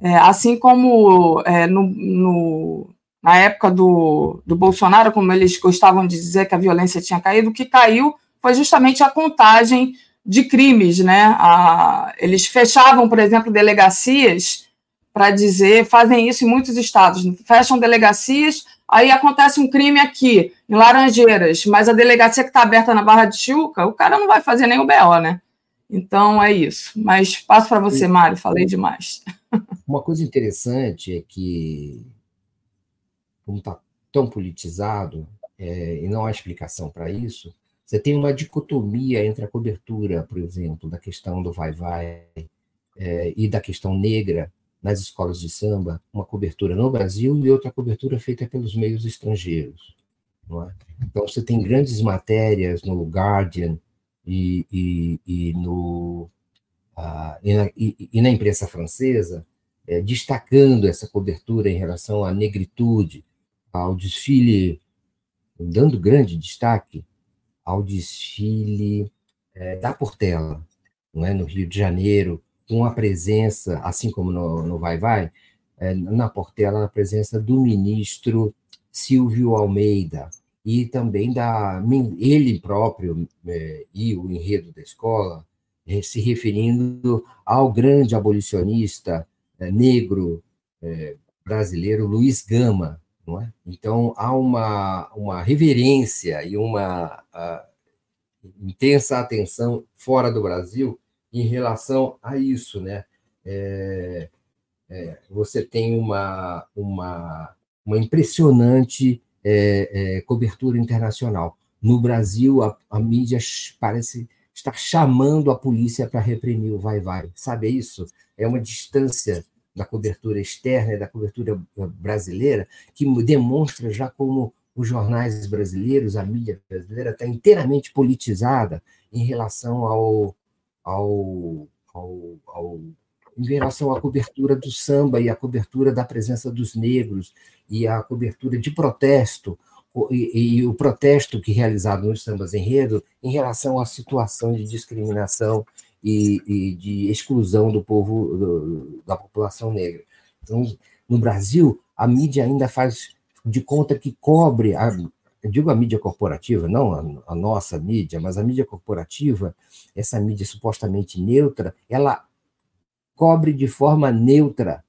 É, assim como é, no, no, na época do, do Bolsonaro, como eles gostavam de dizer que a violência tinha caído, o que caiu foi justamente a contagem de crimes, né? A, eles fechavam, por exemplo, delegacias para dizer, fazem isso em muitos estados, fecham delegacias, aí acontece um crime aqui, em Laranjeiras, mas a delegacia que está aberta na Barra de Chuca, o cara não vai fazer nem o BO, né? Então é isso. Mas passo para você, Mário, falei demais. Uma coisa interessante é que, como está tão politizado, é, e não há explicação para isso, você tem uma dicotomia entre a cobertura, por exemplo, da questão do vai-vai é, e da questão negra nas escolas de samba, uma cobertura no Brasil e outra cobertura feita pelos meios estrangeiros. É? Então, você tem grandes matérias no Guardian e, e, e no, e, na, e, na, imprensa francesa, é, destacando essa cobertura em relação à negritude, ao desfile, dando grande destaque ao desfile é, da Portela, não é? no Rio de Janeiro, com a presença, assim como no, no Vai Vai, é, na Portela, a presença do ministro Silvio Almeida e também da ele próprio é, e o enredo da escola é, se referindo ao grande abolicionista é, negro é, brasileiro Luiz Gama, não é? Então, há uma, uma reverência e uma intensa atenção fora do Brasil em relação a isso. Né? É, é, você tem uma, uma, uma impressionante é, é cobertura internacional. No Brasil, a, a mídia parece estar chamando a polícia para reprimir o vai-vai. Sabe isso? É uma distância da cobertura externa e da cobertura eh, brasileira, que demonstra já como os jornais brasileiros, a mídia brasileira está inteiramente politizada em relação ao, ao, ao, ao, em relação à cobertura do samba e à cobertura da presença dos negros e a cobertura de protesto e, e, o protesto que é realizado nos sambas enredo em relação à situação de discriminação e, e de exclusão do povo, do, da população negra. Então, no Brasil, a mídia ainda faz de conta que cobre, a, digo a mídia corporativa, não a, a nossa mídia, mas a mídia corporativa, essa mídia supostamente neutra, ela cobre de forma neutra,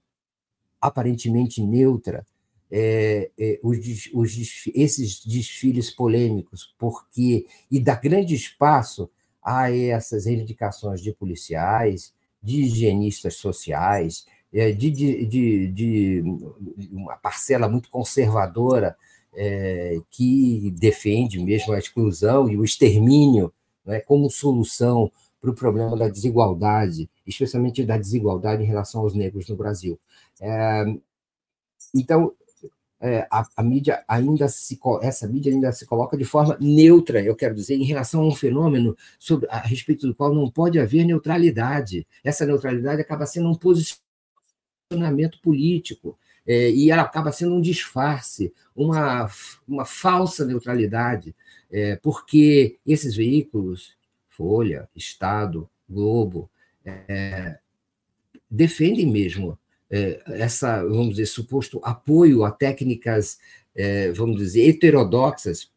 aparentemente neutra, é, é, os, os, esses desfiles polêmicos, porque e dá grande espaço a essas reivindicações de policiais, de higienistas sociais, é, de, de, de, de uma parcela muito conservadora é, que defende mesmo a exclusão e o extermínio né, como solução para o problema da desigualdade, especialmente da desigualdade em relação aos negros no Brasil. É, então, é, a, a, mídia ainda se essa mídia ainda se coloca de forma neutra, eu quero dizer, em relação a um fenômeno sobre, a respeito do qual não pode haver neutralidade. Essa neutralidade acaba sendo um posicionamento político é, e ela acaba sendo um disfarce, uma, uma falsa neutralidade, é, porque esses veículos, Folha, Estado, Globo, é, defendem mesmo essa, vamos dizer, suposto apoio a técnicas, é, vamos dizer, heterodoxas,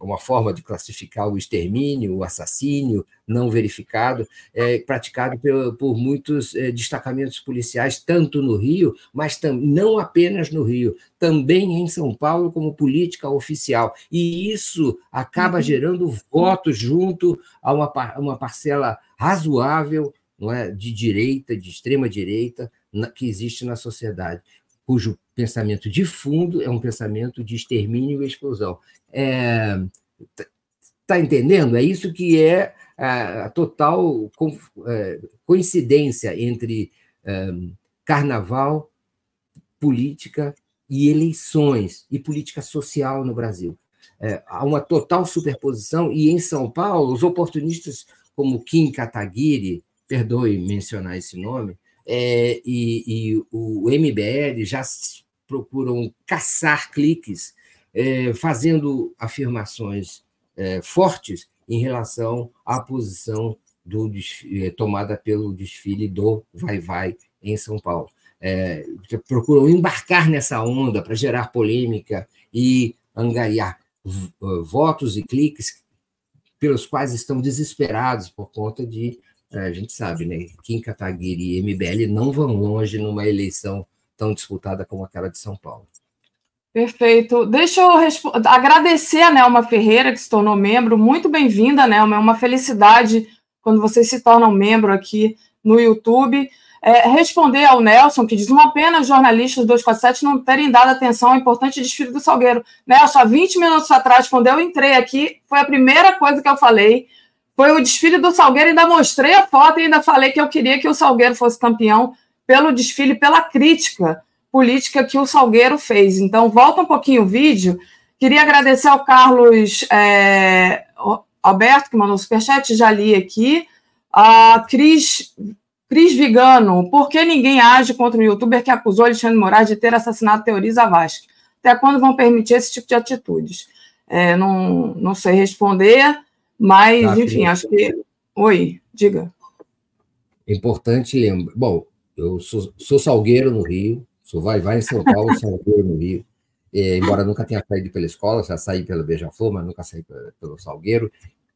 uma forma de classificar o extermínio, o assassínio não verificado, é, praticado por, por muitos é, destacamentos policiais, tanto no Rio, mas tam, não apenas no Rio, também em São Paulo, como política oficial. E isso acaba uhum. gerando votos junto a uma, uma parcela razoável não é, de direita, de extrema direita, que existe na sociedade, cujo pensamento de fundo é um pensamento de extermínio e explosão. É, tá entendendo? É isso que é a, total é, coincidência entre é, carnaval, política e eleições e política social no Brasil. É, há uma total superposição, e em São Paulo, os oportunistas como Kim Kataguiri, perdoe mencionar esse nome, é, e, e, o MBL já procuram caçar cliques, é, fazendo afirmações é, fortes em relação à posição do, é, tomada pelo desfile do Vai Vai em São Paulo. É, procuram embarcar nessa onda para gerar polêmica e angariar votos e cliques pelos quais estão desesperados por conta de, é, a gente sabe, né, Kim Kataguiri e MBL não vão longe numa eleição tão disputada como aquela de São Paulo. Perfeito. Deixa eu agradecer a Nelma Ferreira, que se tornou membro. Muito bem-vinda, Nelma. É uma felicidade quando vocês se tornam membro aqui no YouTube. É, responder ao Nelson, que diz: uma pena os jornalistas do 247 não terem dado atenção ao importante desfile do Salgueiro. Nelson, há 20 minutos atrás, quando eu entrei aqui, foi a primeira coisa que eu falei. Foi o desfile do Salgueiro, ainda mostrei a foto e ainda falei que eu queria que o Salgueiro fosse campeão pelo desfile, pela crítica política que o Salgueiro fez. Então, volta um pouquinho o vídeo. Queria agradecer ao Carlos é, Alberto, que mandou o superchat, já li aqui. A Cris, Cris Vigano, por que ninguém age contra o youtuber que acusou Alexandre Moraes de ter assassinado Teoriza Vasque? Até quando vão permitir esse tipo de atitudes? É, não, não sei responder, mas, tá, enfim, acho que. Oi, diga. É importante lembrar. Bom, eu sou, sou salgueiro no Rio, sou vai-vai em São Paulo, salgueiro no Rio. É, embora nunca tenha saído pela escola, já saí pela Beija-Flor, mas nunca saí pelo Salgueiro.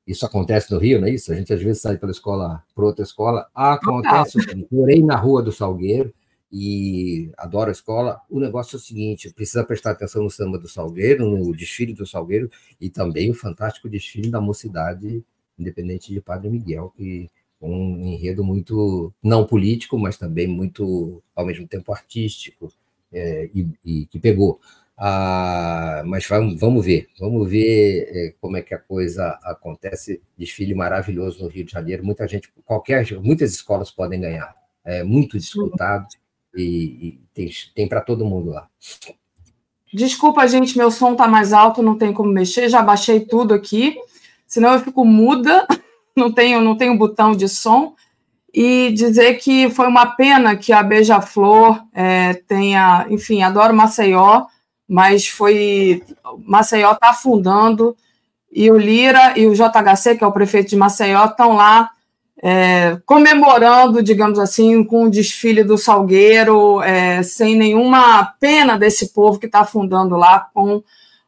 Isso acontece no Rio, não é isso? A gente às vezes sai pela escola para outra escola. Acontece, morei na rua do Salgueiro e adoro a escola. O negócio é o seguinte: precisa prestar atenção no samba do Salgueiro, no desfile do Salgueiro e também o fantástico desfile da mocidade independente de Padre Miguel, que um enredo muito não político, mas também muito, ao mesmo tempo, artístico, é, e, e, que pegou. Ah, mas vamos, vamos ver, vamos ver é, como é que a coisa acontece. Desfile maravilhoso no Rio de Janeiro, muita gente, qualquer, muitas escolas podem ganhar, é muito disputado e, e tem, tem para todo mundo lá. Desculpa, gente, meu som está mais alto, não tem como mexer, já baixei tudo aqui, senão eu fico muda. <laughs> não tenho, não tenho botão de som, e dizer que foi uma pena que a Beija-Flor é, tenha, enfim, adoro Maceió, mas foi Maceió está afundando e o Lira e o JHC, que é o prefeito de Maceió, estão lá é, comemorando, digamos assim, com o desfile do Salgueiro, é, sem nenhuma pena desse povo que está afundando lá com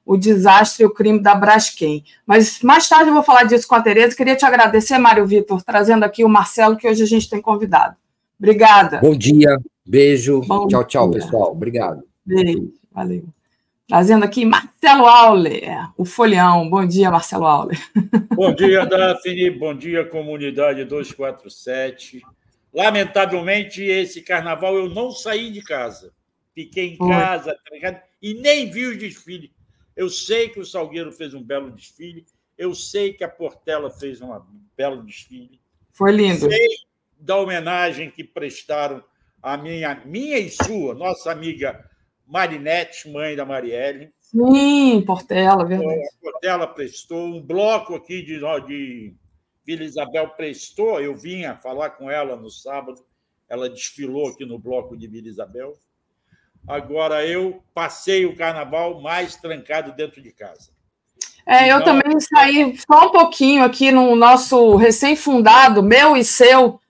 o desastre e o crime da Braskem. Mas mais tarde eu vou falar disso com a Tereza. Queria te agradecer, Mário Vitor, trazendo aqui o Marcelo, que hoje a gente tem convidado. Obrigada. Bom dia, beijo. Bom tchau, tchau, dia. pessoal. Obrigado. Beijo, valeu. Trazendo aqui Marcelo Auler, o Folião. Bom dia, Marcelo Auler. <laughs> Bom dia, Daphne. Bom dia, comunidade 247. Lamentavelmente, esse carnaval eu não saí de casa. Fiquei em casa, tá e nem vi o desfile. Eu sei que o Salgueiro fez um belo desfile, eu sei que a Portela fez um belo desfile. Foi lindo. Sei da homenagem que prestaram a minha, minha e sua, nossa amiga Marinette, mãe da Marielle. Sim, Portela, verdade. A Portela prestou, um bloco aqui de, de Vila Isabel prestou, eu vinha falar com ela no sábado, ela desfilou aqui no bloco de Vila Isabel. Agora eu passei o carnaval mais trancado dentro de casa. É, eu então, também saí só um pouquinho aqui no nosso recém-fundado, meu e seu,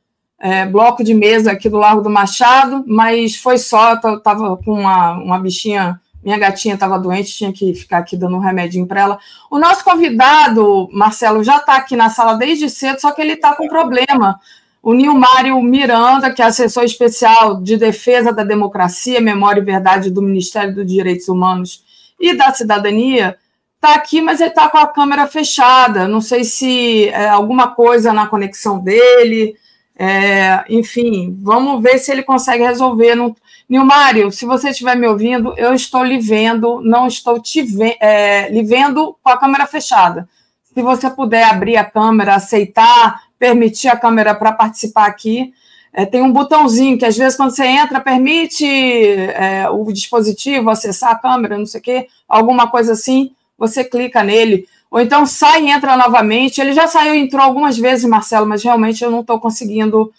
é, bloco de mesa aqui do Largo do Machado, mas foi só, eu estava com uma, uma bichinha, minha gatinha estava doente, tinha que ficar aqui dando um remedinho para ela. O nosso convidado, Marcelo, já está aqui na sala desde cedo, só que ele está com problema o Nilmário Miranda, que é assessor especial de defesa da democracia, memória e verdade do Ministério dos Direitos Humanos e da Cidadania, está aqui, mas ele está com a câmera fechada. Não sei se é alguma coisa na conexão dele. É, enfim, vamos ver se ele consegue resolver. Não... Nilmário, se você estiver me ouvindo, eu estou lhe vendo, não estou te ve é, lhe vendo com a câmera fechada. Se você puder abrir a câmera, aceitar permitir a câmera para participar aqui. é, tem um botãozinho que às vezes quando você entra permite é, o dispositivo acessar a câmera, não sei o quê, alguma coisa assim, você clica nele. Ou então sai e entra novamente. Ele já saiu e entrou algumas vezes, Marcelo, mas realmente eu não estou conseguindo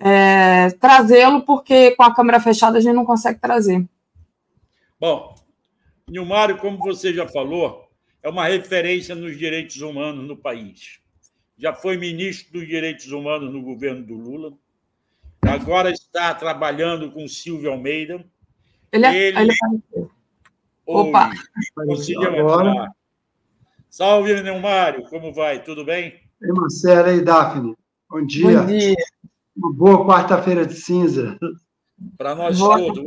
é, trazê-lo, porque com a câmera fechada a gente não consegue trazer. Bom, Nilmário, como você já falou, é uma referência nos direitos humanos no país. Já foi ministro dos Direitos Humanos no governo do Lula. Agora está trabalhando com Silvio Almeida. Ele, é, ele... ele... É Opa! Conseguiu entrar. Salve, Neumário, como vai? Tudo bem? Ei, Marcelo, e Daphne. Bom dia. Bom dia. Uma boa quarta-feira de cinza. Para nós boa. todos.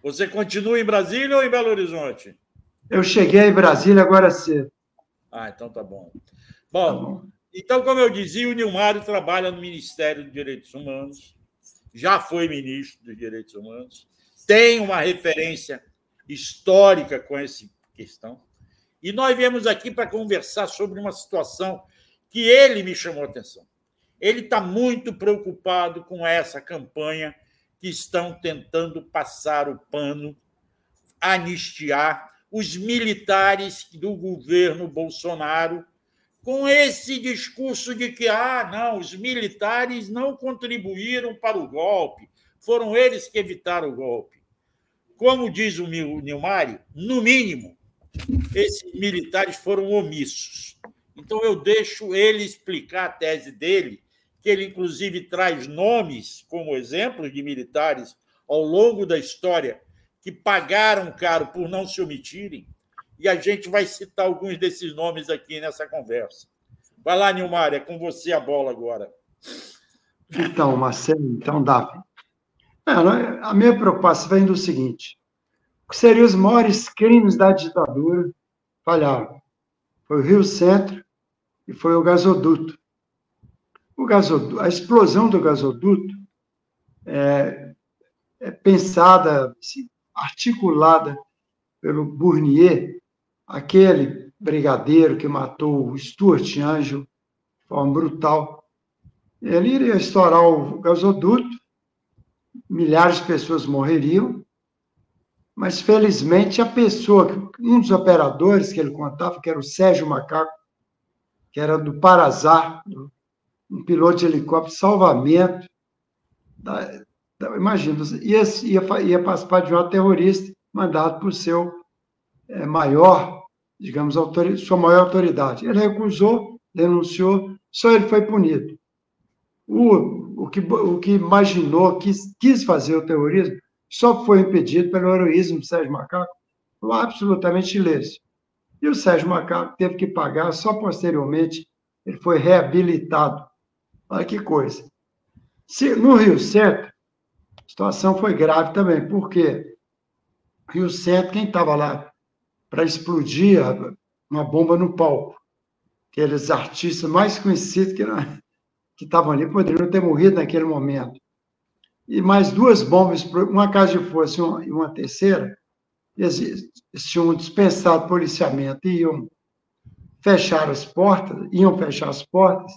Você continua em Brasília ou em Belo Horizonte? Eu cheguei em Brasília agora cedo. Ah, então tá bom. Bom, tá bom. então, como eu dizia, o Nilmário trabalha no Ministério dos Direitos Humanos, já foi ministro dos Direitos Humanos, tem uma referência histórica com essa questão. E nós viemos aqui para conversar sobre uma situação que ele me chamou a atenção. Ele está muito preocupado com essa campanha que estão tentando passar o pano, anistiar os militares do governo Bolsonaro com esse discurso de que ah, não, os militares não contribuíram para o golpe, foram eles que evitaram o golpe. Como diz o Nilmari, no mínimo, esses militares foram omissos. Então, eu deixo ele explicar a tese dele, que ele, inclusive, traz nomes como exemplos de militares ao longo da história que pagaram caro por não se omitirem, e a gente vai citar alguns desses nomes aqui nessa conversa. Vai lá, Nilmar, é com você a bola agora. Então, Marcelo, então dá. É, a minha preocupação vem do seguinte: que seriam os maiores crimes da ditadura, falharam. Foi o Rio Centro e foi o gasoduto. O gasoduto a explosão do gasoduto é, é pensada, assim, articulada pelo Bournier, aquele brigadeiro que matou o Stuart Angel de forma brutal. Ele iria estourar o gasoduto, milhares de pessoas morreriam, mas felizmente a pessoa, um dos operadores que ele contava, que era o Sérgio Macaco, que era do Parazar, um piloto de helicóptero salvamento, da, da, imagina, ia, ia, ia participar de um terrorista mandado por seu é, maior, digamos, sua maior autoridade. Ele recusou, denunciou, só ele foi punido. O, o, que, o que imaginou, quis, quis fazer o terrorismo, só foi impedido pelo heroísmo do Sérgio Macaco, absolutamente ileso. E o Sérgio Macaco teve que pagar, só posteriormente ele foi reabilitado. Olha que coisa. Se, no Rio Centro, a situação foi grave também, porque Rio Centro, quem estava lá para explodir uma bomba no palco, aqueles artistas mais conhecidos que, que estavam ali poderiam ter morrido naquele momento e mais duas bombas, uma casa de força e uma terceira, eles tinham dispensado policiamento e iam fechar as portas, iam fechar as portas,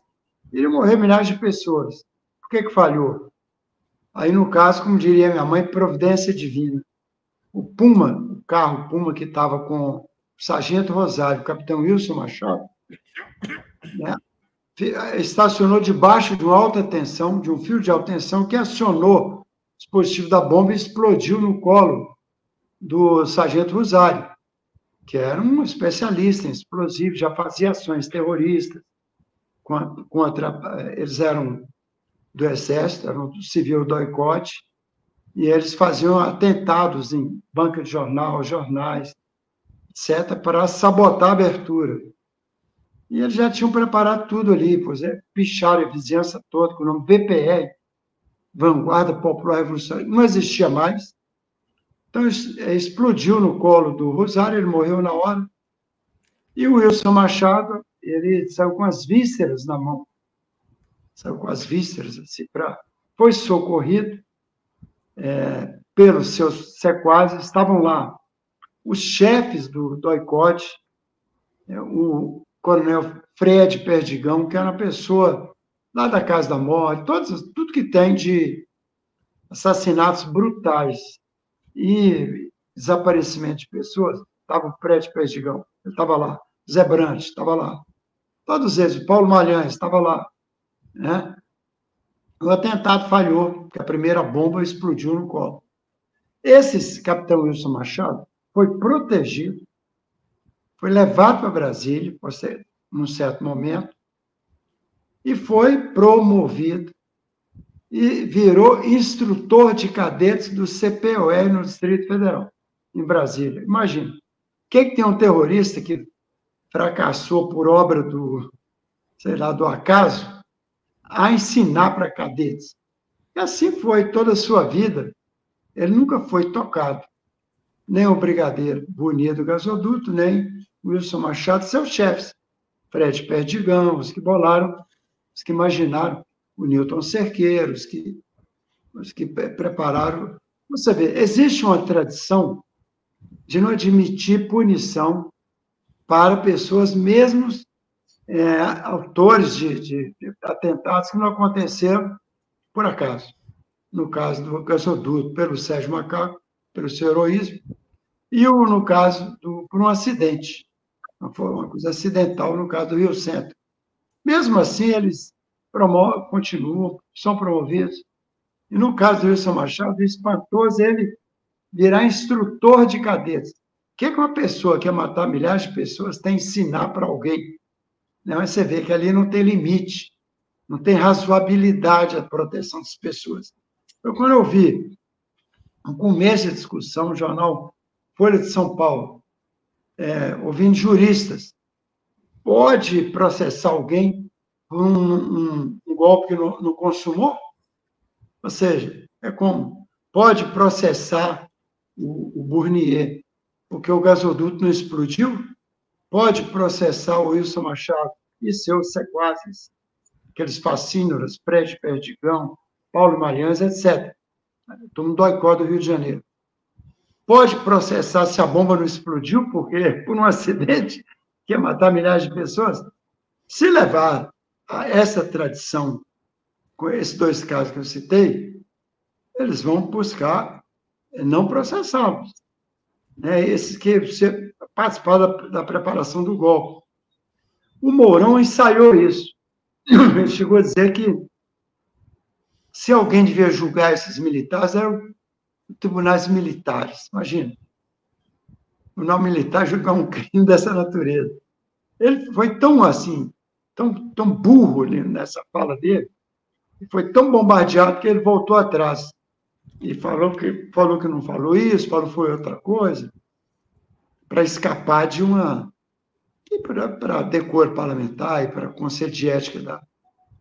iriam morrer milhares de pessoas. Por que, que falhou? Aí, no caso, como diria minha mãe, providência divina. O Puma, o carro Puma que estava com o Sargento Rosário, o capitão Wilson Machado, né? Estacionou debaixo de uma alta tensão, de um fio de alta tensão, que acionou o dispositivo da bomba e explodiu no colo do sargento Rosário, que era um especialista em explosivos, já fazia ações terroristas contra, eles eram do exército, eram do civil do ICOT, e eles faziam atentados em banca de jornal, jornais, etc., para sabotar a abertura. E eles já tinham preparado tudo ali, pois é, picharam a vizinhança toda com o nome VPR, Vanguarda Popular Revolucionária, não existia mais. Então, é, explodiu no colo do Rosário, ele morreu na hora. E o Wilson Machado, ele saiu com as vísceras na mão. Saiu com as vísceras, assim, para... Foi socorrido é, pelos seus sequazes, estavam lá os chefes do, do é, o Coronel Fred Perdigão, que era uma pessoa lá da Casa da Morte, todos, tudo que tem de assassinatos brutais e desaparecimento de pessoas, estava o prédio Perdigão, ele estava lá, Zé Brandt estava lá, todos eles, Paulo Malhães estava lá, né? O atentado falhou, porque a primeira bomba explodiu no colo. Esse capitão Wilson Machado foi protegido, foi levado para Brasília, num certo momento, e foi promovido e virou instrutor de cadetes do CPOE no Distrito Federal, em Brasília. Imagina, quem que tem um terrorista que fracassou por obra do, sei lá, do acaso, a ensinar para cadetes. E assim foi toda a sua vida. Ele nunca foi tocado. Nem o brigadeiro Bonito gasoduto, nem Wilson Machado, seus chefes. Fred Perdigão, os que bolaram, os que imaginaram o Newton Cerqueiro, os que, os que prepararam. Você vê, existe uma tradição de não admitir punição para pessoas, mesmo é, autores de, de, de, atentados que não aconteceram por acaso. No caso do gasoduto, pelo Sérgio Macaco, pelo seu heroísmo, e o, no caso do, por um acidente. Não foi uma coisa acidental no caso do Rio Centro. Mesmo assim, eles promovem, continuam, são promovidos. E no caso do Wilson Machado, o espantoso ele virar instrutor de cadetes. O que, é que uma pessoa que quer matar milhares de pessoas tem que ensinar para alguém? Né? Mas você vê que ali não tem limite, não tem razoabilidade a proteção das pessoas. Eu, quando eu vi, no começo da discussão, no jornal Folha de São Paulo, é, ouvindo juristas, pode processar alguém por um, um, um golpe que não, consumou? Ou seja, é como? Pode processar o, o Burnier porque o gasoduto não explodiu? pode processar o Wilson Machado e seus sequazes, aqueles fascínoras, Prédio Perdigão, Paulo Marians, etc. Todo mundo dói do Rio de Janeiro. Pode processar se a bomba não explodiu, porque por um acidente que ia matar milhares de pessoas. Se levar a essa tradição, com esses dois casos que eu citei, eles vão buscar não processá-los. Né? Esses que você participar da, da preparação do golpe. O Mourão ensaiou isso. Ele chegou a dizer que se alguém devia julgar esses militares, eram tribunais militares. Imagina. O tribunal militar julgar um <laughs> crime dessa natureza. Ele foi tão assim, tão, tão burro nessa fala dele, foi tão bombardeado que ele voltou atrás e falou que, falou que não falou isso, falou foi outra coisa para escapar de uma. e para decor parlamentar e para conselho de ética da,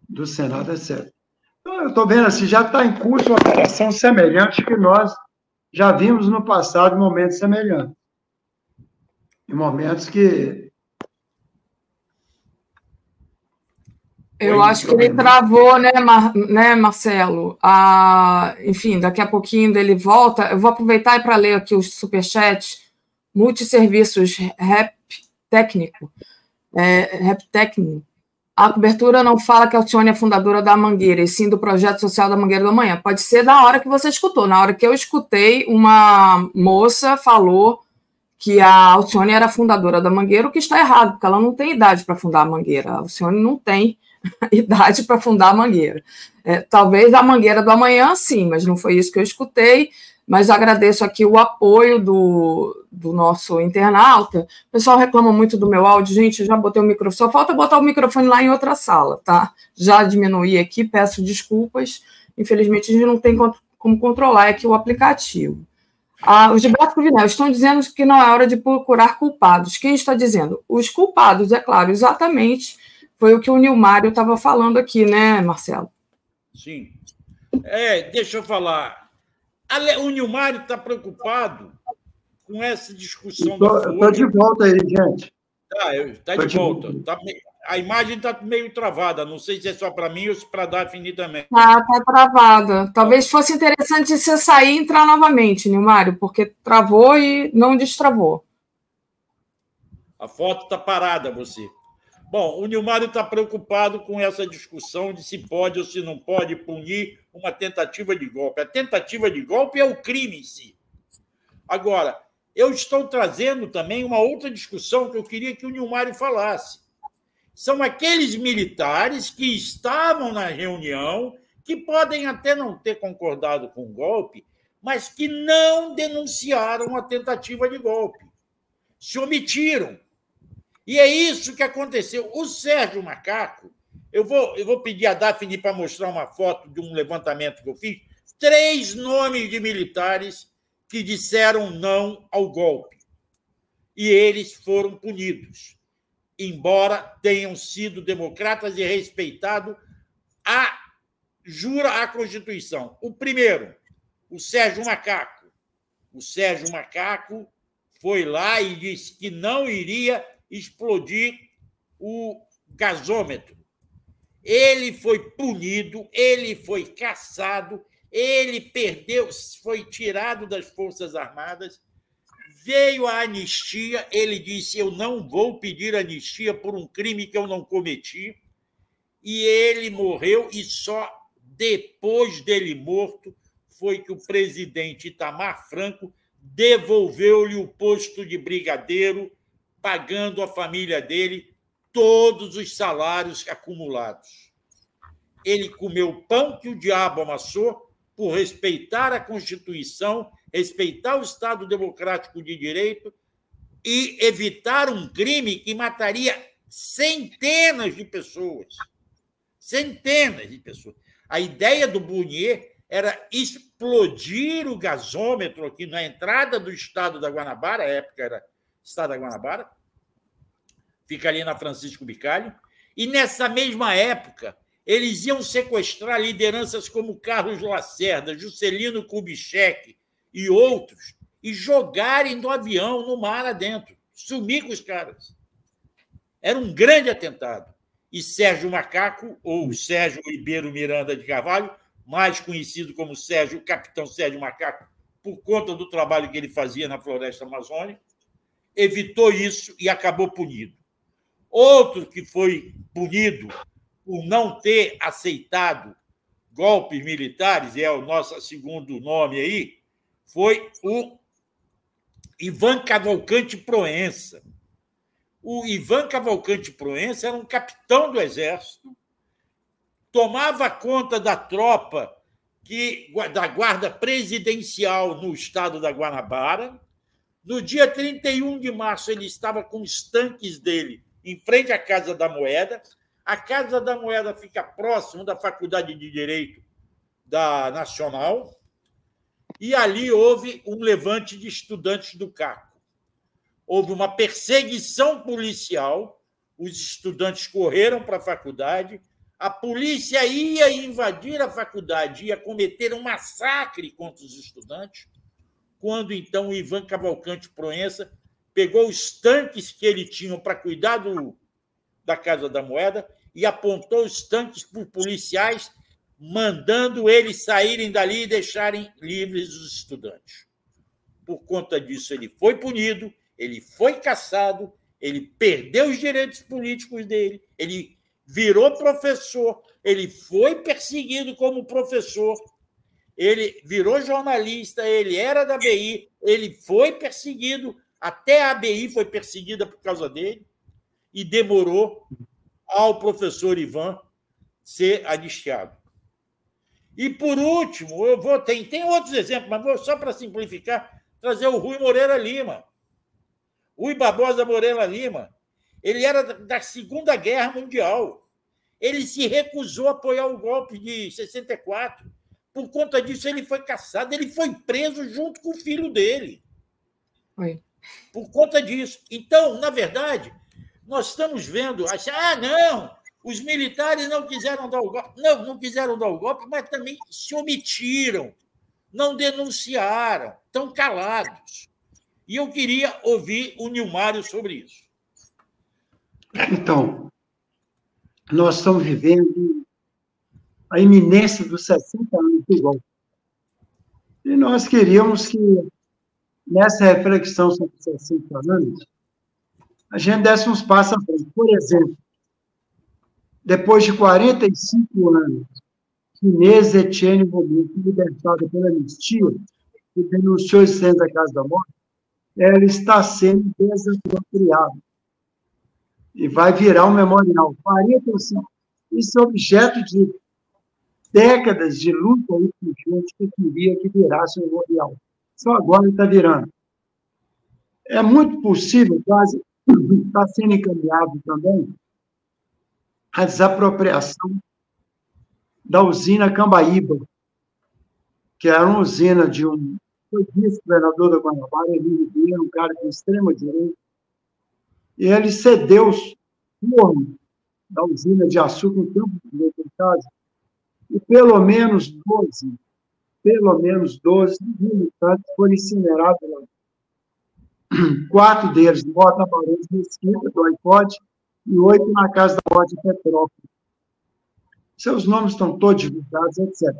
do Senado, etc. Então, eu estou vendo assim, já está em curso uma operação semelhante que nós já vimos no passado momentos semelhantes. Em momentos que. Eu acho que ele travou, né, Mar... né Marcelo? Ah, enfim, daqui a pouquinho ele volta. Eu vou aproveitar para ler aqui os superchats multisserviços rep técnico, é, rep técnico. A cobertura não fala que a Alcione é fundadora da Mangueira, e sim do projeto social da Mangueira da Manhã. Pode ser da hora que você escutou. Na hora que eu escutei, uma moça falou que a Alcione era fundadora da Mangueira, o que está errado, porque ela não tem idade para fundar a Mangueira. A Alcione não tem <laughs> idade para fundar a Mangueira. É, talvez a Mangueira do Amanhã, sim, mas não foi isso que eu escutei mas agradeço aqui o apoio do, do nosso internauta. O pessoal reclama muito do meu áudio, gente, já botei o microfone, só falta botar o microfone lá em outra sala, tá? Já diminuí aqui, peço desculpas, infelizmente a gente não tem como controlar aqui o aplicativo. Ah, os de Beto Vinel estão dizendo que não é hora de procurar culpados. Quem está dizendo? Os culpados, é claro, exatamente. Foi o que o Nilmário estava falando aqui, né, Marcelo? Sim. É, deixa eu falar. O Nilmário está preocupado com essa discussão Estou de volta aí, gente. Tá, está de, de, volta. Tá, a imagem está meio travada. Não sei se é só para mim ou se para Daphne também. Ah, está travada. Talvez fosse interessante você sair e entrar novamente, Nilmário, porque travou e não destravou. A foto está parada, você. Bom, o Nilmário está preocupado com essa discussão de se pode ou se não pode punir uma tentativa de golpe. A tentativa de golpe é o crime em si. Agora, eu estou trazendo também uma outra discussão que eu queria que o Nilmário falasse. São aqueles militares que estavam na reunião, que podem até não ter concordado com o golpe, mas que não denunciaram a tentativa de golpe. Se omitiram. E é isso que aconteceu. O Sérgio Macaco, eu vou, eu vou pedir a Daphne para mostrar uma foto de um levantamento que eu fiz. Três nomes de militares que disseram não ao golpe. E eles foram punidos, embora tenham sido democratas e respeitado a jura a Constituição. O primeiro, o Sérgio Macaco. O Sérgio Macaco foi lá e disse que não iria explodir o gasômetro. Ele foi punido, ele foi caçado, ele perdeu, foi tirado das Forças Armadas, veio a anistia, ele disse: Eu não vou pedir anistia por um crime que eu não cometi. E ele morreu, e só depois dele morto foi que o presidente Itamar Franco devolveu-lhe o posto de brigadeiro, pagando à família dele todos os salários acumulados. Ele comeu pão que o diabo amassou por respeitar a Constituição, respeitar o Estado democrático de direito e evitar um crime que mataria centenas de pessoas. Centenas de pessoas. A ideia do Bunier era explodir o gasômetro aqui na entrada do estado da Guanabara, a época era estado da Guanabara, fica ali na Francisco Bicalho, e nessa mesma época eles iam sequestrar lideranças como Carlos Lacerda, Juscelino Kubitschek e outros e jogarem do avião no mar adentro, sumir com os caras. Era um grande atentado. E Sérgio Macaco, ou Sérgio Ribeiro Miranda de Carvalho, mais conhecido como Sérgio, Capitão Sérgio Macaco, por conta do trabalho que ele fazia na floresta amazônica, evitou isso e acabou punido. Outro que foi punido por não ter aceitado golpes militares, é o nosso segundo nome aí, foi o Ivan Cavalcante Proença. O Ivan Cavalcante Proença era um capitão do exército, tomava conta da tropa que, da guarda presidencial no estado da Guanabara. No dia 31 de março, ele estava com os tanques dele em frente à Casa da Moeda, a Casa da Moeda fica próximo da Faculdade de Direito da Nacional, e ali houve um levante de estudantes do CACO. Houve uma perseguição policial, os estudantes correram para a faculdade, a polícia ia invadir a faculdade, ia cometer um massacre contra os estudantes, quando então o Ivan Cavalcante Proença pegou os tanques que ele tinha para cuidar do, da Casa da Moeda e apontou os tanques por policiais, mandando eles saírem dali e deixarem livres os estudantes. Por conta disso, ele foi punido, ele foi caçado, ele perdeu os direitos políticos dele, ele virou professor, ele foi perseguido como professor, ele virou jornalista, ele era da BI, ele foi perseguido, até a ABI foi perseguida por causa dele, e demorou ao professor Ivan ser anistiado. E, por último, eu vou. Tem, tem outros exemplos, mas vou só para simplificar, trazer o Rui Moreira Lima. Rui Barbosa Moreira Lima. Ele era da Segunda Guerra Mundial. Ele se recusou a apoiar o golpe de 64. Por conta disso, ele foi caçado, ele foi preso junto com o filho dele. Oi. Por conta disso. Então, na verdade, nós estamos vendo, achar, ah, não, os militares não quiseram dar o golpe. Não, não quiseram dar o golpe, mas também se omitiram, não denunciaram, estão calados. E eu queria ouvir o Nilmário sobre isso. Então, nós estamos vivendo a iminência dos 60 anos do golpe. E nós queríamos que, nessa reflexão sobre 60 anos, a gente desse uns passos frente. Por exemplo, depois de 45 anos, Inês Etienne Romero, libertada pela anistia, que denunciou centro da Casa da Morte, ela está sendo desapropriada. E vai virar um memorial. 45 Isso é objeto de décadas de luta com gente que queria que virasse um memorial. Só agora está virando. É muito possível, quase, está sendo encaminhado também, a desapropriação da usina Cambaíba, que era uma usina de um vice-governador da Guanabara, Emílio Ribeiro, um cara de extrema direita, e ele cedeu os fornos da usina de açúcar em Campo de casa, e pelo menos 12, pelo menos 12 militantes foram incinerados lá. Quatro deles no Bota Barões Mesquita, do iPod, e oito na Casa da Morte de Petrópolis. Seus nomes estão todos divulgados, etc.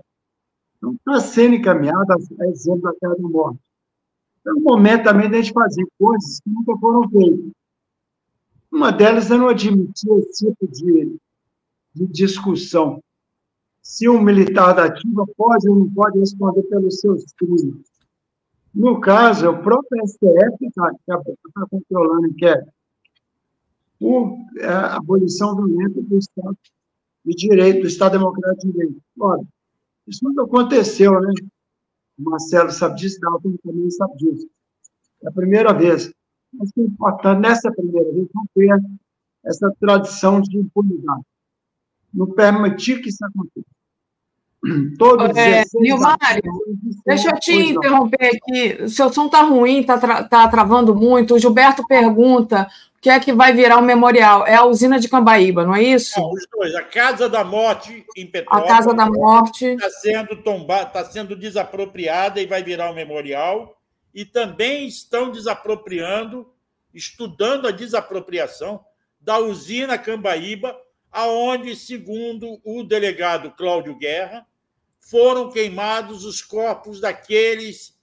Então, está sendo encaminhado a exemplo da Casa da Morte. É o momento também de a gente fazer coisas que nunca foram feitas. Uma delas é não admitir esse tipo de, de discussão se um militar da ativa pode ou não pode responder pelos seus crimes. No caso, é o próprio STF que está tá controlando o inquérito. Por é, a abolição violenta do Estado de Direito, do Estado Democrático de Direito. Isso nunca aconteceu, né? O Marcelo sabe disso, Dalton também sabe disso. É a primeira vez. Mas o importante, nessa primeira vez, não ter essa tradição de impunidade não permitir que isso aconteça. Todos é, Nilmário, deixa eu te interromper aqui. O seu som está ruim, está tra tá travando muito. O Gilberto pergunta o que é que vai virar o memorial. É a usina de Cambaíba, não é isso? Não, os dois. A Casa da Morte em Petrópolis. A Casa da Morte. Está sendo, tomba está sendo desapropriada e vai virar o um memorial. E também estão desapropriando, estudando a desapropriação da usina Cambaíba aonde, segundo o delegado Cláudio Guerra, foram queimados os corpos daqueles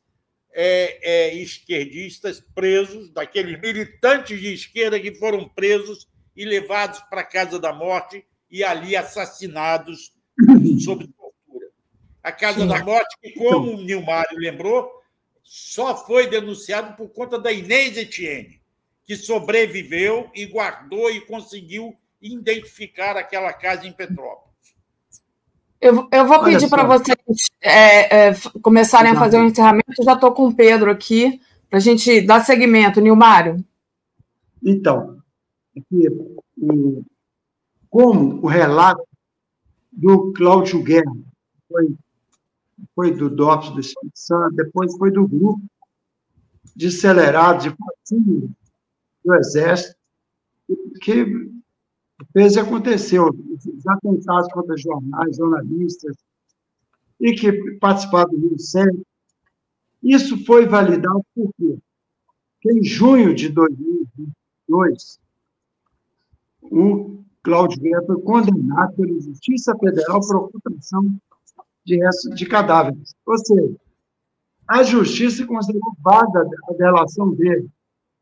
é, é, esquerdistas presos, daqueles militantes de esquerda que foram presos e levados para a Casa da Morte e ali assassinados <coughs> sob tortura. A Casa Sim. da Morte, que, como o Nilmário lembrou, só foi denunciado por conta da Inês Etienne, que sobreviveu e guardou e conseguiu identificar aquela casa em Petrópolis. Eu, eu vou pedir para vocês é, é, começarem a fazer o um encerramento. Já estou com o Pedro aqui, para a gente dar seguimento. Nilmário. Então, aqui, como o relato do Cláudio Guerra foi, foi do DOPS do Espírito Santo, depois foi do grupo de acelerados de do Exército, que fez e aconteceu. Os atentados contra jornais, jornalistas, e que participaram do Rio Centro. Isso foi validado por quê? Porque em junho de 2022, o Cláudio Guerra foi condenado pela Justiça Federal por ocultação de restos de cadáveres. Ou seja, a Justiça considerou vaga a delação dele,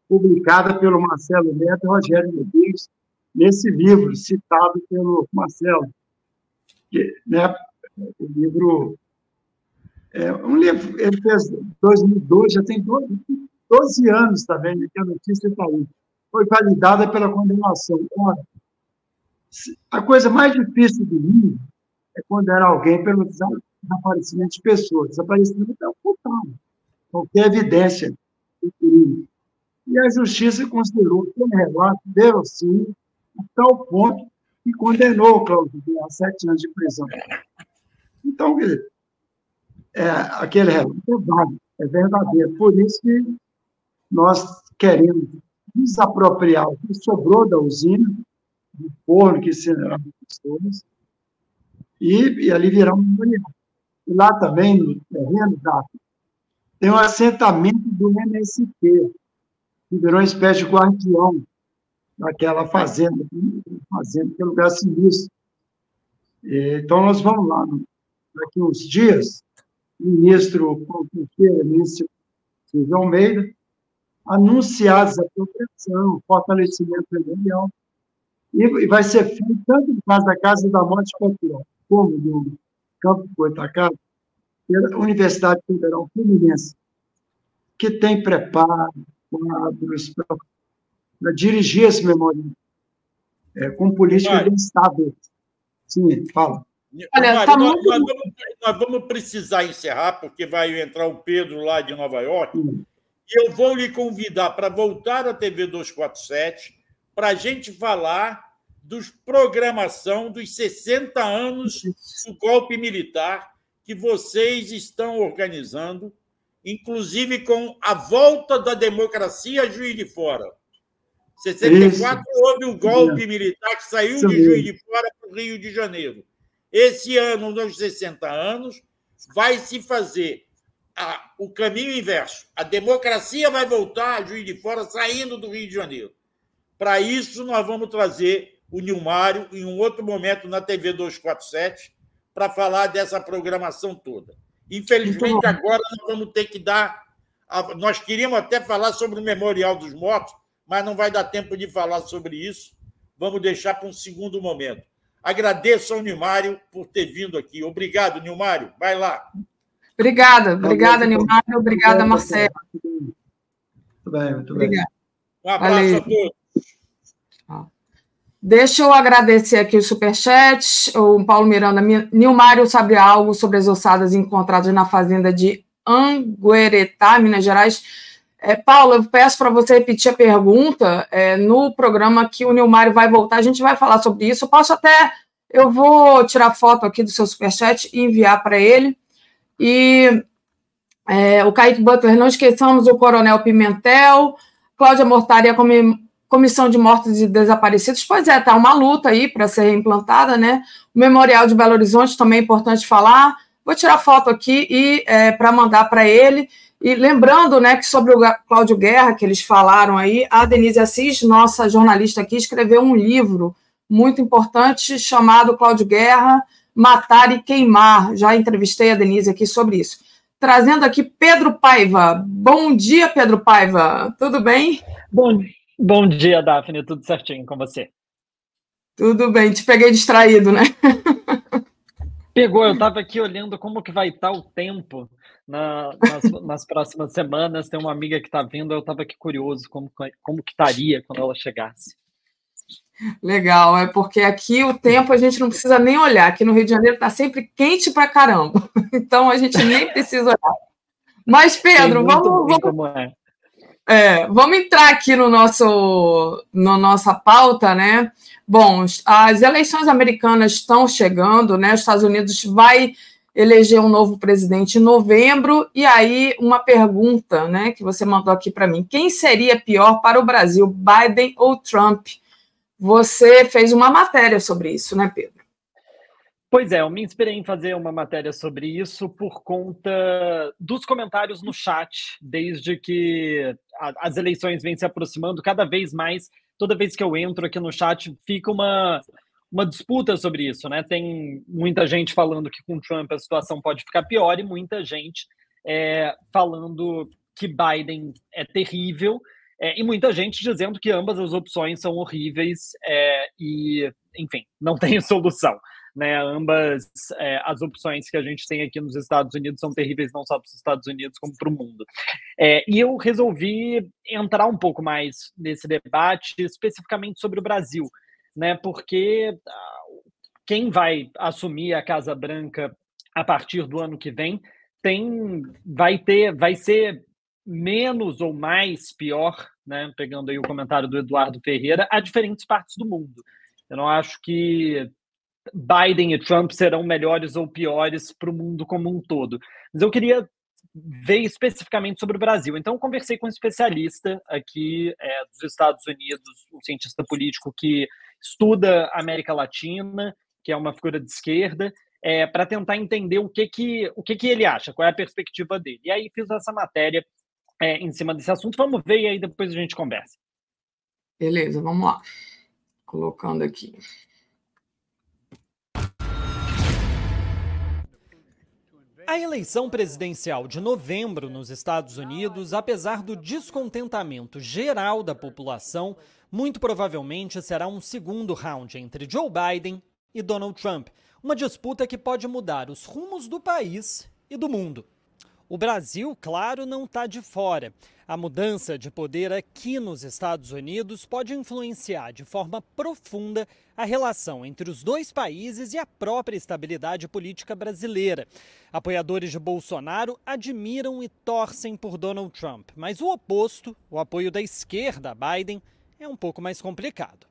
publicada pelo Marcelo Neto e Rogério Medeiros, nesse livro citado pelo Marcelo, que, né, o livro é um livro, ele fez 2002, já tem 12, 12 anos, está vendo? Que a notícia está aí. Foi validada pela condenação. A coisa mais difícil do livro é condenar alguém pelo desaparecimento de pessoas. Desaparecimento é ocultado. Qualquer evidência do crime. E a justiça considerou que o relato verossímil tal ponto que condenou o Cláudio a sete anos de prisão. Então, é, aquele relato é válido, é verdadeiro. Por isso que nós queremos desapropriar o que sobrou da usina, do forno que incineraram pessoas, e, e ali virar um memorial. E lá também, no terreno da tem um assentamento do MST, que virou uma espécie de guardião naquela fazenda, fazenda que é lugar sinistro. Então, nós vamos lá, daqui uns dias, o ministro Paulo ministro Silvio Almeida, anunciar a desapropriação, fortalecimento memorial, E vai ser feito tanto no caso da Casa da Morte Cultural, como do Campo Goitacado, pela Universidade Federal Fluminense, que tem preparo, quadros, para dirigir esse memorial, é, com política do Estado. Sim, fala. Olha, Mário, tá nós, muito... nós, vamos, nós, vamos, precisar encerrar, porque vai entrar o Pedro lá de Nova York. Sim. E eu vou lhe convidar para voltar à TV 247 para a gente falar dos programação dos 60 anos do golpe militar que vocês estão organizando, inclusive com a volta da democracia a Juiz de Fora. 64 Isso. houve um golpe militar que saiu Isso de Juiz de Fora para o Rio de Janeiro. Esse ano, nos 60 anos, vai se fazer a, o caminho inverso. A democracia vai voltar a Juiz de Fora saindo do Rio de Janeiro. Para isso, nós vamos trazer o Nilmário em um outro momento na TV 247 para falar dessa programação toda. Infelizmente, agora nós vamos ter que dar. Nós queríamos até falar sobre o Memorial dos Mortos, mas não vai dar tempo de falar sobre isso. Vamos deixar para um segundo momento. Agradeço ao Nilmário por ter vindo aqui. Obrigado, Nilmário. Vai lá. Obrigada, obrigada, Nilmário. Obrigada, Marcelo. Muito bem, muito bem. Um abraço Valeu. a todos. Deixa eu agradecer aqui o superchat. O Paulo Miranda, Nilmário sabe algo sobre as ossadas encontradas na fazenda de Angueretá, Minas Gerais. É, Paulo, eu peço para você repetir a pergunta. É, no programa que o Nilmário vai voltar, a gente vai falar sobre isso. Eu posso até. Eu vou tirar foto aqui do seu superchat e enviar para ele. E é, o Kaique Butler, não esqueçamos o Coronel Pimentel. Cláudia Mortari, a Comissão de Mortos e Desaparecidos, pois é, tá uma luta aí para ser implantada, né? O Memorial de Belo Horizonte também é importante falar. Vou tirar foto aqui e é, para mandar para ele. E lembrando, né, que sobre o Cláudio Guerra, que eles falaram aí, a Denise Assis, nossa jornalista aqui, escreveu um livro muito importante chamado Cláudio Guerra, Matar e Queimar. Já entrevistei a Denise aqui sobre isso. Trazendo aqui Pedro Paiva. Bom dia, Pedro Paiva. Tudo bem? Bom, Bom dia, Daphne. Tudo certinho com você? Tudo bem. Te peguei distraído, né? <laughs> Pegou. Eu estava aqui olhando como que vai estar o tempo na, nas, nas, próximas semanas. Tem uma amiga que está vindo. Eu estava aqui curioso como, como que estaria quando ela chegasse. Legal, é porque aqui o tempo a gente não precisa nem olhar. Aqui no Rio de Janeiro está sempre quente pra caramba. <laughs> Então a gente nem precisa olhar. Mas, Pedro, vamos, vamos, é. É, vamos entrar aqui no nosso no nossa pauta, né? Bom, as eleições americanas estão chegando, né? Os Estados Unidos vai eleger um novo presidente em novembro e aí uma pergunta, né, que você mandou aqui para mim: quem seria pior para o Brasil, Biden ou Trump? Você fez uma matéria sobre isso, né, Pedro? Pois é, eu me inspirei em fazer uma matéria sobre isso por conta dos comentários no chat, desde que as eleições vêm se aproximando cada vez mais. Toda vez que eu entro aqui no chat, fica uma, uma disputa sobre isso, né? Tem muita gente falando que com Trump a situação pode ficar pior e muita gente é, falando que Biden é terrível é, e muita gente dizendo que ambas as opções são horríveis é, e, enfim, não <laughs> tem solução. Né, ambas é, as opções que a gente tem aqui nos Estados Unidos são terríveis não só para os Estados Unidos como para o mundo. É, e eu resolvi entrar um pouco mais nesse debate, especificamente sobre o Brasil, né, porque ah, quem vai assumir a Casa Branca a partir do ano que vem tem, vai ter, vai ser menos ou mais pior, né, pegando aí o comentário do Eduardo Ferreira, a diferentes partes do mundo. Eu não acho que Biden e Trump serão melhores ou piores para o mundo como um todo. Mas eu queria ver especificamente sobre o Brasil. Então, conversei com um especialista aqui é, dos Estados Unidos, um cientista político que estuda a América Latina, que é uma figura de esquerda, é, para tentar entender o que que, o que que ele acha, qual é a perspectiva dele. E aí fiz essa matéria é, em cima desse assunto. Vamos ver e aí depois a gente conversa. Beleza, vamos lá. Colocando aqui. A A eleição presidencial de novembro nos Estados Unidos, apesar do descontentamento geral da população, muito provavelmente será um segundo round entre Joe Biden e Donald Trump, uma disputa que pode mudar os rumos do país e do mundo. O Brasil, claro, não está de fora. A mudança de poder aqui nos Estados Unidos pode influenciar de forma profunda a relação entre os dois países e a própria estabilidade política brasileira. Apoiadores de Bolsonaro admiram e torcem por Donald Trump, mas o oposto, o apoio da esquerda a Biden, é um pouco mais complicado.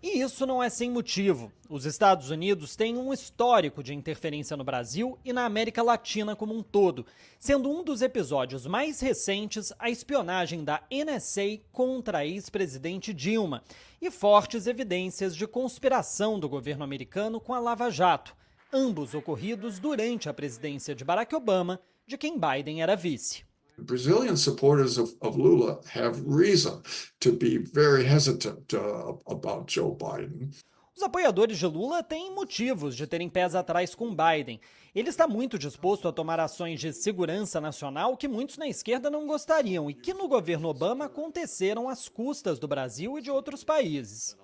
E isso não é sem motivo. Os Estados Unidos têm um histórico de interferência no Brasil e na América Latina como um todo, sendo um dos episódios mais recentes a espionagem da NSA contra a ex-presidente Dilma e fortes evidências de conspiração do governo americano com a Lava Jato, ambos ocorridos durante a presidência de Barack Obama, de quem Biden era vice. Brazilian supporters of, of, Lula have reason to be very hesitant uh, about Joe Biden. Os apoiadores de Lula têm motivos de terem pés atrás com Biden. Ele está muito disposto a tomar ações de segurança nacional que muitos na esquerda não gostariam e que no governo Obama aconteceram às custas do Brasil e de outros países.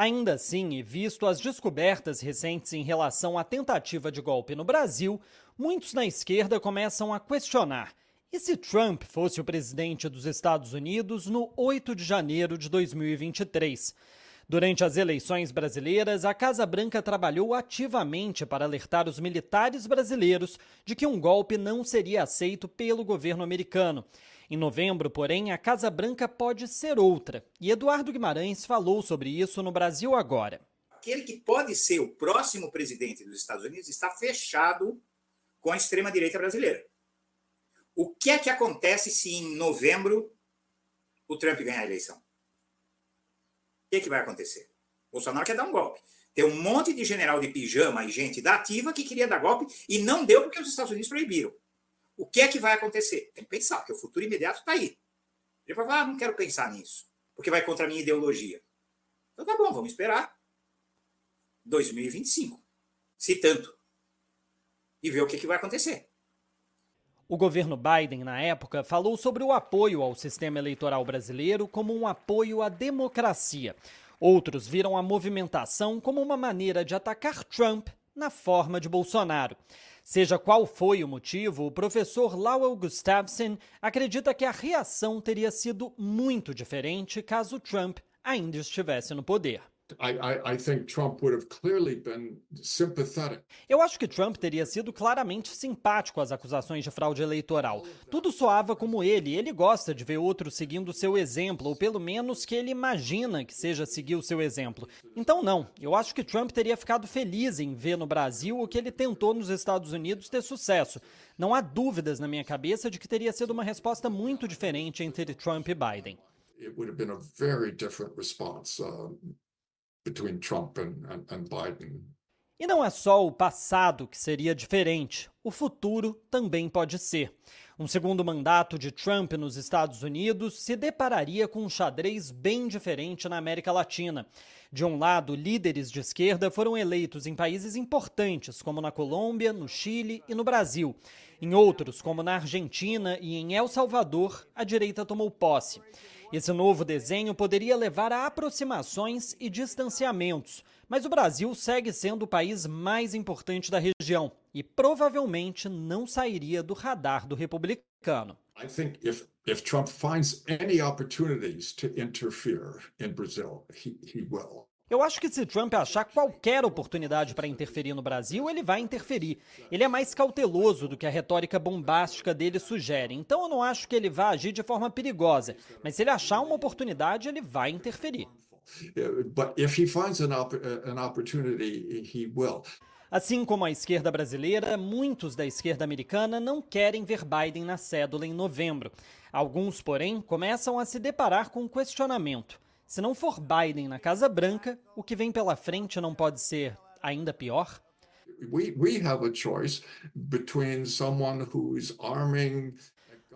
Ainda assim, e visto as descobertas recentes em relação à tentativa de golpe no Brasil, muitos na esquerda começam a questionar: e se Trump fosse o presidente dos Estados Unidos no 8 de janeiro de 2023? Durante as eleições brasileiras, a Casa Branca trabalhou ativamente para alertar os militares brasileiros de que um golpe não seria aceito pelo governo americano. Em novembro, porém, a Casa Branca pode ser outra. E Eduardo Guimarães falou sobre isso no Brasil Agora. Aquele que pode ser o próximo presidente dos Estados Unidos está fechado com a extrema-direita brasileira. O que é que acontece se em novembro o Trump ganhar a eleição? O que, é que vai acontecer? O Bolsonaro quer dar um golpe. Tem um monte de general de pijama e gente da ativa que queria dar golpe e não deu porque os Estados Unidos proibiram. O que é que vai acontecer? Tem que pensar, porque o futuro imediato está aí. Ele vai falar, ah, não quero pensar nisso, porque vai contra a minha ideologia. Então tá bom, vamos esperar 2025, se tanto, e ver o que, que vai acontecer. O governo Biden, na época, falou sobre o apoio ao sistema eleitoral brasileiro como um apoio à democracia. Outros viram a movimentação como uma maneira de atacar Trump na forma de Bolsonaro. Seja qual foi o motivo, o professor Lowell Gustafson acredita que a reação teria sido muito diferente caso Trump ainda estivesse no poder. Eu acho que Trump teria sido claramente simpático às acusações de fraude eleitoral. Tudo soava como ele, ele gosta de ver outros seguindo seu exemplo, ou pelo menos que ele imagina que seja seguir o seu exemplo. Então, não, eu acho que Trump teria ficado feliz em ver no Brasil o que ele tentou nos Estados Unidos ter sucesso. Não há dúvidas na minha cabeça de que teria sido uma resposta muito diferente entre Trump e Biden. It would have been a very different response. Between Trump and, and, and Biden. E não é só o passado que seria diferente, o futuro também pode ser. Um segundo mandato de Trump nos Estados Unidos se depararia com um xadrez bem diferente na América Latina. De um lado, líderes de esquerda foram eleitos em países importantes, como na Colômbia, no Chile e no Brasil. Em outros, como na Argentina e em El Salvador, a direita tomou posse. Esse novo desenho poderia levar a aproximações e distanciamentos, mas o Brasil segue sendo o país mais importante da região e provavelmente não sairia do radar do republicano. I think if if Trump finds any opportunities to interfere in Brazil, he, he will. Eu acho que se Trump achar qualquer oportunidade para interferir no Brasil, ele vai interferir. Ele é mais cauteloso do que a retórica bombástica dele sugere. Então eu não acho que ele vá agir de forma perigosa. Mas se ele achar uma oportunidade, ele vai interferir. Assim como a esquerda brasileira, muitos da esquerda americana não querem ver Biden na cédula em novembro. Alguns, porém, começam a se deparar com um questionamento. Se não for Biden na Casa Branca, o que vem pela frente não pode ser ainda pior?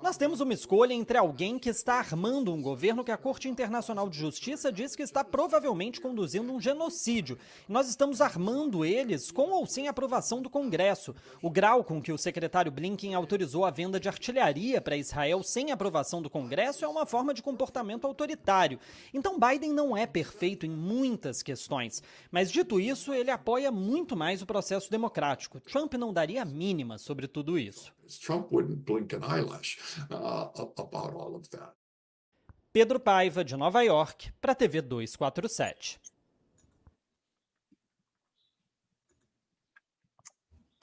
Nós temos uma escolha entre alguém que está armando um governo que a Corte Internacional de Justiça diz que está provavelmente conduzindo um genocídio. Nós estamos armando eles com ou sem aprovação do Congresso. O grau com que o secretário Blinken autorizou a venda de artilharia para Israel sem aprovação do Congresso é uma forma de comportamento autoritário. Então Biden não é perfeito em muitas questões. Mas dito isso, ele apoia muito mais o processo democrático. Trump não daria a mínima sobre tudo isso. Trump wouldn't blink an eyelash uh, about all of that. Pedro Paiva, de Nova York, para a TV 247.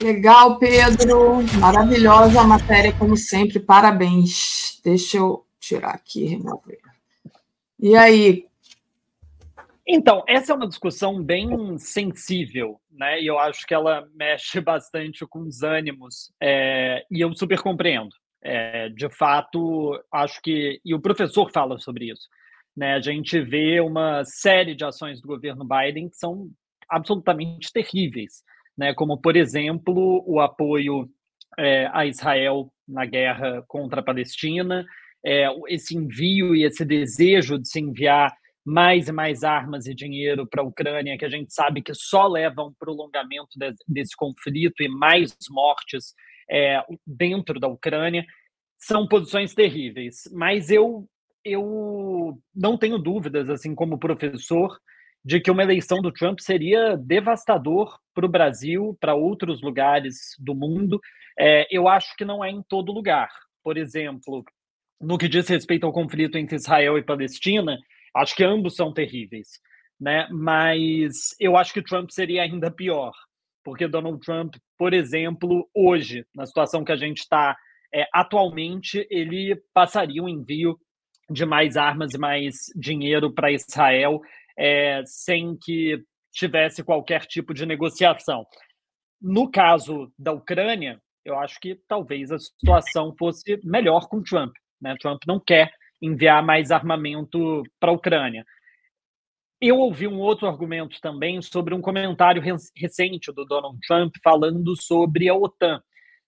Legal, Pedro. Maravilhosa a matéria, como sempre. Parabéns. Deixa eu tirar aqui e remover. E aí? Então, essa é uma discussão bem sensível, né? E eu acho que ela mexe <laughs> bastante com os ânimos, é, e eu super compreendo. É, de fato, acho que. E o professor fala sobre isso. Né? A gente vê uma série de ações do governo Biden que são absolutamente terríveis, né? como, por exemplo, o apoio é, a Israel na guerra contra a Palestina, é, esse envio e esse desejo de se enviar mais e mais armas e dinheiro para a Ucrânia, que a gente sabe que só leva a um prolongamento de, desse conflito e mais mortes é, dentro da Ucrânia, são posições terríveis. Mas eu, eu não tenho dúvidas, assim como professor, de que uma eleição do Trump seria devastador para o Brasil, para outros lugares do mundo. É, eu acho que não é em todo lugar. Por exemplo, no que diz respeito ao conflito entre Israel e Palestina, Acho que ambos são terríveis, né? Mas eu acho que Trump seria ainda pior, porque Donald Trump, por exemplo, hoje, na situação que a gente está é, atualmente, ele passaria um envio de mais armas e mais dinheiro para Israel é, sem que tivesse qualquer tipo de negociação. No caso da Ucrânia, eu acho que talvez a situação fosse melhor com Trump. Né? Trump não quer enviar mais armamento para a Ucrânia. Eu ouvi um outro argumento também sobre um comentário recente do Donald Trump falando sobre a OTAN,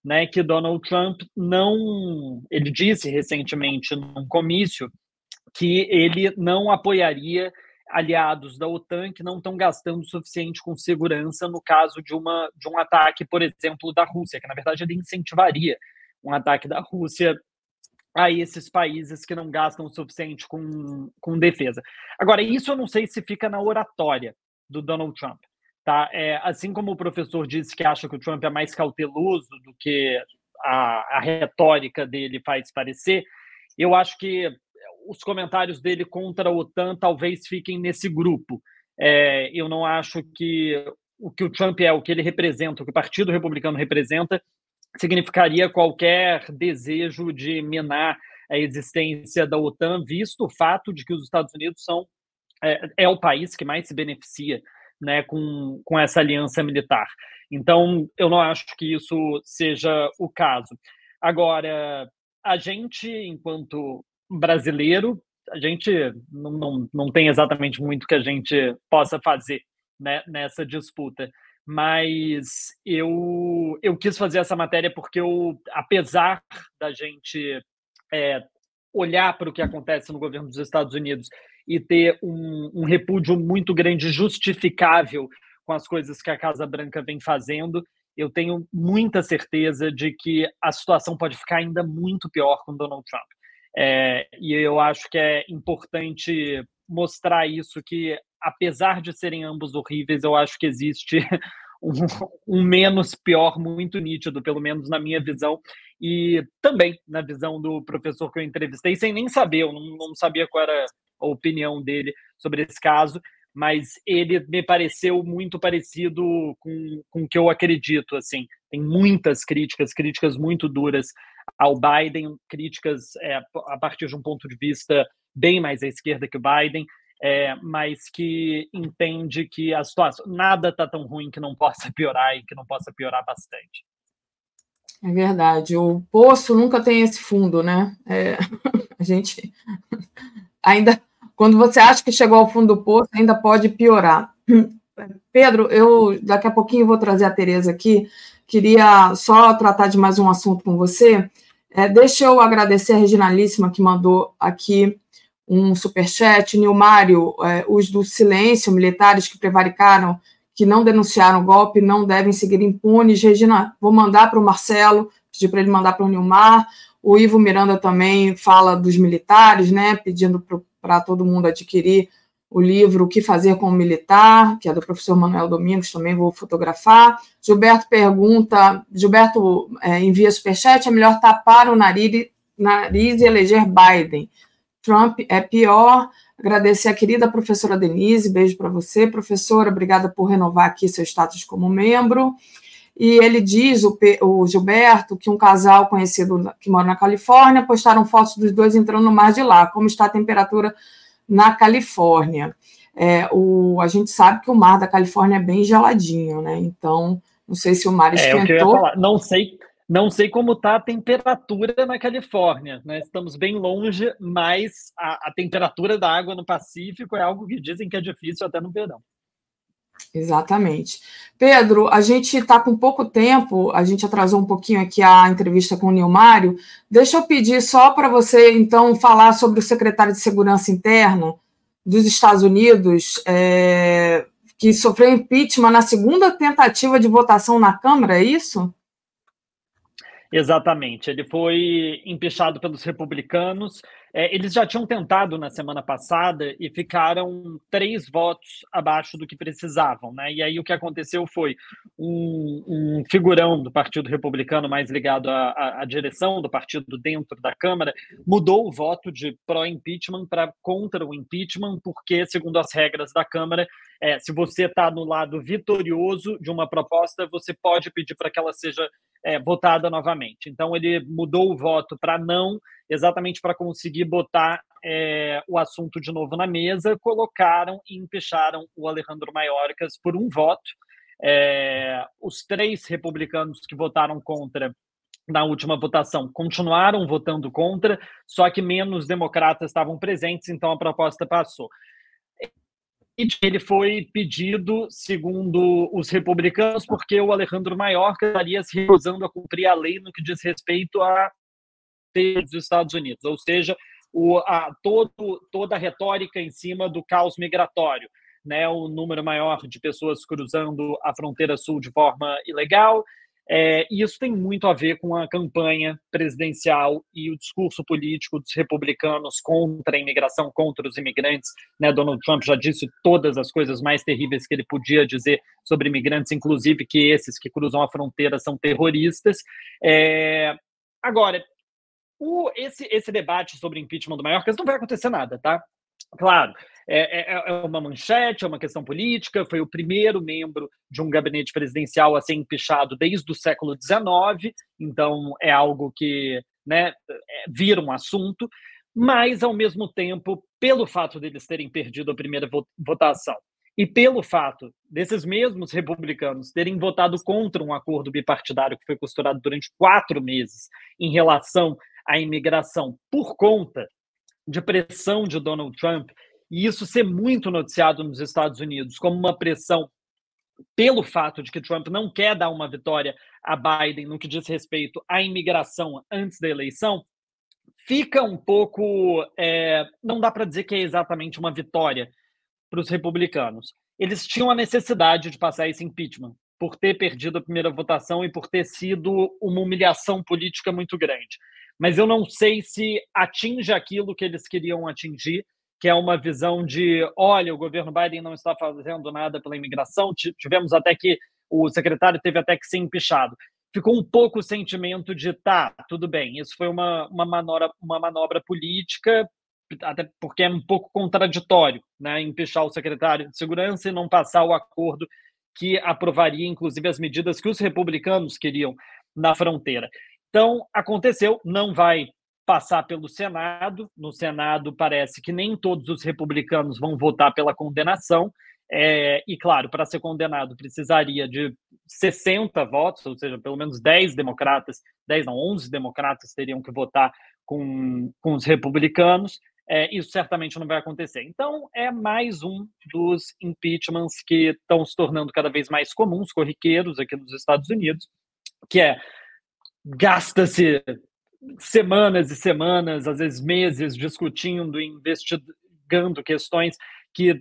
né, que Donald Trump não, ele disse recentemente num comício que ele não apoiaria aliados da OTAN que não estão gastando o suficiente com segurança no caso de uma de um ataque, por exemplo, da Rússia, que na verdade ele incentivaria um ataque da Rússia a esses países que não gastam o suficiente com, com defesa. Agora, isso eu não sei se fica na oratória do Donald Trump. Tá? É, assim como o professor disse que acha que o Trump é mais cauteloso do que a, a retórica dele faz parecer, eu acho que os comentários dele contra a OTAN talvez fiquem nesse grupo. É, eu não acho que o que o Trump é, o que ele representa, o que o Partido Republicano representa, significaria qualquer desejo de minar a existência da OTAN, visto o fato de que os Estados Unidos são é, é o país que mais se beneficia né, com, com essa aliança militar. Então, eu não acho que isso seja o caso. Agora, a gente, enquanto brasileiro, a gente não, não, não tem exatamente muito que a gente possa fazer né, nessa disputa mas eu, eu quis fazer essa matéria porque eu, apesar da gente é, olhar para o que acontece no governo dos Estados Unidos e ter um, um repúdio muito grande, justificável com as coisas que a Casa Branca vem fazendo, eu tenho muita certeza de que a situação pode ficar ainda muito pior com Donald Trump. É, e eu acho que é importante mostrar isso, que apesar de serem ambos horríveis, eu acho que existe <laughs> um, um, menos pior muito nítido, pelo menos na minha visão, e também na visão do professor que eu entrevistei, sem nem saber, eu não, não sabia qual era a opinião dele sobre esse caso, mas ele me pareceu muito parecido com, com o que eu acredito, assim, tem muitas críticas, críticas muito duras ao Biden, críticas é, a partir de um ponto de vista bem mais à esquerda que o Biden, é, mas que entende que a situação nada está tão ruim que não possa piorar e que não possa piorar bastante. É verdade. O poço nunca tem esse fundo, né? É, <laughs> a gente <laughs> ainda, quando você acha que chegou ao fundo do poço, ainda pode piorar. <clears throat> Pedro, eu daqui a pouquinho vou trazer a Tereza aqui. Queria só tratar de mais um assunto com você. É, deixa eu agradecer a Reginalíssima que mandou aqui um superchat. Nilmário, é, os do silêncio, militares que prevaricaram, que não denunciaram o golpe, não devem seguir impunes. Regina, vou mandar para o Marcelo, pedir para ele mandar para o Nilmar. O Ivo Miranda também fala dos militares, né, pedindo para todo mundo adquirir o livro O que Fazer com o Militar, que é do professor Manuel Domingos, também vou fotografar. Gilberto pergunta, Gilberto é, envia superchat, é melhor tapar o nariz, nariz e eleger Biden. Trump é pior. Agradecer a querida professora Denise, beijo para você. Professora, obrigada por renovar aqui seu status como membro. E ele diz, o, o Gilberto, que um casal conhecido que mora na Califórnia postaram fotos dos dois entrando no mar de lá. Como está a temperatura na Califórnia. É, o, a gente sabe que o mar da Califórnia é bem geladinho, né? Então, não sei se o mar esquentou. É, ia falar. Não sei, não sei como está a temperatura na Califórnia, né? Estamos bem longe, mas a, a temperatura da água no Pacífico é algo que dizem que é difícil até no verão. Exatamente. Pedro, a gente está com pouco tempo, a gente atrasou um pouquinho aqui a entrevista com o Nilmário. Deixa eu pedir só para você, então, falar sobre o secretário de Segurança Interna dos Estados Unidos, é, que sofreu impeachment na segunda tentativa de votação na Câmara, é isso? Exatamente. Ele foi empichado pelos republicanos é, eles já tinham tentado na semana passada e ficaram três votos abaixo do que precisavam, né? E aí o que aconteceu foi um, um figurão do Partido Republicano mais ligado à, à, à, direção do partido dentro da Câmara mudou o voto de pró-impeachment para contra o impeachment, porque, segundo as regras da Câmara, é, se você está no lado vitorioso de uma proposta, você pode pedir para que ela seja é, votada novamente. Então ele mudou o voto para não, exatamente para conseguir botar é, o assunto de novo na mesa, colocaram e empecharam o Alejandro Mayorkas por um voto. É, os três republicanos que votaram contra na última votação continuaram votando contra, só que menos democratas estavam presentes, então a proposta passou ele foi pedido, segundo os republicanos, porque o Alejandro Mayorkas estaria se recusando a cumprir a lei no que diz respeito a dos Estados Unidos, ou seja, o, a, todo, toda a retórica em cima do caos migratório, né, o número maior de pessoas cruzando a fronteira sul de forma ilegal, é, e isso tem muito a ver com a campanha presidencial e o discurso político dos republicanos contra a imigração, contra os imigrantes. Né? Donald Trump já disse todas as coisas mais terríveis que ele podia dizer sobre imigrantes, inclusive que esses que cruzam a fronteira são terroristas. É... Agora, o, esse, esse debate sobre impeachment do Maiorcas não vai acontecer nada, tá? Claro, é, é, é, uma manchete, é uma questão política. Foi o primeiro membro de um gabinete presidencial a ser empichado desde o século XIX, então é algo que né, é, vira um assunto. Mas, ao mesmo tempo, pelo fato deles terem perdido a primeira votação e pelo fato desses mesmos republicanos terem votado contra um acordo bipartidário que foi costurado durante quatro meses em relação à imigração por conta de pressão de Donald Trump e isso ser muito noticiado nos Estados Unidos como uma pressão pelo fato de que Trump não quer dar uma vitória a Biden no que diz respeito à imigração antes da eleição, fica um pouco. É, não dá para dizer que é exatamente uma vitória para os republicanos. Eles tinham a necessidade de passar esse impeachment por ter perdido a primeira votação e por ter sido uma humilhação política muito grande mas eu não sei se atinge aquilo que eles queriam atingir, que é uma visão de, olha, o governo Biden não está fazendo nada pela imigração, tivemos até que o secretário teve até que ser empichado. Ficou um pouco o sentimento de, tá, tudo bem, isso foi uma, uma, manobra, uma manobra política, até porque é um pouco contraditório, né, empichar o secretário de segurança e não passar o acordo que aprovaria, inclusive, as medidas que os republicanos queriam na fronteira. Então, aconteceu, não vai passar pelo Senado. No Senado, parece que nem todos os republicanos vão votar pela condenação. É, e, claro, para ser condenado precisaria de 60 votos, ou seja, pelo menos 10 democratas, 10 não, 11 democratas teriam que votar com, com os republicanos. É, isso certamente não vai acontecer. Então, é mais um dos impeachments que estão se tornando cada vez mais comuns, corriqueiros aqui nos Estados Unidos, que é gasta-se semanas e semanas, às vezes meses, discutindo, investigando questões que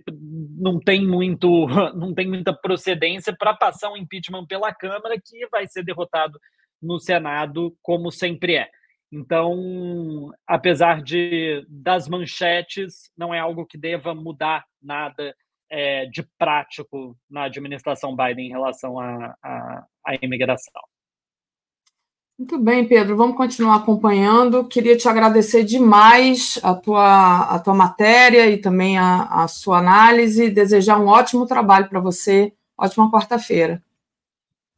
não tem muito, <laughs> não tem muita procedência para passar um impeachment pela Câmara que vai ser derrotado no Senado, como sempre é. Então, apesar de das manchetes, não é algo que deva mudar nada é, de prático na administração Biden em relação à, imigração. Muito bem, Pedro, vamos continuar acompanhando. Queria te agradecer demais a tua, a tua matéria e também a, a sua análise. Desejar um ótimo trabalho para você. Ótima quarta-feira.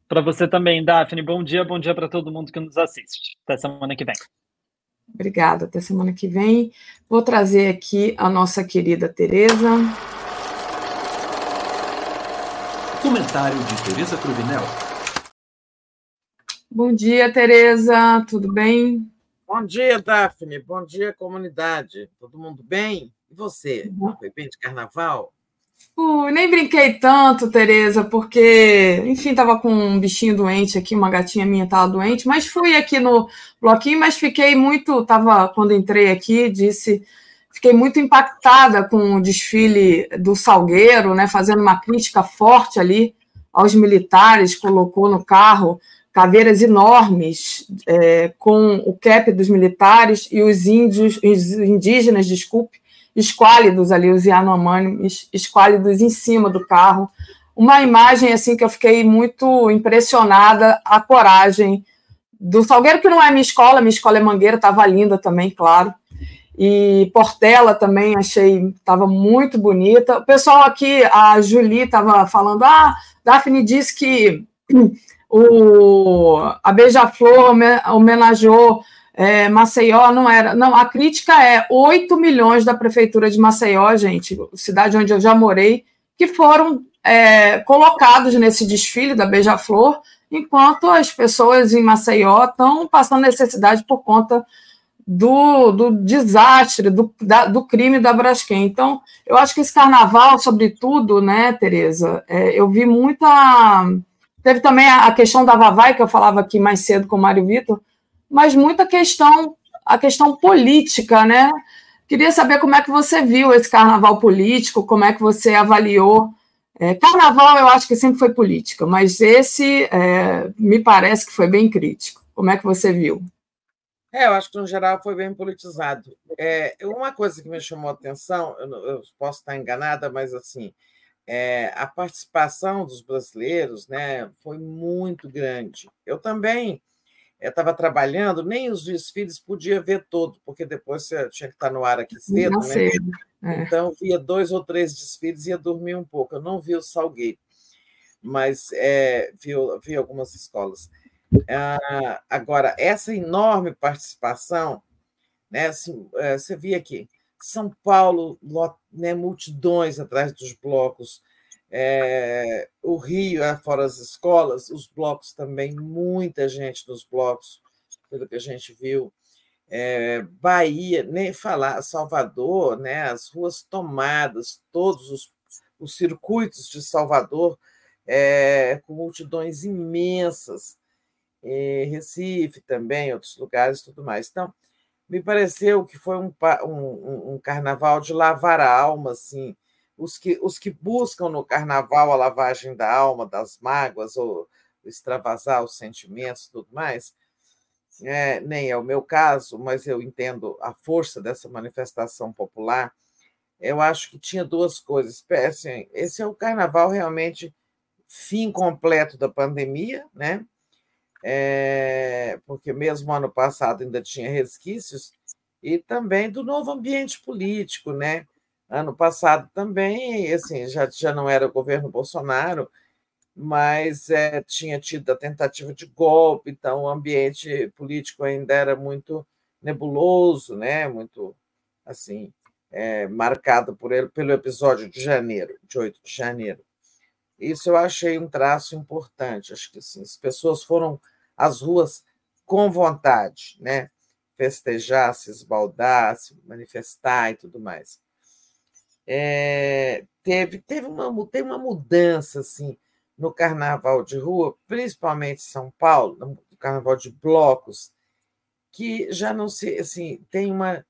Para você também, Daphne. Bom dia, bom dia para todo mundo que nos assiste. Até semana que vem. Obrigada, até semana que vem. Vou trazer aqui a nossa querida Tereza. Comentário de Tereza Cruvinel. Bom dia, Tereza, tudo bem? Bom dia, Daphne. Bom dia, comunidade. Todo mundo bem? E você? Uhum. Foi bem de carnaval? Uh, nem brinquei tanto, Tereza, porque, enfim, estava com um bichinho doente aqui, uma gatinha minha estava doente, mas fui aqui no bloquinho, mas fiquei muito, tava quando entrei aqui, disse, fiquei muito impactada com o desfile do Salgueiro, né, fazendo uma crítica forte ali aos militares, colocou no carro caveiras enormes é, com o cap dos militares e os índios, os indígenas, desculpe, esquálidos ali, os Yanomamis, esquálidos em cima do carro. Uma imagem assim que eu fiquei muito impressionada, a coragem do Salgueiro, que não é minha escola, minha escola é Mangueira, estava linda também, claro. E Portela também achei, estava muito bonita. O pessoal aqui, a Julie estava falando, ah, Daphne disse que o, a Beija-Flor homenageou é, Maceió, não era. Não, a crítica é 8 milhões da prefeitura de Maceió, gente, cidade onde eu já morei, que foram é, colocados nesse desfile da Beija-Flor, enquanto as pessoas em Maceió estão passando necessidade por conta do, do desastre, do, da, do crime da Braskem. Então, eu acho que esse carnaval, sobretudo, né, Tereza, é, eu vi muita Teve também a questão da Vavai, que eu falava aqui mais cedo com o Mário Vitor, mas muita questão, a questão política, né? Queria saber como é que você viu esse carnaval político, como é que você avaliou. É, carnaval eu acho que sempre foi política, mas esse é, me parece que foi bem crítico. Como é que você viu? É, eu acho que no geral foi bem politizado. É, uma coisa que me chamou a atenção, eu, eu posso estar enganada, mas assim, é, a participação dos brasileiros né, foi muito grande. Eu também estava trabalhando, nem os desfiles podia ver todo, porque depois você tinha que estar no ar aqui cedo, né? É. Então, via dois ou três desfiles e ia dormir um pouco. Eu não vi o Salgueiro, mas é, vi, vi algumas escolas. Ah, agora, essa enorme participação, né, assim, é, você via aqui, são Paulo, né, multidões atrás dos blocos. É, o Rio, é, fora as escolas, os blocos também, muita gente nos blocos, pelo que a gente viu. É, Bahia, nem falar, Salvador, né, as ruas tomadas, todos os, os circuitos de Salvador, é, com multidões imensas, Recife também, outros lugares tudo mais. Então, me pareceu que foi um, um, um carnaval de lavar a alma, assim. Os que, os que buscam no carnaval a lavagem da alma, das mágoas, ou extravasar os sentimentos e tudo mais, é, nem é o meu caso, mas eu entendo a força dessa manifestação popular. Eu acho que tinha duas coisas. Assim, esse é o carnaval realmente fim completo da pandemia, né? É, porque mesmo ano passado ainda tinha resquícios, e também do novo ambiente político, né? Ano passado também, assim, já, já não era o governo Bolsonaro, mas é, tinha tido a tentativa de golpe, então o ambiente político ainda era muito nebuloso, né? Muito assim é, marcado por ele pelo episódio de janeiro, de 8 de janeiro. Isso eu achei um traço importante. Acho que assim, as pessoas foram às ruas com vontade, né? festejar, se esbaldar, se manifestar e tudo mais. É, teve, teve, uma, teve uma mudança assim, no carnaval de rua, principalmente em São Paulo, no carnaval de blocos, que já não se assim tem uma,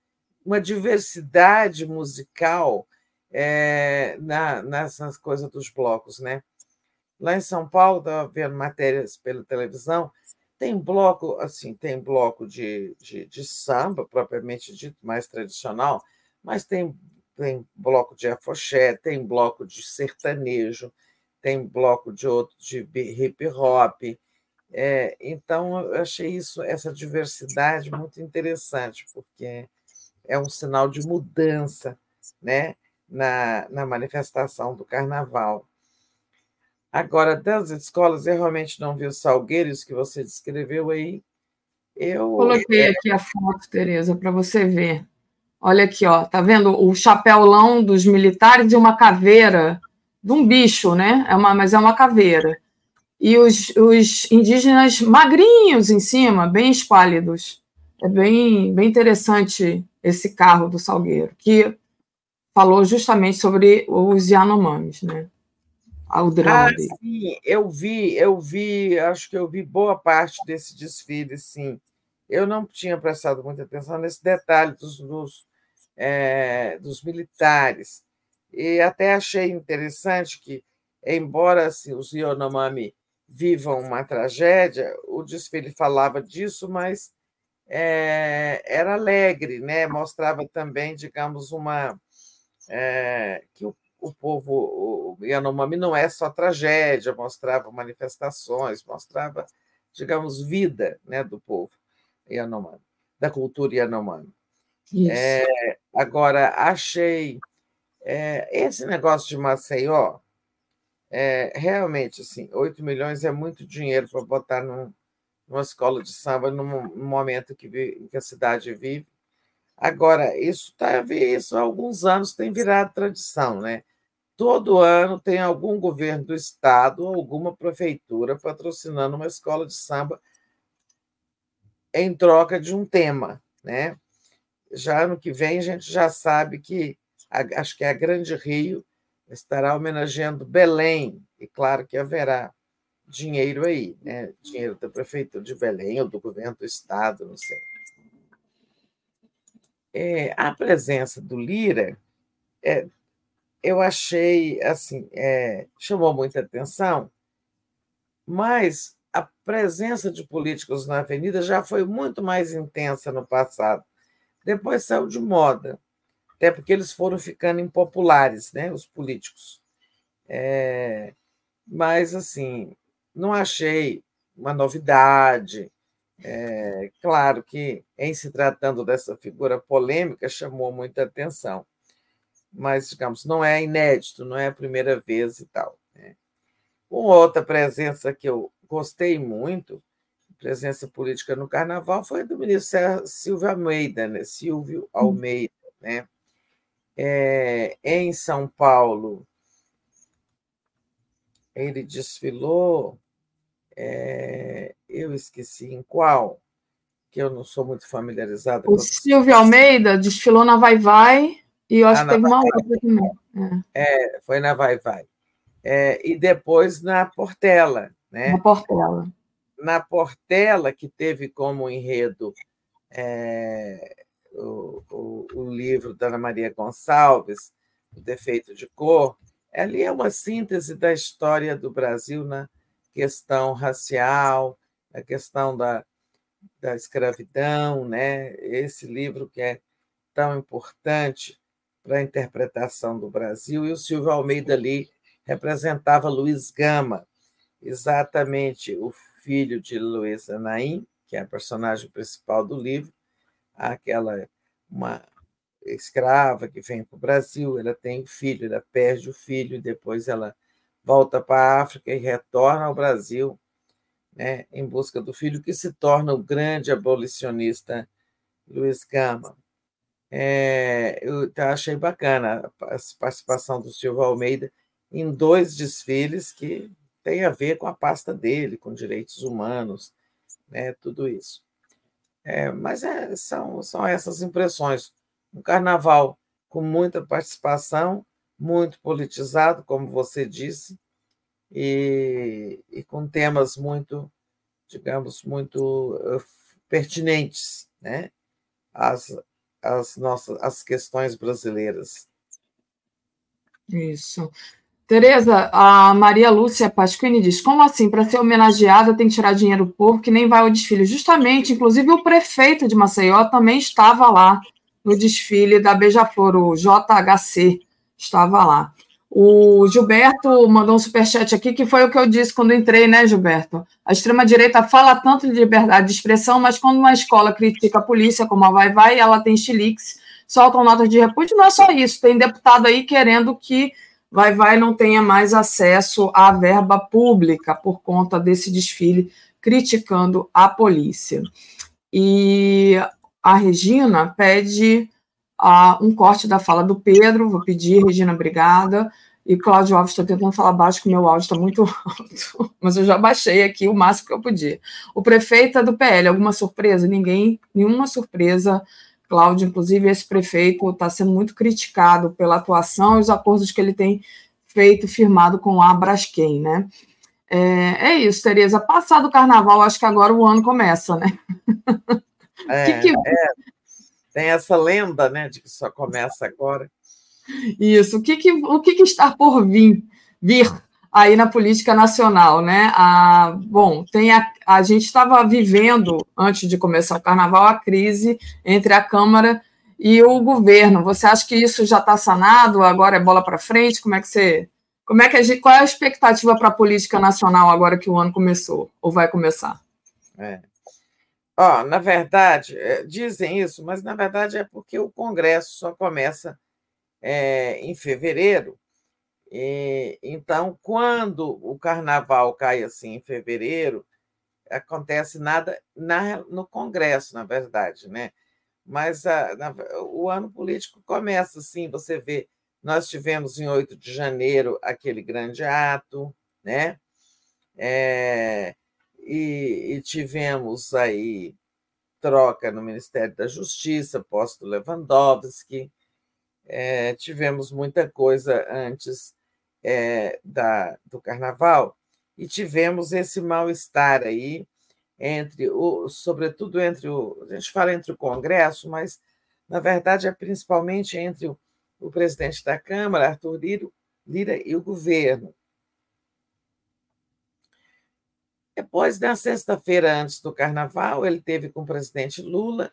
uma diversidade musical é, na, nessas coisas dos blocos, né? Lá em São Paulo, estava vendo matérias pela televisão, tem bloco, assim, tem bloco de, de, de samba, propriamente dito, mais tradicional, mas tem, tem bloco de afoxé, tem bloco de sertanejo, tem bloco de outro de hip hop. É, então, eu achei isso, essa diversidade muito interessante, porque é um sinal de mudança né, na, na manifestação do carnaval. Agora, das escolas, eu realmente não vi os salgueiros que você descreveu aí. Eu coloquei é aqui a foto, Tereza, para você ver. Olha aqui, ó, tá vendo o chapéulão dos militares e uma caveira de um bicho, né? É uma, mas é uma caveira. E os, os indígenas magrinhos em cima, bem esquálidos. É bem, bem interessante esse carro do Salgueiro, que falou justamente sobre os Yanomamis, né? Ao drama ah, dele. Sim, eu vi, eu vi, acho que eu vi boa parte desse desfile, sim. Eu não tinha prestado muita atenção nesse detalhe dos, dos, é, dos militares. E até achei interessante que, embora assim, os Yonomami vivam uma tragédia, o desfile falava disso, mas é, era alegre, né? mostrava também, digamos, uma. É, que o o povo o Yanomami não é só tragédia, mostrava manifestações, mostrava, digamos, vida né, do povo Yanomami, da cultura Yanomami. É, agora, achei é, esse negócio de Maceió, é, realmente, assim, 8 milhões é muito dinheiro para botar num, numa escola de samba no momento que, vi, que a cidade vive. Agora, isso está isso há alguns anos tem virado tradição, né? Todo ano tem algum governo do estado ou alguma prefeitura patrocinando uma escola de samba em troca de um tema, né? Já ano que vem a gente já sabe que a, acho que é a Grande Rio estará homenageando Belém e claro que haverá dinheiro aí, né? Dinheiro da prefeitura de Belém ou do governo do estado, não sei. É, a presença do Lira é, eu achei assim, é, chamou muita atenção, mas a presença de políticos na avenida já foi muito mais intensa no passado. Depois saiu de moda, até porque eles foram ficando impopulares, né, os políticos. É, mas, assim, não achei uma novidade. É, claro que, em se tratando dessa figura polêmica, chamou muita atenção mas, digamos, não é inédito, não é a primeira vez e tal. Né? Uma outra presença que eu gostei muito, presença política no Carnaval, foi do ministro Silvio Almeida, né? Silvio hum. Almeida, né? É, em São Paulo, ele desfilou, é, eu esqueci em qual, que eu não sou muito familiarizada. O Silvio Almeida desfilou na Vai Vai, e eu acho ah, que teve uma outra também. É. é. foi na Vai Vai. É, e depois na Portela. Né? Na Portela. Na Portela, que teve como enredo é, o, o, o, livro da Ana Maria Gonçalves, O Defeito de Cor, ali é uma síntese da história do Brasil na questão racial, na questão da, da escravidão, né? esse livro que é tão importante para a interpretação do Brasil, e o Silvio Almeida ali representava Luiz Gama, exatamente o filho de Luísa Naim, que é a personagem principal do livro, aquela uma escrava que vem para o Brasil, ela tem o filho, ela perde o filho, depois ela volta para a África e retorna ao Brasil né, em busca do filho, que se torna o grande abolicionista Luiz Gama. É, eu achei bacana a participação do Silvio Almeida em dois desfiles que tem a ver com a pasta dele, com direitos humanos, né, tudo isso. É, mas é, são, são essas impressões. Um carnaval com muita participação, muito politizado, como você disse, e, e com temas muito, digamos, muito uh, pertinentes né, as nossas as questões brasileiras. Isso. Tereza, a Maria Lúcia Pasquini diz: como assim? Para ser homenageada tem que tirar dinheiro do povo que nem vai ao desfile. Justamente, inclusive o prefeito de Maceió também estava lá no desfile da Beija-Flor, o JHC estava lá. O Gilberto mandou um superchat aqui, que foi o que eu disse quando entrei, né, Gilberto? A extrema-direita fala tanto de liberdade de expressão, mas quando uma escola critica a polícia, como a Vai Vai, ela tem chiliques, soltam notas de repúdio. Não é só isso, tem deputado aí querendo que Vai Vai não tenha mais acesso à verba pública por conta desse desfile criticando a polícia. E a Regina pede uh, um corte da fala do Pedro, vou pedir, Regina, obrigada. E Cláudio Alves está tentando falar baixo, que meu áudio está muito <laughs> alto, mas eu já baixei aqui o máximo que eu podia. O prefeito é do PL, alguma surpresa? Ninguém, nenhuma surpresa, Cláudio. Inclusive, esse prefeito está sendo muito criticado pela atuação e os acordos que ele tem feito, firmado com a Braskem, né? É, é isso, Tereza. Passado o carnaval, acho que agora o ano começa, né? É, que que... é, tem essa lenda, né, de que só começa agora. Isso. O que, que, o que, que está por vir, vir aí na política nacional, né? Ah, bom, tem a, a gente estava vivendo, antes de começar o carnaval, a crise entre a Câmara e o governo. Você acha que isso já está sanado? Agora é bola para frente? Como é que você. Como é que a gente, qual é a expectativa para a política nacional agora que o ano começou ou vai começar? É. Ó, na verdade, é, dizem isso, mas na verdade é porque o Congresso só começa é, em fevereiro. E, então, quando o carnaval cai assim em fevereiro, acontece nada na, no Congresso, na verdade, né? Mas a, na, o ano político começa assim, você vê, nós tivemos em 8 de janeiro aquele grande ato, né? É, e, e tivemos aí troca no Ministério da Justiça, posto Lewandowski, é, tivemos muita coisa antes é, da, do Carnaval e tivemos esse mal-estar aí entre o, sobretudo entre o, a gente fala entre o Congresso, mas na verdade é principalmente entre o, o presidente da Câmara, Arthur Lira, Lira e o governo. Depois, na sexta-feira antes do carnaval, ele teve com o presidente Lula,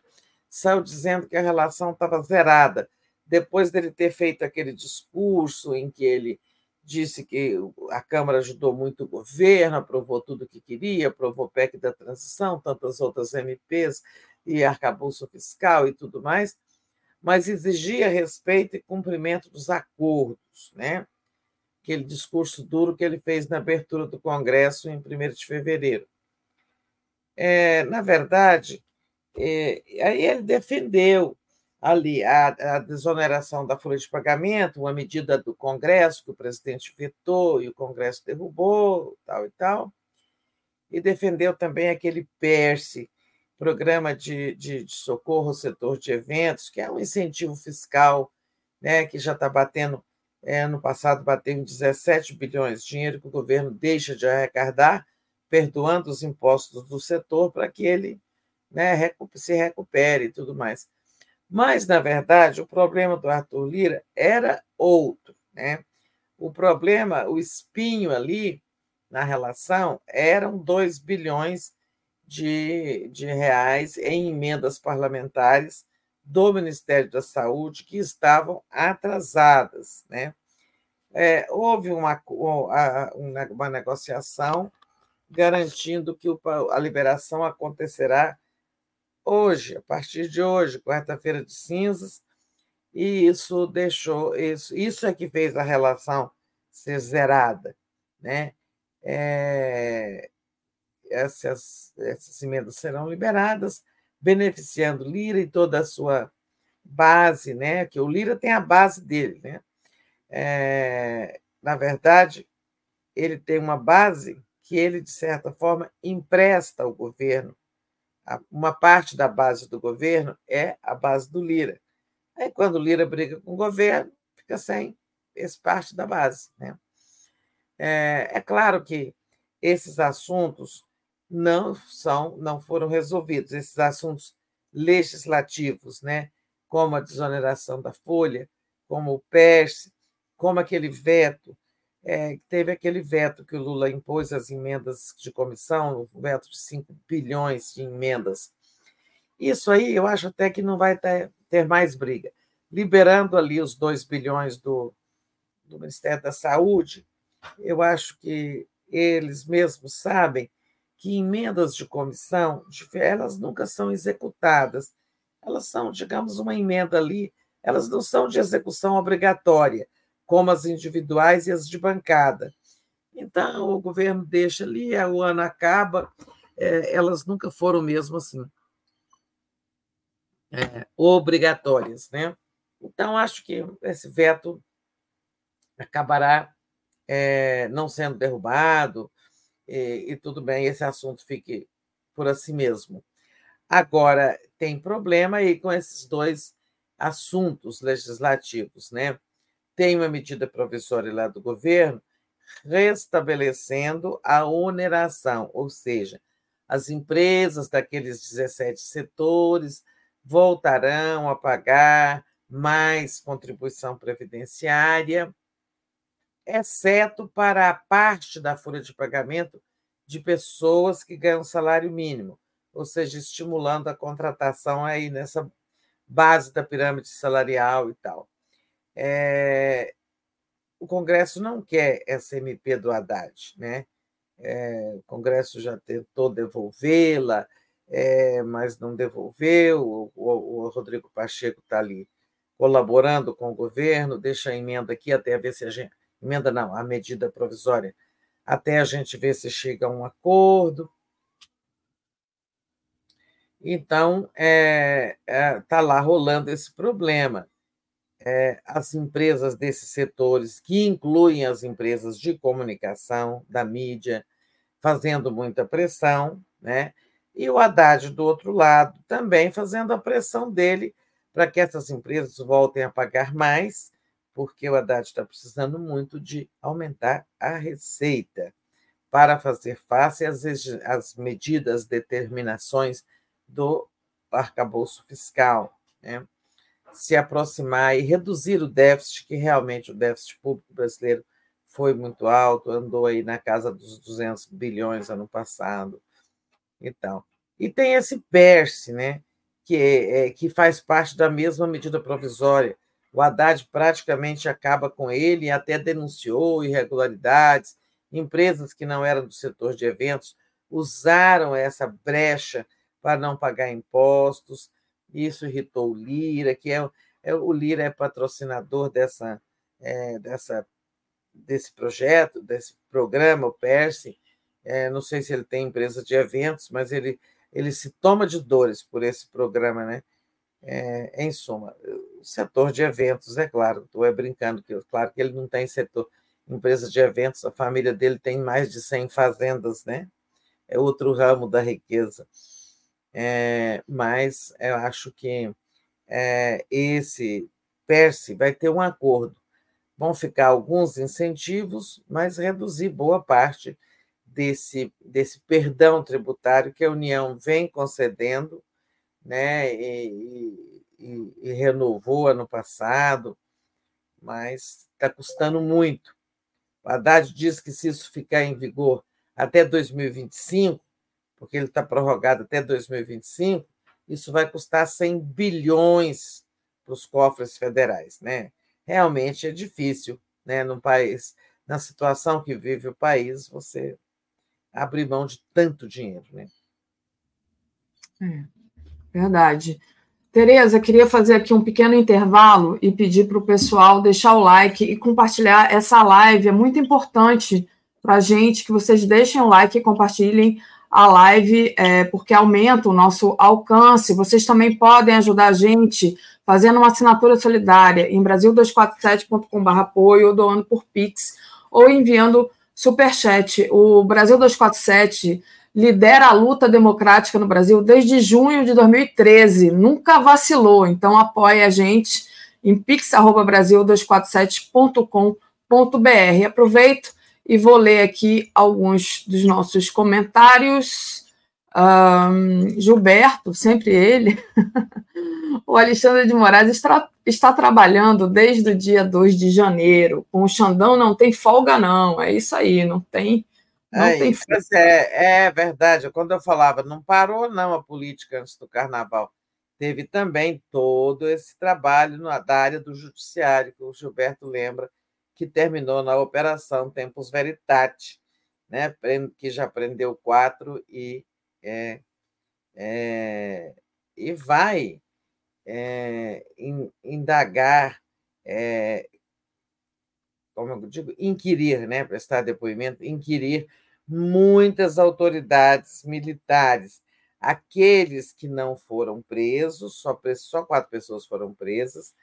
saiu dizendo que a relação estava zerada, depois dele ter feito aquele discurso em que ele disse que a Câmara ajudou muito o governo, aprovou tudo o que queria, aprovou o PEC da transição, tantas outras MPs e arcabouço fiscal e tudo mais, mas exigia respeito e cumprimento dos acordos, né? Aquele discurso duro que ele fez na abertura do Congresso em 1 de fevereiro. É, na verdade, é, aí ele defendeu ali a, a, desoneração da folha de pagamento, uma medida do Congresso que o presidente vetou e o Congresso derrubou, tal e tal, e defendeu também aquele PERSE, Programa de, de, de Socorro ao Setor de Eventos, que é um incentivo fiscal né, que já está batendo é, no passado bateu em 17 bilhões, dinheiro que o governo deixa de arrecadar, perdoando os impostos do setor para que ele né, se recupere e tudo mais. Mas, na verdade, o problema do Arthur Lira era outro. Né? O problema, o espinho ali na relação, eram 2 bilhões de, de reais em emendas parlamentares do Ministério da Saúde que estavam atrasadas. Né? É, houve uma, uma negociação garantindo que a liberação acontecerá hoje, a partir de hoje, quarta-feira de cinzas, e isso deixou isso, isso é que fez a relação ser zerada, né? É, essas, essas emendas serão liberadas, beneficiando Lira e toda a sua base, né? Que o Lira tem a base dele, né? É, na verdade, ele tem uma base que ele, de certa forma, empresta ao governo. Uma parte da base do governo é a base do Lira. Aí, quando o Lira briga com o governo, fica sem esse parte da base. Né? É, é claro que esses assuntos não são, não foram resolvidos. Esses assuntos legislativos, né? como a desoneração da folha, como o PERS, como aquele veto, é, teve aquele veto que o Lula impôs às emendas de comissão, o veto de 5 bilhões de emendas. Isso aí eu acho até que não vai ter, ter mais briga. Liberando ali os 2 bilhões do, do Ministério da Saúde, eu acho que eles mesmos sabem que emendas de comissão, elas nunca são executadas. Elas são, digamos, uma emenda ali, elas não são de execução obrigatória, como as individuais e as de bancada. Então, o governo deixa ali, o ano acaba, é, elas nunca foram mesmo assim é, obrigatórias. Né? Então, acho que esse veto acabará é, não sendo derrubado, e, e tudo bem, esse assunto fique por assim mesmo. Agora, tem problema aí com esses dois assuntos legislativos, né? Tem uma medida provisória lá do governo restabelecendo a oneração, ou seja, as empresas daqueles 17 setores voltarão a pagar mais contribuição previdenciária exceto para a parte da folha de pagamento de pessoas que ganham salário mínimo, ou seja, estimulando a contratação aí nessa base da pirâmide salarial e tal. É, o Congresso não quer essa MP do Haddad, né? É, o Congresso já tentou devolvê-la, é, mas não devolveu. O, o, o Rodrigo Pacheco está ali colaborando com o governo, deixa a emenda aqui até ver se a gente emenda não, a medida provisória, até a gente ver se chega a um acordo. Então, está é, é, tá lá rolando esse problema. É, as empresas desses setores, que incluem as empresas de comunicação, da mídia, fazendo muita pressão, né? e o Haddad, do outro lado, também fazendo a pressão dele para que essas empresas voltem a pagar mais porque o Haddad está precisando muito de aumentar a receita para fazer face às, às medidas, determinações do arcabouço fiscal, né? se aproximar e reduzir o déficit, que realmente o déficit público brasileiro foi muito alto, andou aí na casa dos 200 bilhões ano passado. Então, e tem esse PERSE, né, que, é, é, que faz parte da mesma medida provisória, o Haddad praticamente acaba com ele e até denunciou irregularidades. Empresas que não eram do setor de eventos usaram essa brecha para não pagar impostos. Isso irritou o Lira, que é, é o Lira é patrocinador dessa, é, dessa, desse projeto, desse programa, o PERSE. É, não sei se ele tem empresa de eventos, mas ele, ele se toma de dores por esse programa, né? É, em suma, setor de eventos, é claro, estou é brincando, que claro que ele não tem setor, empresa de eventos, a família dele tem mais de 100 fazendas, né? É outro ramo da riqueza. É, mas eu acho que é, esse PERSE vai ter um acordo. Vão ficar alguns incentivos, mas reduzir boa parte desse, desse perdão tributário que a União vem concedendo né? E, e, e renovou ano passado, mas está custando muito. O Haddad diz que se isso ficar em vigor até 2025, porque ele está prorrogado até 2025, isso vai custar 100 bilhões para os cofres federais, né? Realmente é difícil, né? Num país, na situação que vive o país, você abrir mão de tanto dinheiro, né? É. Verdade. Tereza, queria fazer aqui um pequeno intervalo e pedir para o pessoal deixar o like e compartilhar essa live. É muito importante para a gente que vocês deixem o like e compartilhem a live, é, porque aumenta o nosso alcance. Vocês também podem ajudar a gente fazendo uma assinatura solidária em brasil247.com.br apoio ou doando por Pix ou enviando superchat. O Brasil 247 lidera a luta democrática no Brasil desde junho de 2013, nunca vacilou. Então apoie a gente em pix@brasil247.com.br. Aproveito e vou ler aqui alguns dos nossos comentários. Um, Gilberto, sempre ele. <laughs> o Alexandre de Moraes está, está, trabalhando desde o dia 2 de janeiro. Com o Xandão não tem folga, não. É isso aí, não tem. Não é, tem folga. É, é verdade. Quando eu falava, não parou, não, a política antes do carnaval. Teve também todo esse trabalho na, da área do judiciário, que o Gilberto lembra, que terminou na Operação Tempos Veritate, né, que já prendeu quatro e, é, é, e vai é, indagar, é, como eu digo, inquirir, né, prestar depoimento, inquirir muitas autoridades militares. Aqueles que não foram presos, só, só quatro pessoas foram presas,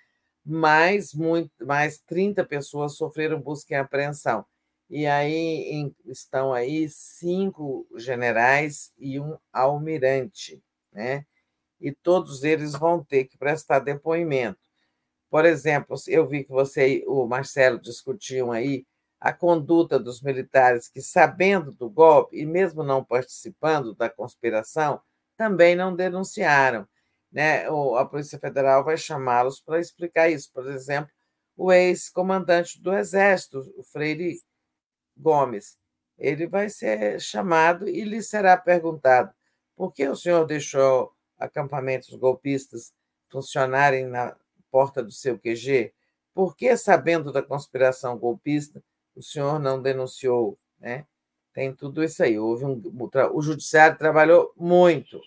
mais, muito, mais 30 pessoas sofreram busca e apreensão. E aí em, estão aí cinco generais e um almirante, né? E todos eles vão ter que prestar depoimento. Por exemplo, eu vi que você e o Marcelo discutiam aí a conduta dos militares que, sabendo do golpe e mesmo não participando da conspiração, também não denunciaram né, a Polícia Federal vai chamá-los para explicar isso. Por exemplo, o ex-comandante do Exército, o Freire Gomes, ele vai ser chamado e lhe será perguntado por que o senhor deixou acampamentos golpistas funcionarem na porta do seu QG? Por que, sabendo da conspiração golpista, o senhor não denunciou? Né? Tem tudo isso aí. Houve um, o judiciário trabalhou muito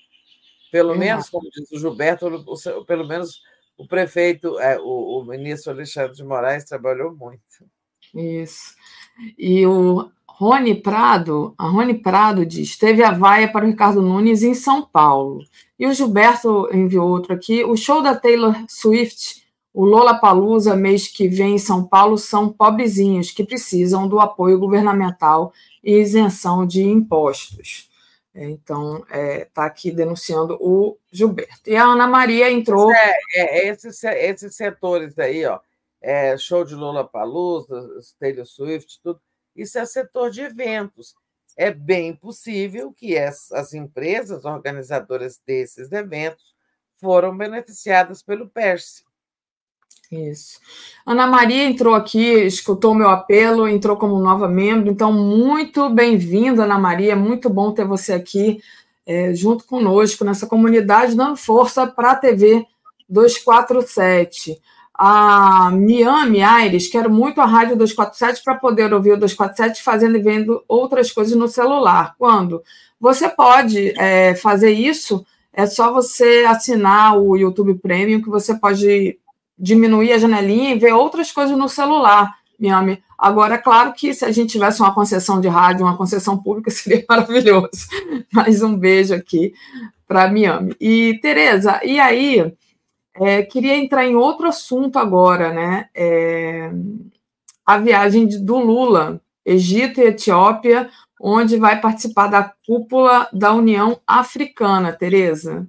pelo menos, como diz o Gilberto, o, pelo menos o prefeito, é, o, o ministro Alexandre de Moraes trabalhou muito. Isso. E o Rony Prado, a Rony Prado diz: teve a vaia para o Ricardo Nunes em São Paulo. E o Gilberto enviou outro aqui: o show da Taylor Swift, o Lola Palusa, mês que vem em São Paulo, são pobrezinhos que precisam do apoio governamental e isenção de impostos. É, então, está é, tá aqui denunciando o Gilberto. E a Ana Maria entrou. É, é, esses, esses setores aí, ó, é, show de Lula Palusa, Taylor Swift, tudo, isso é setor de eventos. É bem possível que as, as empresas organizadoras desses eventos foram beneficiadas pelo PERSE. Isso. Ana Maria entrou aqui, escutou meu apelo, entrou como nova membro, então muito bem-vinda, Ana Maria, muito bom ter você aqui é, junto conosco nessa comunidade, dando força para a TV 247. A Miami Aires, quero muito a Rádio 247 para poder ouvir o 247 fazendo e vendo outras coisas no celular. Quando? Você pode é, fazer isso, é só você assinar o YouTube Premium, que você pode diminuir a janelinha e ver outras coisas no celular, Miami. Agora, é claro que se a gente tivesse uma concessão de rádio, uma concessão pública, <laughs> seria maravilhoso. Mais um beijo aqui para Miami. E, Tereza, e aí, é, queria entrar em outro assunto agora, né? É, a viagem do Lula, Egito e Etiópia, onde vai participar da cúpula da União Africana, Tereza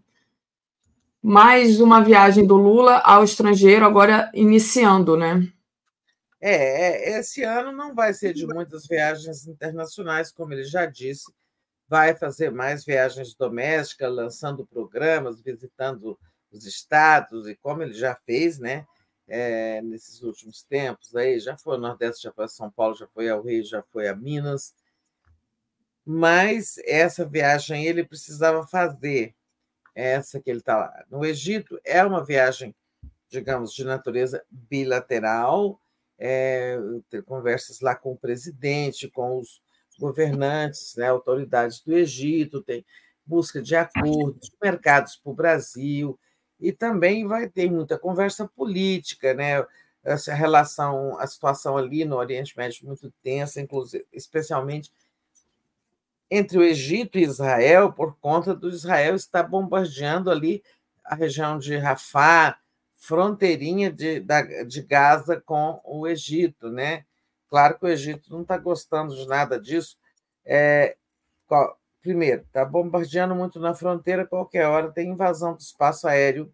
mais uma viagem do Lula ao estrangeiro, agora iniciando, né? É, é, esse ano não vai ser de muitas viagens internacionais, como ele já disse, vai fazer mais viagens domésticas, lançando programas, visitando os estados, e como ele já fez, né? É, nesses últimos tempos, aí já foi ao Nordeste, já foi a São Paulo, já foi ao Rio, já foi a Minas. Mas essa viagem ele precisava fazer essa que ele está no Egito, é uma viagem, digamos, de natureza bilateral, é, ter conversas lá com o presidente, com os governantes, né, autoridades do Egito, tem busca de acordos, mercados para o Brasil, e também vai ter muita conversa política, né? Essa relação, a situação ali no Oriente Médio muito tensa, inclusive, especialmente entre o Egito e Israel, por conta do Israel estar bombardeando ali a região de Rafah, fronteirinha de, de Gaza com o Egito, né? Claro que o Egito não está gostando de nada disso. É, primeiro, está bombardeando muito na fronteira, qualquer hora tem invasão do espaço aéreo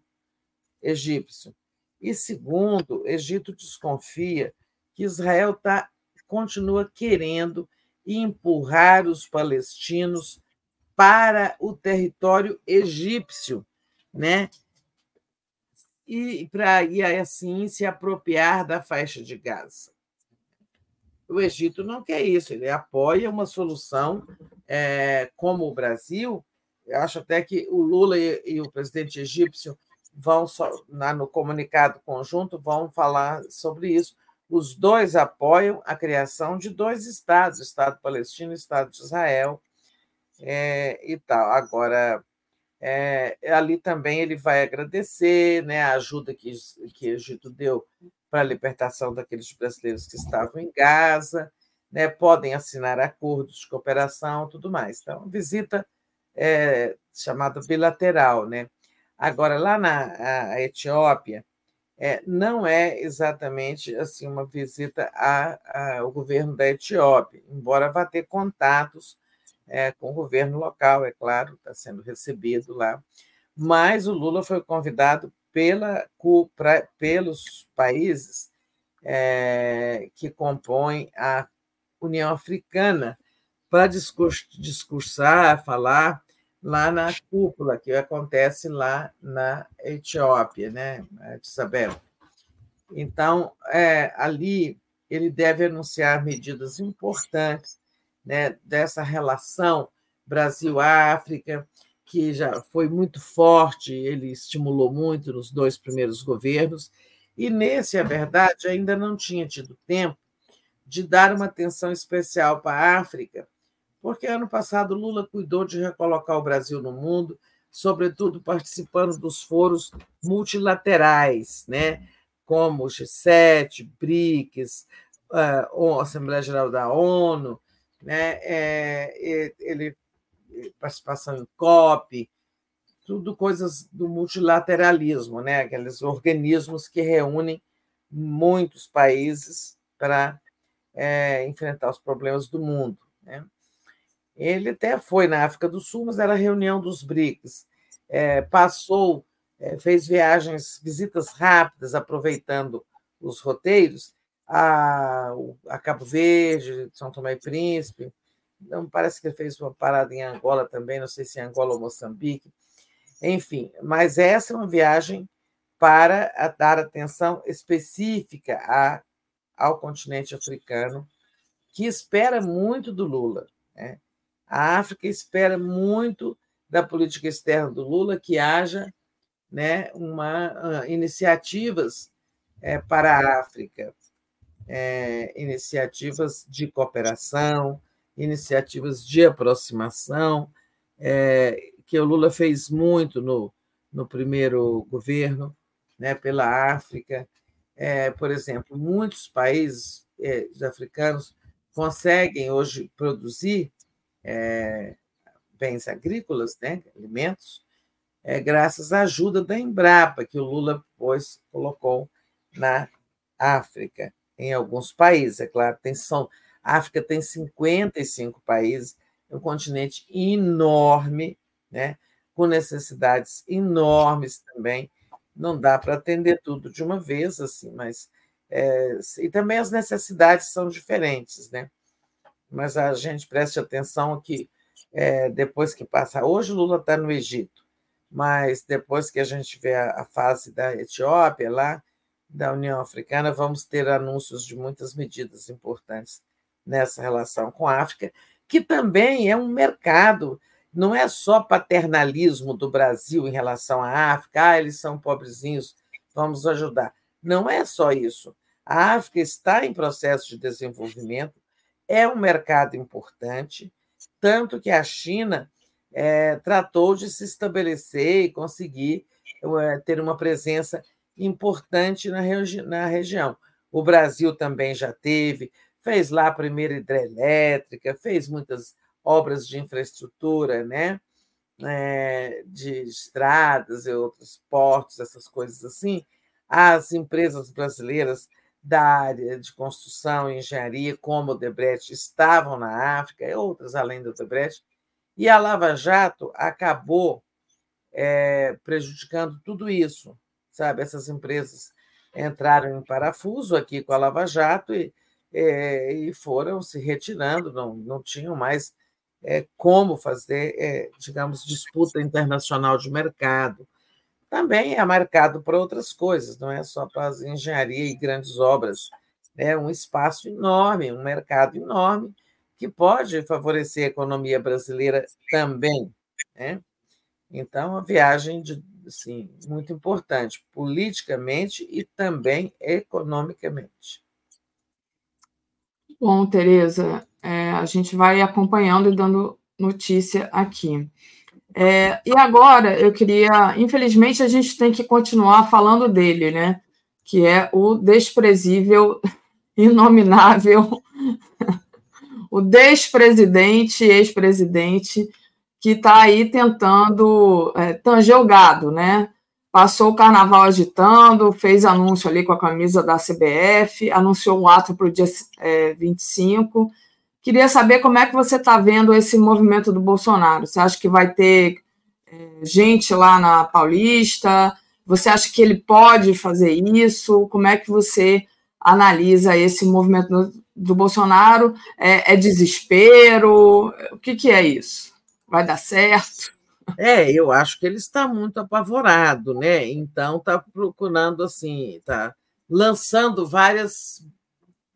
egípcio. E segundo, Egito desconfia que Israel tá, continua querendo e empurrar os palestinos para o território egípcio, né? E para e assim se apropriar da faixa de Gaza. O Egito não quer isso, ele apoia uma solução é, como o Brasil. Eu acho até que o Lula e, e o presidente egípcio vão, no comunicado conjunto, vão falar sobre isso. Os dois apoiam a criação de dois estados, Estado palestino e Estado de Israel, é, e tal. Agora, é, ali também ele vai agradecer né, a ajuda que, que Egito deu para a libertação daqueles brasileiros que estavam em Gaza, né, podem assinar acordos de cooperação tudo mais. Então, visita é, chamada bilateral. Né? Agora, lá na Etiópia, é, não é exatamente assim uma visita ao governo da Etiópia, embora vá ter contatos é, com o governo local, é claro, está sendo recebido lá. Mas o Lula foi convidado pela, pra, pelos países é, que compõem a União Africana para discursar, falar lá na cúpula que acontece lá na Etiópia, né, Isabel? Então, é, ali ele deve anunciar medidas importantes né, dessa relação Brasil-África, que já foi muito forte, ele estimulou muito nos dois primeiros governos, e nesse, é verdade, ainda não tinha tido tempo de dar uma atenção especial para a África, porque ano passado Lula cuidou de recolocar o Brasil no mundo, sobretudo participando dos foros multilaterais, né? como o G7, BRICS, a Assembleia Geral da ONU, né? É, ele participação em COP, tudo coisas do multilateralismo, né? aqueles organismos que reúnem muitos países para é, enfrentar os problemas do mundo. Né? Ele até foi na África do Sul, mas era reunião dos BRICS. É, passou, é, fez viagens, visitas rápidas, aproveitando os roteiros, a, a Cabo Verde, São Tomé e Príncipe, não parece que ele fez uma parada em Angola também, não sei se em Angola ou Moçambique. Enfim, mas essa é uma viagem para dar atenção específica a, ao continente africano, que espera muito do Lula. Né? A África espera muito da política externa do Lula que haja né, uma, uh, iniciativas é, para a África, é, iniciativas de cooperação, iniciativas de aproximação, é, que o Lula fez muito no, no primeiro governo, né, pela África. É, por exemplo, muitos países é, africanos conseguem hoje produzir é, bens agrícolas, né, alimentos, é, graças à ajuda da Embrapa, que o Lula depois colocou na África, em alguns países. É claro, tem, são, a África tem 55 países, é um continente enorme, né? com necessidades enormes também. Não dá para atender tudo de uma vez, assim, mas. É, e também as necessidades são diferentes, né? Mas a gente preste atenção que é, depois que passa. Hoje o Lula está no Egito, mas depois que a gente vê a, a fase da Etiópia lá, da União Africana, vamos ter anúncios de muitas medidas importantes nessa relação com a África, que também é um mercado, não é só paternalismo do Brasil em relação à África, ah, eles são pobrezinhos, vamos ajudar. Não é só isso. A África está em processo de desenvolvimento, é um mercado importante, tanto que a China é, tratou de se estabelecer e conseguir é, ter uma presença importante na, regi na região. O Brasil também já teve, fez lá a primeira hidrelétrica, fez muitas obras de infraestrutura, né? É, de estradas e outros portos, essas coisas assim. As empresas brasileiras da área de construção e engenharia, como o Debrecht, estavam na África, e outras além do Debrecht, e a Lava Jato acabou é, prejudicando tudo isso, sabe? Essas empresas entraram em parafuso aqui com a Lava Jato e, é, e foram se retirando, não, não tinham mais é, como fazer, digamos, disputa internacional de mercado. Também é marcado para outras coisas, não é só para as engenharia e grandes obras. É um espaço enorme, um mercado enorme, que pode favorecer a economia brasileira também. Né? Então, a viagem de, assim, muito importante, politicamente e também economicamente. Bom, Tereza, é, a gente vai acompanhando e dando notícia aqui. É, e agora eu queria, infelizmente, a gente tem que continuar falando dele, né? Que é o desprezível, <laughs> inominável, <laughs> o despresidente, ex-presidente, que está aí tentando é, tanger o gado, né? Passou o carnaval agitando, fez anúncio ali com a camisa da CBF, anunciou um ato para o dia é, 25. Queria saber como é que você está vendo esse movimento do Bolsonaro. Você acha que vai ter é, gente lá na Paulista? Você acha que ele pode fazer isso? Como é que você analisa esse movimento do, do Bolsonaro? É, é, desespero? O que, que é isso? Vai dar certo? É, eu acho que ele está muito apavorado, né? Então está procurando assim, está lançando várias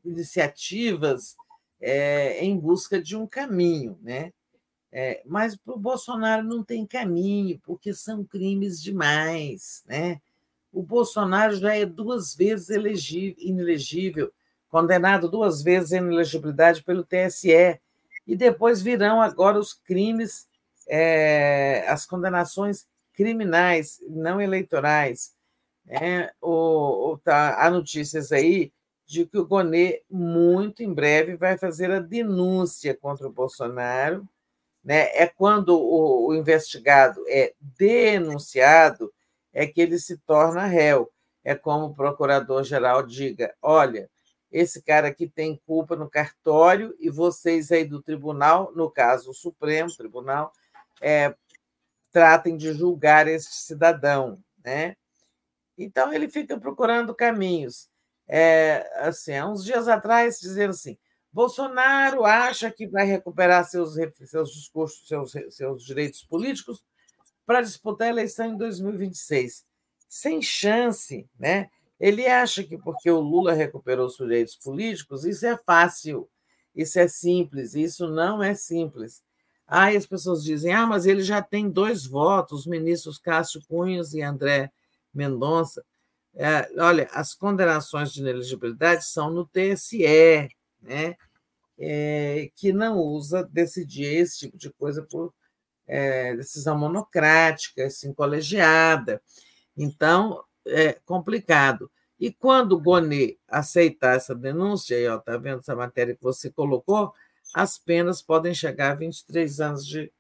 iniciativas é, em busca de um caminho, né? É, mas para o Bolsonaro não tem caminho, porque são crimes demais, né? O Bolsonaro já é duas vezes inelegível, condenado duas vezes em inelegibilidade pelo TSE, e depois virão agora os crimes é, as condenações criminais, não eleitorais. É, o, o, tá, há notícias aí de que o Gonê, muito em breve, vai fazer a denúncia contra o Bolsonaro. Né? É quando o, o investigado é denunciado, é que ele se torna réu. É como o procurador-geral diga: olha, esse cara aqui tem culpa no cartório e vocês aí do tribunal, no caso o Supremo Tribunal, é, tratem de julgar este cidadão, né? Então ele fica procurando caminhos. É, assim, há uns dias atrás dizendo assim, Bolsonaro acha que vai recuperar seus, seus discursos, seus, seus direitos políticos para disputar a eleição em 2026. Sem chance, né? Ele acha que porque o Lula recuperou os direitos políticos, isso é fácil, isso é simples, isso não é simples. Aí as pessoas dizem: ah, mas ele já tem dois votos, os ministros Cássio Cunhas e André Mendonça. É, olha, as condenações de inelegibilidade são no TSE, né? É, que não usa decidir esse tipo de coisa por é, decisão monocrática, assim, colegiada. Então, é complicado. E quando o Gonê aceitar essa denúncia, aí, ó, tá vendo essa matéria que você colocou, as penas podem chegar a 23 anos de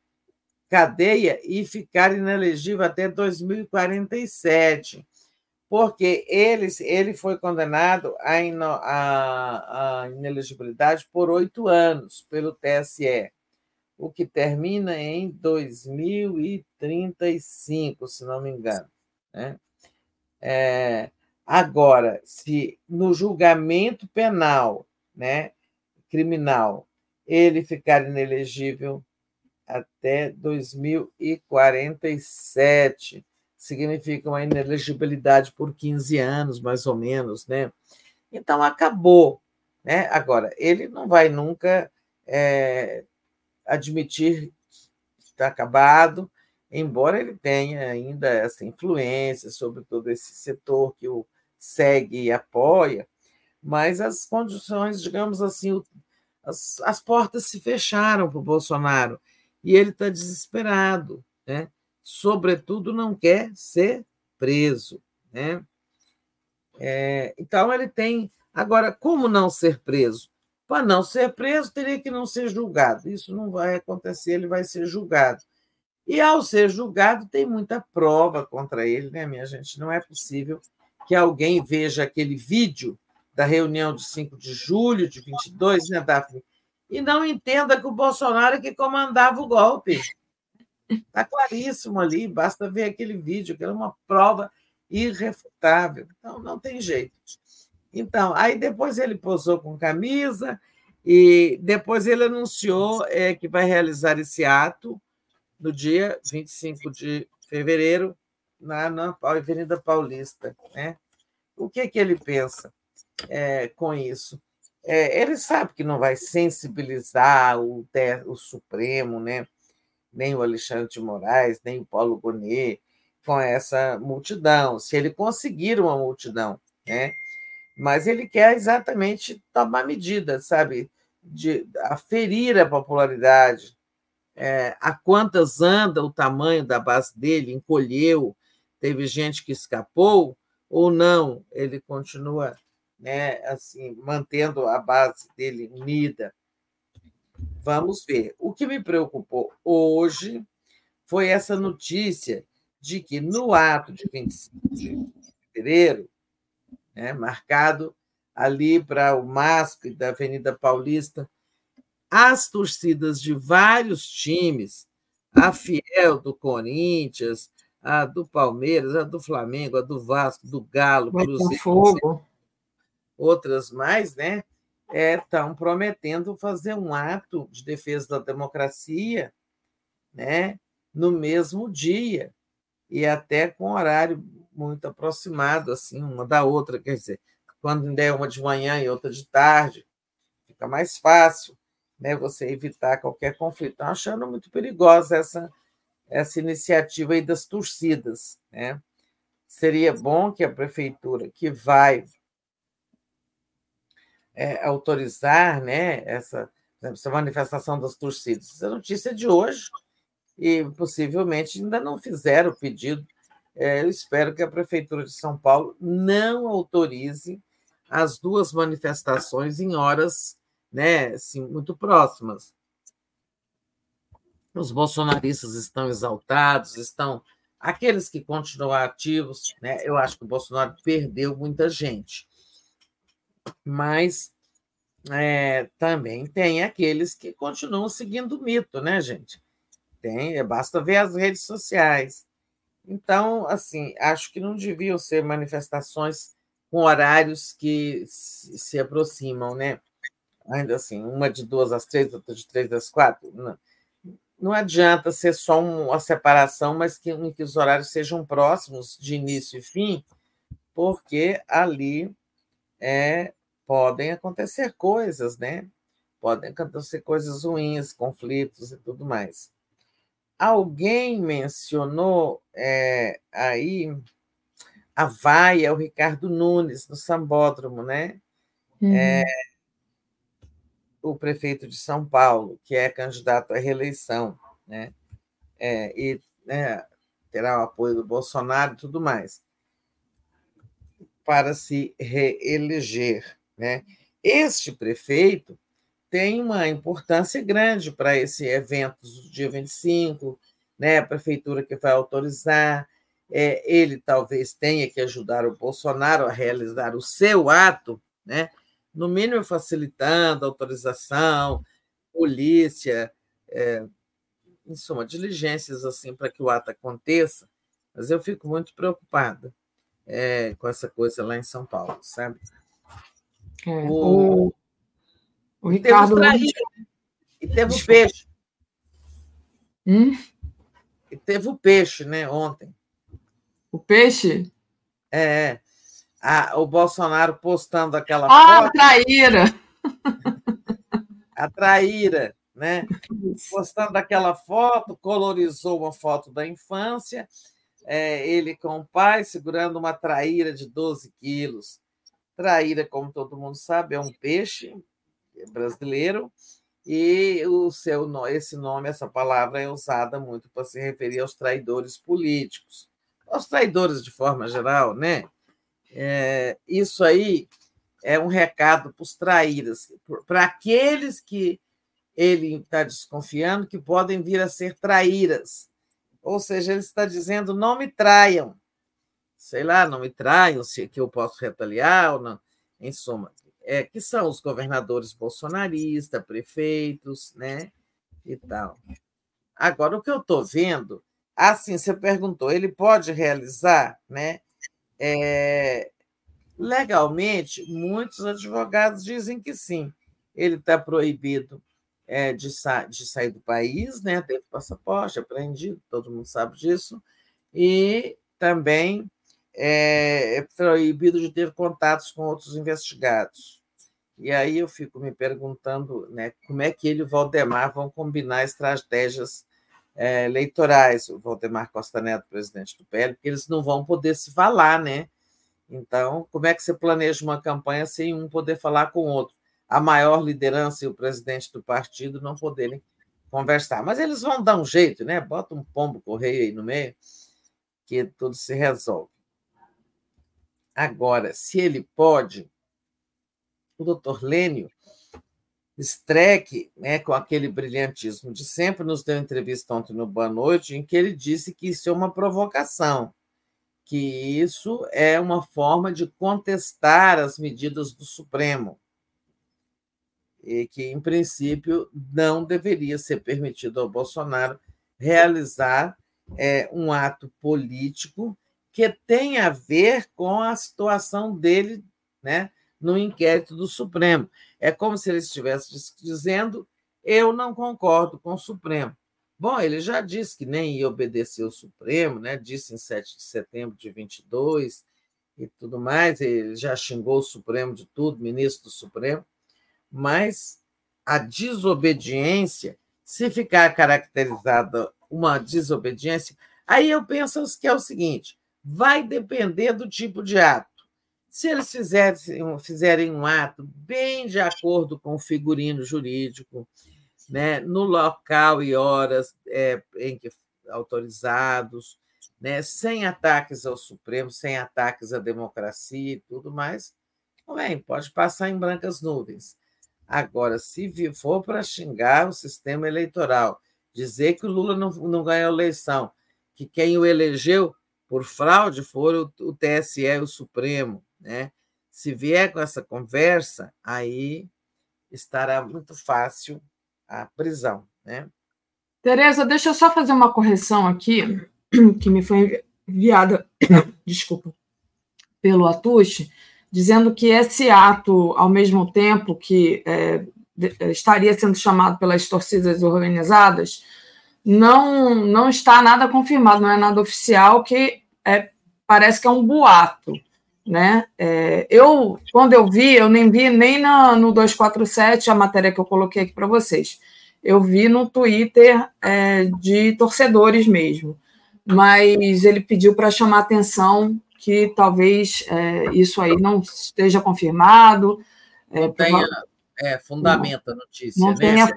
cadeia e ficar inelegível até 2047, porque ele, ele foi condenado à inelegibilidade por oito anos pelo TSE, o que termina em 2035, se não me engano. Né? É, agora, se no julgamento penal, né, criminal, ele ficar inelegível até 2047. Significa uma inelegibilidade por 15 anos, mais ou menos, né? Então, acabou. Né? Agora, ele não vai nunca é, admitir que está acabado, embora ele tenha ainda essa influência sobre todo esse setor que o segue e apoia, mas as condições, digamos assim, as, as portas se fecharam para o Bolsonaro e ele está desesperado, né? Sobretudo, não quer ser preso, né? É, então ele tem agora como não ser preso? Para não ser preso teria que não ser julgado. Isso não vai acontecer, ele vai ser julgado. E ao ser julgado tem muita prova contra ele, né, minha gente? Não é possível que alguém veja aquele vídeo da reunião de 5 de julho de 22, né, Daphne? E não entenda que o Bolsonaro é que comandava o golpe. Está claríssimo ali, basta ver aquele vídeo, que era uma prova irrefutável. Então, não tem jeito. Então, aí depois ele posou com camisa E depois ele anunciou é, que vai realizar esse ato no dia 25 de fevereiro, na, na Avenida Paulista. Né? O que, que ele pensa é, com isso? É, ele sabe que não vai sensibilizar o, o Supremo, né? Nem o Alexandre de Moraes, nem o Paulo Gonet, com essa multidão, se ele conseguir uma multidão, né? Mas ele quer exatamente tomar medidas, sabe, de aferir a popularidade, é, a quantas anda o tamanho da base dele, encolheu, teve gente que escapou ou não, ele continua, né, assim, mantendo a base dele unida. Vamos ver. O que me preocupou hoje foi essa notícia de que no ato de 25 de fevereiro, né, marcado ali para o MASP da Avenida Paulista, as torcidas de vários times, a Fiel do Corinthians, a do Palmeiras, a do Flamengo, a do Vasco, do Galo, Cruzeiro, Fogo. outras mais, né? Estão é, prometendo fazer um ato de defesa da democracia né, no mesmo dia e até com horário muito aproximado, assim, uma da outra, quer dizer, quando é uma de manhã e outra de tarde, fica mais fácil né, você evitar qualquer conflito. Estou achando muito perigosa essa, essa iniciativa aí das torcidas. Né? Seria bom que a prefeitura, que vai é, autorizar né, essa, essa manifestação das torcidas, essa notícia é de hoje, e possivelmente ainda não fizeram o pedido. É, eu espero que a Prefeitura de São Paulo não autorize as duas manifestações em horas né, assim, muito próximas. Os bolsonaristas estão exaltados, estão. Aqueles que continuam ativos, né, eu acho que o Bolsonaro perdeu muita gente. Mas é, também tem aqueles que continuam seguindo o mito, né, gente? Tem, é, basta ver as redes sociais. Então, assim, acho que não deviam ser manifestações com horários que se aproximam, né? Ainda assim, uma de duas às três, outra de três às quatro. Não, não adianta ser só uma separação, mas que, que os horários sejam próximos de início e fim, porque ali é, podem acontecer coisas, né? Podem acontecer coisas ruins, conflitos e tudo mais. Alguém mencionou é, aí a vaia, o Ricardo Nunes, no Sambódromo, né? Uhum. É, o prefeito de São Paulo, que é candidato à reeleição, né? É, e né, terá o apoio do Bolsonaro e tudo mais, para se reeleger. Né? Este prefeito tem uma importância grande para esse evento do dia 25, né? a prefeitura que vai autorizar, é, ele talvez tenha que ajudar o Bolsonaro a realizar o seu ato, né? no mínimo facilitando a autorização, polícia, é, em suma, diligências assim para que o ato aconteça, mas eu fico muito preocupada é, com essa coisa lá em São Paulo, sabe? É, o, o, Ricardo. E teve o peixe. Hum? E teve o peixe, né, ontem. O peixe? É. A, o Bolsonaro postando aquela ah, foto. A traíra! <laughs> A traíra, né? Postando aquela foto, colorizou uma foto da infância, é, ele com o pai segurando uma traíra de 12 quilos. Traíra, como todo mundo sabe, é um peixe brasileiro e o seu esse nome, essa palavra é usada muito para se referir aos traidores políticos, aos traidores de forma geral, né? É, isso aí é um recado para os traíras, para aqueles que ele está desconfiando que podem vir a ser traíras. Ou seja, ele está dizendo: não me traiam, sei lá, não me traiam, se que eu posso retaliar ou não. Em suma, é, que são os governadores bolsonaristas, prefeitos, né? E tal. Agora, o que eu estou vendo, assim, você perguntou, ele pode realizar, né? É, legalmente, muitos advogados dizem que sim. ele está proibido é, de, sa de sair do país, né? teve passaporte apreendido, todo mundo sabe disso, e também é, é proibido de ter contatos com outros investigados. E aí eu fico me perguntando né, como é que ele e o Valdemar vão combinar estratégias é, eleitorais, o Valdemar Costa Neto, presidente do PL, porque eles não vão poder se falar, né? Então, como é que você planeja uma campanha sem um poder falar com o outro? A maior liderança e o presidente do partido não poderem conversar. Mas eles vão dar um jeito, né? Bota um pombo correio aí no meio, que tudo se resolve. Agora, se ele pode, o doutor Lênio Streck, né, com aquele brilhantismo de sempre, nos deu entrevista ontem no Boa Noite, em que ele disse que isso é uma provocação, que isso é uma forma de contestar as medidas do Supremo, e que, em princípio, não deveria ser permitido ao Bolsonaro realizar é, um ato político que tem a ver com a situação dele né, no inquérito do Supremo. É como se ele estivesse dizendo: eu não concordo com o Supremo. Bom, ele já disse que nem ia obedecer o Supremo, né? disse em 7 de setembro de 22 e tudo mais, ele já xingou o Supremo de tudo, ministro do Supremo, mas a desobediência, se ficar caracterizada uma desobediência, aí eu penso que é o seguinte: vai depender do tipo de ato. Se eles fizerem, fizerem um ato bem de acordo com o figurino jurídico, né, no local e horas é, em que autorizados, né, sem ataques ao Supremo, sem ataques à democracia e tudo mais, bem, pode passar em brancas nuvens. Agora, se for para xingar o sistema eleitoral, dizer que o Lula não, não ganhou a eleição, que quem o elegeu por fraude foram o, o TSE o Supremo, né? Se vier com essa conversa, aí estará muito fácil a prisão. Né? Tereza, deixa eu só fazer uma correção aqui, que me foi enviada, <coughs> desculpa, pelo Atush, dizendo que esse ato, ao mesmo tempo que é, estaria sendo chamado pelas torcidas organizadas, não, não está nada confirmado, não é nada oficial, que é, parece que é um boato né? É, eu, quando eu vi, eu nem vi nem na, no 247 a matéria que eu coloquei aqui para vocês. Eu vi no Twitter é, de torcedores mesmo. Mas ele pediu para chamar atenção que talvez é, isso aí não esteja confirmado. É, não tenha é, fundamento a notícia. Não né? tenha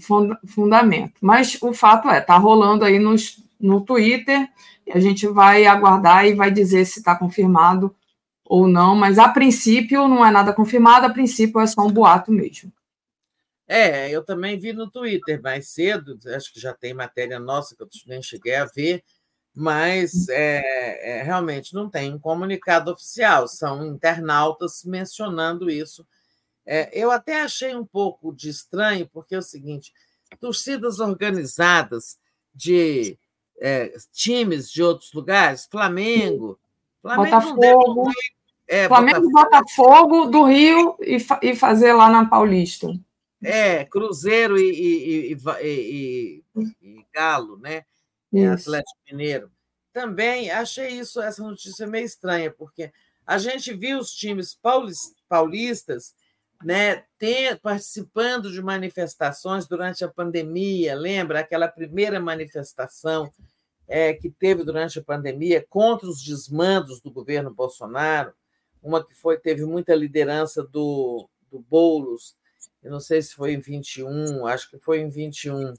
fund, fundamento. Mas o fato é, está rolando aí nos, no Twitter, e a gente vai aguardar e vai dizer se está confirmado ou não, mas a princípio não é nada confirmado, a princípio é só um boato mesmo. É, eu também vi no Twitter mais cedo, acho que já tem matéria nossa que eu nem cheguei a ver, mas é, é, realmente não tem um comunicado oficial, são internautas mencionando isso. É, eu até achei um pouco de estranho, porque é o seguinte: torcidas organizadas de é, times de outros lugares, Flamengo, Flamengo Botafogo, é, Flamengo Botafogo do Rio e, e fazer lá na Paulista. É, Cruzeiro e, e, e, e Galo, né? É, Atlético Mineiro. Também achei isso, essa notícia meio estranha, porque a gente viu os times paulistas né, ter, participando de manifestações durante a pandemia, lembra aquela primeira manifestação é, que teve durante a pandemia contra os desmandos do governo Bolsonaro? uma que foi teve muita liderança do, do Boulos, eu não sei se foi em 21, acho que foi em 21,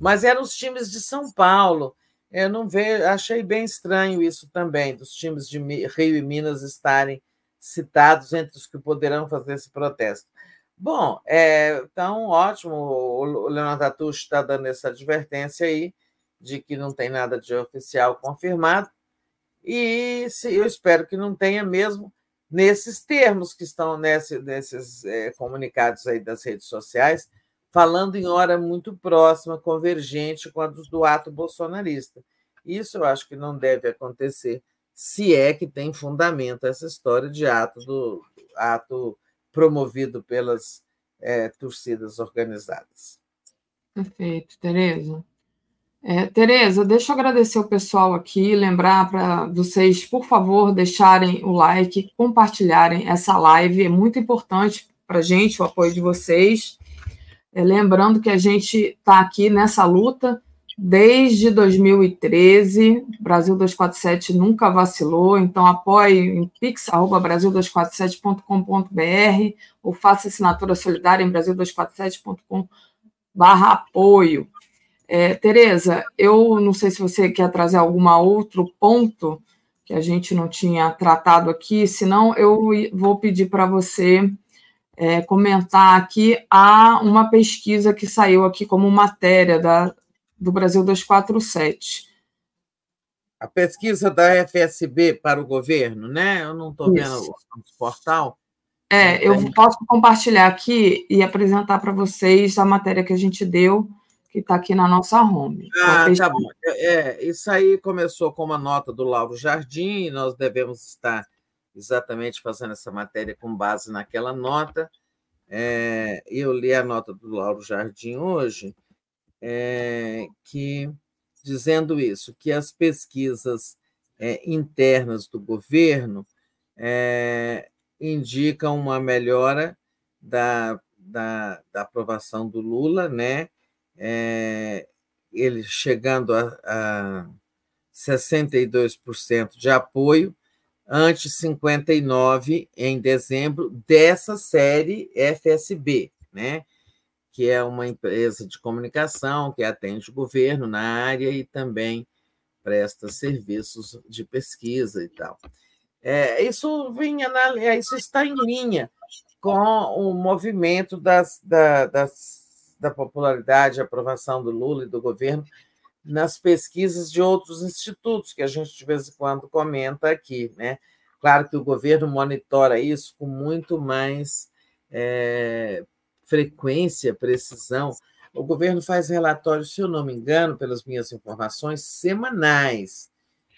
mas eram os times de São Paulo. Eu não vejo, achei bem estranho isso também, dos times de Rio e Minas estarem citados entre os que poderão fazer esse protesto. Bom, é, então, ótimo, o Leonardo Atucho está dando essa advertência aí de que não tem nada de oficial confirmado, e se, eu espero que não tenha mesmo, nesses termos que estão nesse, nesses é, comunicados aí das redes sociais, falando em hora muito próxima, convergente com a do, ato bolsonarista. Isso eu acho que não deve acontecer, se é que tem fundamento essa história de ato do ato promovido pelas é, torcidas organizadas. Perfeito, Tereza. É, Tereza, deixa eu agradecer o pessoal aqui, lembrar para vocês, por favor, deixarem o like, compartilharem essa live, é muito importante para a gente o apoio de vocês. É, lembrando que a gente está aqui nessa luta desde 2013, Brasil 247 nunca vacilou, então apoie em pix.brasil247.com.br ou faça assinatura solidária em brasil247.com.br apoio. É, Tereza, eu não sei se você quer trazer algum outro ponto que a gente não tinha tratado aqui, senão eu vou pedir para você é, comentar aqui há uma pesquisa que saiu aqui como matéria da, do Brasil 247. A pesquisa da FSB para o governo, né? Eu não estou vendo o portal. É, eu posso compartilhar aqui e apresentar para vocês a matéria que a gente deu que está aqui na nossa home. Ah, tá bom. É, isso aí começou com uma nota do Lauro Jardim, nós devemos estar exatamente fazendo essa matéria com base naquela nota. É, eu li a nota do Lauro Jardim hoje, é, que dizendo isso, que as pesquisas é, internas do governo é, indicam uma melhora da, da, da aprovação do Lula, né? é, ele chegando a, a 62% de apoio, antes 59% em dezembro, dessa série FSB, né? que é uma empresa de comunicação que atende o governo na área e também presta serviços de pesquisa e tal. É, isso vinha na, isso está em linha com o movimento das, da, das da popularidade aprovação do Lula e do governo nas pesquisas de outros institutos, que a gente de vez em quando comenta aqui. Né? Claro que o governo monitora isso com muito mais é, frequência, precisão. O governo faz relatórios, se eu não me engano, pelas minhas informações, semanais.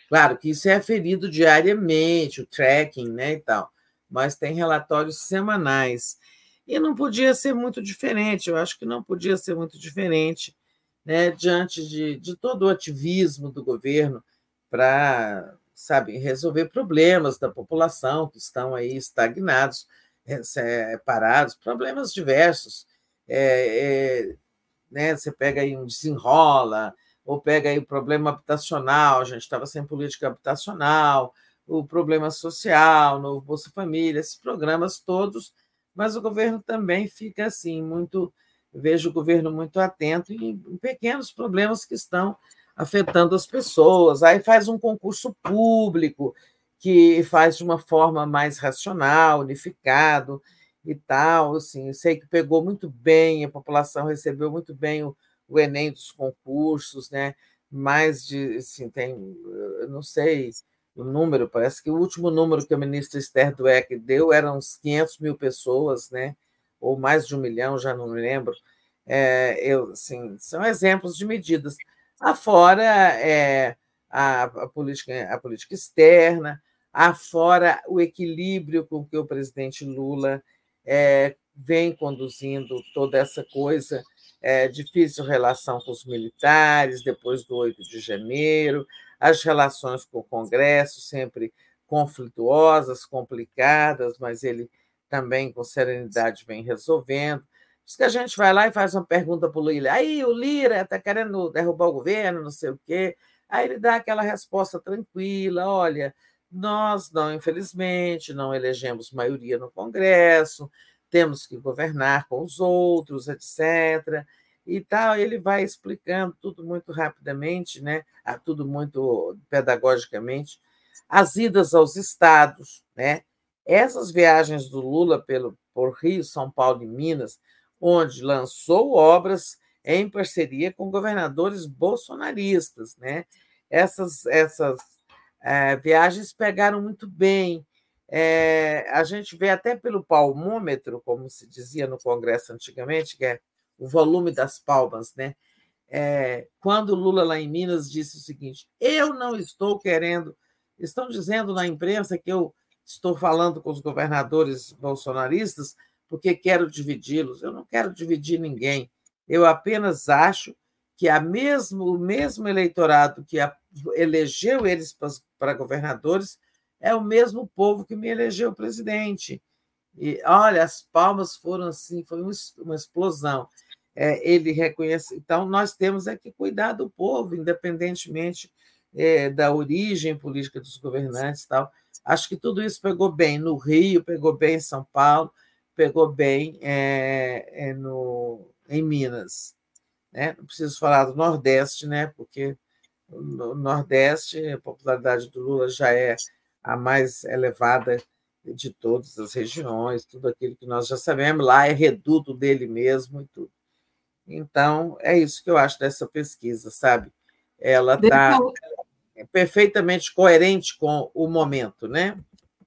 Claro que isso é aferido diariamente, o tracking né, e tal, mas tem relatórios semanais. E não podia ser muito diferente, eu acho que não podia ser muito diferente né, diante de, de todo o ativismo do governo para sabe, resolver problemas da população que estão aí estagnados, é, parados, problemas diversos. É, é, né, você pega aí um desenrola, ou pega aí o problema habitacional, a gente estava sem política habitacional, o problema social, no Bolsa Família, esses programas todos mas o governo também fica assim, muito. Vejo o governo muito atento em, pequenos problemas que estão afetando as pessoas. Aí faz um concurso público que faz de uma forma mais racional, unificado e tal. Assim, sei que pegou muito bem, a população recebeu muito bem o, o Enem dos concursos, né? Mais de, assim, tem, não sei, o número, parece que o último número que o ministro Esther Dweck deu eram uns 500 mil pessoas, né? Ou mais de um milhão, já não me lembro. É, eu, assim, são exemplos de medidas. Afora é, a, a, política, a política externa, afora o equilíbrio com que o presidente Lula é, vem conduzindo toda essa coisa, é, difícil relação com os militares, depois do 8 de janeiro, as relações com o Congresso sempre conflituosas, complicadas, mas ele também com serenidade vem resolvendo. Diz que a gente vai lá e faz uma pergunta para o Lira. Aí o Lira está querendo derrubar o governo, não sei o quê. Aí ele dá aquela resposta tranquila: olha, nós não, infelizmente, não elegemos maioria no Congresso, temos que governar com os outros, etc e tal. Ele vai explicando tudo muito rapidamente, né? Tudo muito pedagogicamente. As idas aos estados, né? Essas viagens do Lula pelo, por Rio, São Paulo e Minas, onde lançou obras em parceria com governadores bolsonaristas, né? Essas, essas é, viagens pegaram muito bem. É, a gente vê até pelo palmômetro, como se dizia no Congresso antigamente, que é o volume das palmas, né? É, quando Lula lá em Minas disse o seguinte: eu não estou querendo, estão dizendo na imprensa que eu estou falando com os governadores bolsonaristas porque quero dividi-los. Eu não quero dividir ninguém. Eu apenas acho que a mesmo, o mesmo eleitorado que elegeu eles para governadores é o mesmo povo que me elegeu presidente. E olha, as palmas foram assim, foi uma explosão. É, ele reconhece. Então, nós temos é que cuidar do povo, independentemente é, da origem política dos governantes tal. Acho que tudo isso pegou bem no Rio, pegou bem em São Paulo, pegou bem é, é no, em Minas. Né? Não preciso falar do Nordeste, né? porque no Nordeste a popularidade do Lula já é a mais elevada de todas as regiões, tudo aquilo que nós já sabemos, lá é reduto dele mesmo e tudo. Então, é isso que eu acho dessa pesquisa, sabe? Ela está perfeitamente coerente com o momento, né?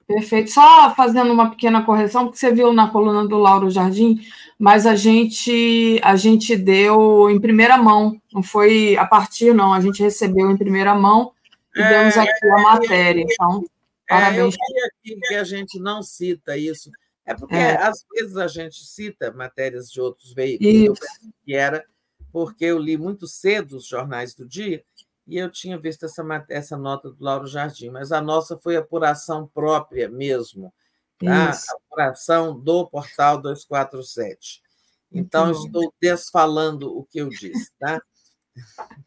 Perfeito. Só fazendo uma pequena correção, porque você viu na coluna do Lauro Jardim, mas a gente a gente deu em primeira mão, não foi a partir, não, a gente recebeu em primeira mão e é, demos aqui a matéria. Então, parabéns. É, eu aqui que a gente não cita isso. É porque é. às vezes a gente cita matérias de outros veículos, que era porque eu li muito cedo os jornais do dia e eu tinha visto essa, essa nota do Lauro Jardim, mas a nossa foi apuração própria mesmo, tá? apuração do portal 247. Então, estou desfalando o que eu disse, tá? <laughs>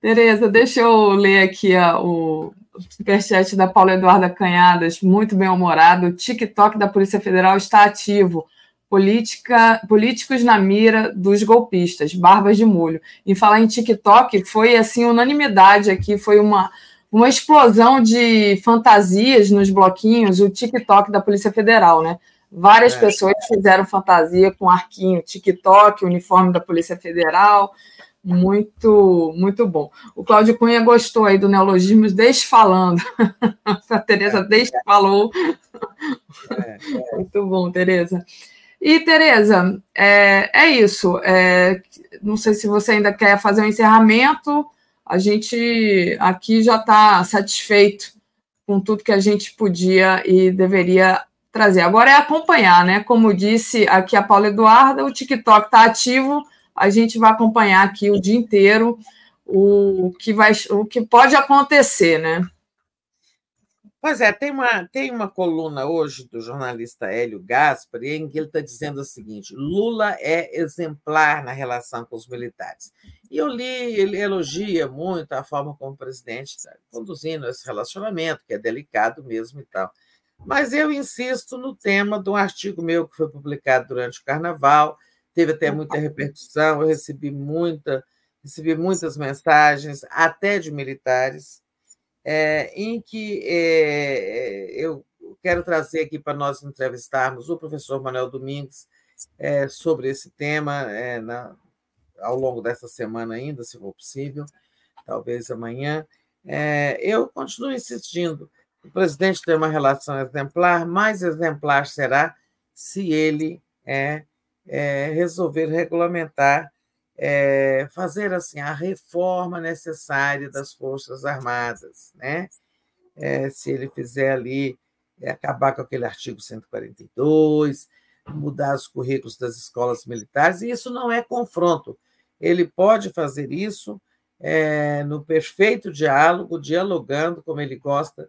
Tereza, deixa eu ler aqui a, o superchat da Paula Eduarda Canhadas, muito bem-humorado. O TikTok da Polícia Federal está ativo política, políticos na mira dos golpistas, barbas de molho. E falar em TikTok foi assim unanimidade aqui, foi uma uma explosão de fantasias nos bloquinhos, o TikTok da Polícia Federal, né? Várias é. pessoas fizeram fantasia com arquinho TikTok, uniforme da Polícia Federal, muito, muito bom. O Cláudio Cunha gostou aí do neologismo desfalando. <laughs> A Tereza é. desfalou. É. Muito bom, Tereza. E, Tereza, é, é isso. É, não sei se você ainda quer fazer um encerramento. A gente aqui já está satisfeito com tudo que a gente podia e deveria trazer. Agora é acompanhar, né? Como disse aqui a Paula Eduarda, o TikTok está ativo, a gente vai acompanhar aqui o dia inteiro o que, vai, o que pode acontecer, né? Pois é, tem uma, tem uma coluna hoje do jornalista Hélio Gaspari em que ele está dizendo o seguinte: Lula é exemplar na relação com os militares. E eu li, ele elogia muito a forma como o presidente está conduzindo esse relacionamento, que é delicado mesmo e tal. Mas eu insisto no tema de um artigo meu que foi publicado durante o carnaval, teve até muita repercussão, eu recebi muita, recebi muitas mensagens, até de militares é, em que é, eu quero trazer aqui para nós entrevistarmos o professor Manuel Domingues é, sobre esse tema na, ao longo dessa semana ainda, se for possível, talvez amanhã. eu continuo insistindo. O presidente tem uma relação exemplar, mais exemplar será se ele é, resolver regulamentar é, fazer assim a reforma necessária das Forças Armadas, né? É, se ele fizer ali, é, acabar com aquele artigo 142, mudar os currículos das escolas militares, e isso não é confronto. Ele pode fazer isso no perfeito diálogo, dialogando como ele gosta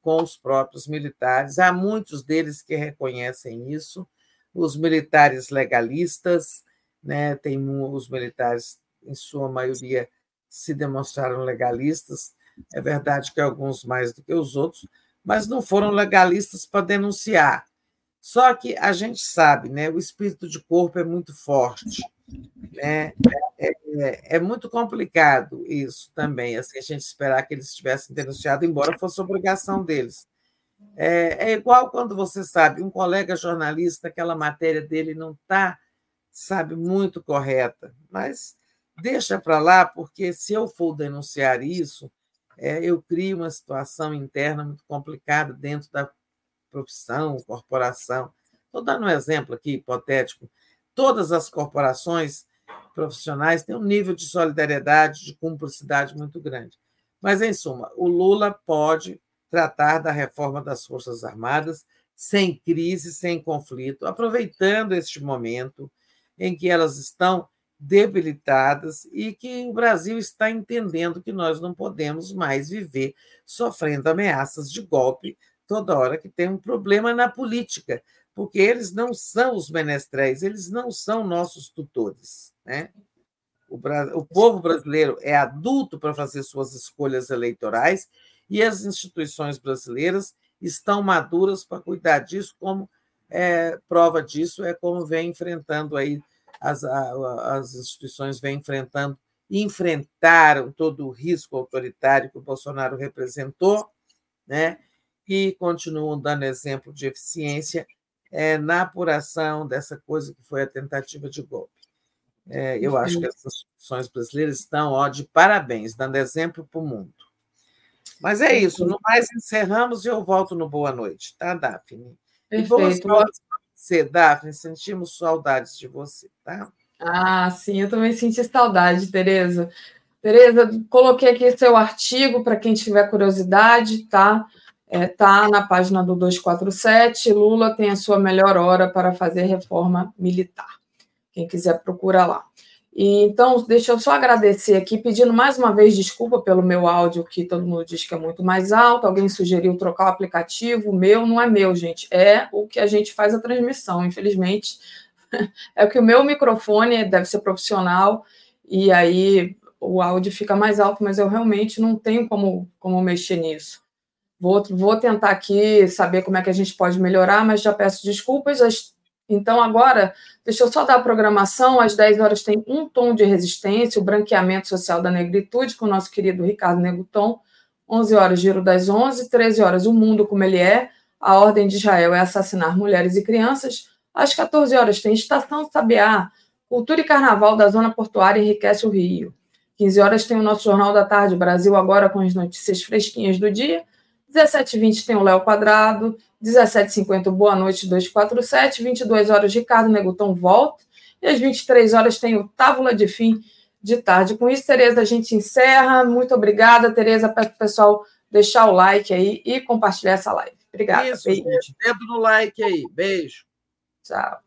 com os próprios militares. Há muitos deles que reconhecem isso, os militares legalistas, né? Tem os militares, em sua maioria, se demonstraram legalistas. É verdade que alguns mais do que os outros, mas não foram legalistas para denunciar. Só que a gente sabe, né? O espírito de corpo é muito forte, né? É, é, é muito complicado isso também, assim, a gente esperar que eles tivessem denunciado, embora fosse obrigação deles. É, é, igual quando você sabe, um colega jornalista, aquela matéria dele não está sabe, muito correta, mas deixa para lá, porque se eu for denunciar isso, é, eu crio uma situação interna muito complicada dentro da profissão, corporação. Estou dando um exemplo aqui hipotético. Todas as corporações profissionais têm um nível de solidariedade, de cumplicidade muito grande. Mas, em suma, o Lula pode tratar da reforma das Forças Armadas sem crise, sem conflito, aproveitando este momento em que elas estão debilitadas e que o Brasil está entendendo que nós não podemos mais viver sofrendo ameaças de golpe toda hora que tem um problema na política, porque eles não são os menestréis, eles não são nossos tutores. Né? O, o povo brasileiro é adulto para fazer suas escolhas eleitorais e as instituições brasileiras estão maduras para cuidar disso, como é, prova disso é como vem enfrentando aí as, as instituições vêm enfrentando enfrentaram todo o risco autoritário que o Bolsonaro representou, né? E continuam dando exemplo de eficiência é, na apuração dessa coisa que foi a tentativa de golpe. É, eu acho que as instituições brasileiras estão ó, de parabéns, dando exemplo para o mundo. Mas é isso, no mais encerramos e eu volto no Boa Noite, tá, Daphne? Perfeito. E você, Daphne, sentimos saudades de você, tá? Ah, sim, eu também senti saudade, Tereza. Tereza, coloquei aqui seu artigo para quem tiver curiosidade, tá? É, tá na página do 247. Lula tem a sua melhor hora para fazer reforma militar. Quem quiser procura lá. E, então, deixa eu só agradecer aqui, pedindo mais uma vez desculpa pelo meu áudio, que todo mundo diz que é muito mais alto. Alguém sugeriu trocar o aplicativo. O meu não é meu, gente. É o que a gente faz a transmissão. Infelizmente, <laughs> é que o meu microfone deve ser profissional e aí o áudio fica mais alto, mas eu realmente não tenho como, como mexer nisso. Vou, vou tentar aqui saber como é que a gente pode melhorar, mas já peço desculpas. Então, agora, deixa eu só dar a programação. Às 10 horas tem um tom de resistência, o branqueamento social da negritude, com o nosso querido Ricardo Neguton. 11 horas, Giro das 11. 13 horas, O Mundo Como Ele É. A Ordem de Israel é assassinar mulheres e crianças. Às 14 horas tem Estação Sabiá, Cultura e Carnaval da Zona Portuária enriquece o Rio. 15 horas tem o nosso Jornal da Tarde, Brasil Agora, com as notícias fresquinhas do dia. 17h20 tem o Léo Quadrado. 17h50, Boa Noite 247. 22 horas, Ricardo Neguton volta. E às 23 horas tem o Tábula de Fim de tarde. Com isso, Tereza, a gente encerra. Muito obrigada, Tereza. Peço para o pessoal deixar o like aí e compartilhar essa live. Obrigada. Isso, gente. Dedo no like aí. Beijo. Tchau.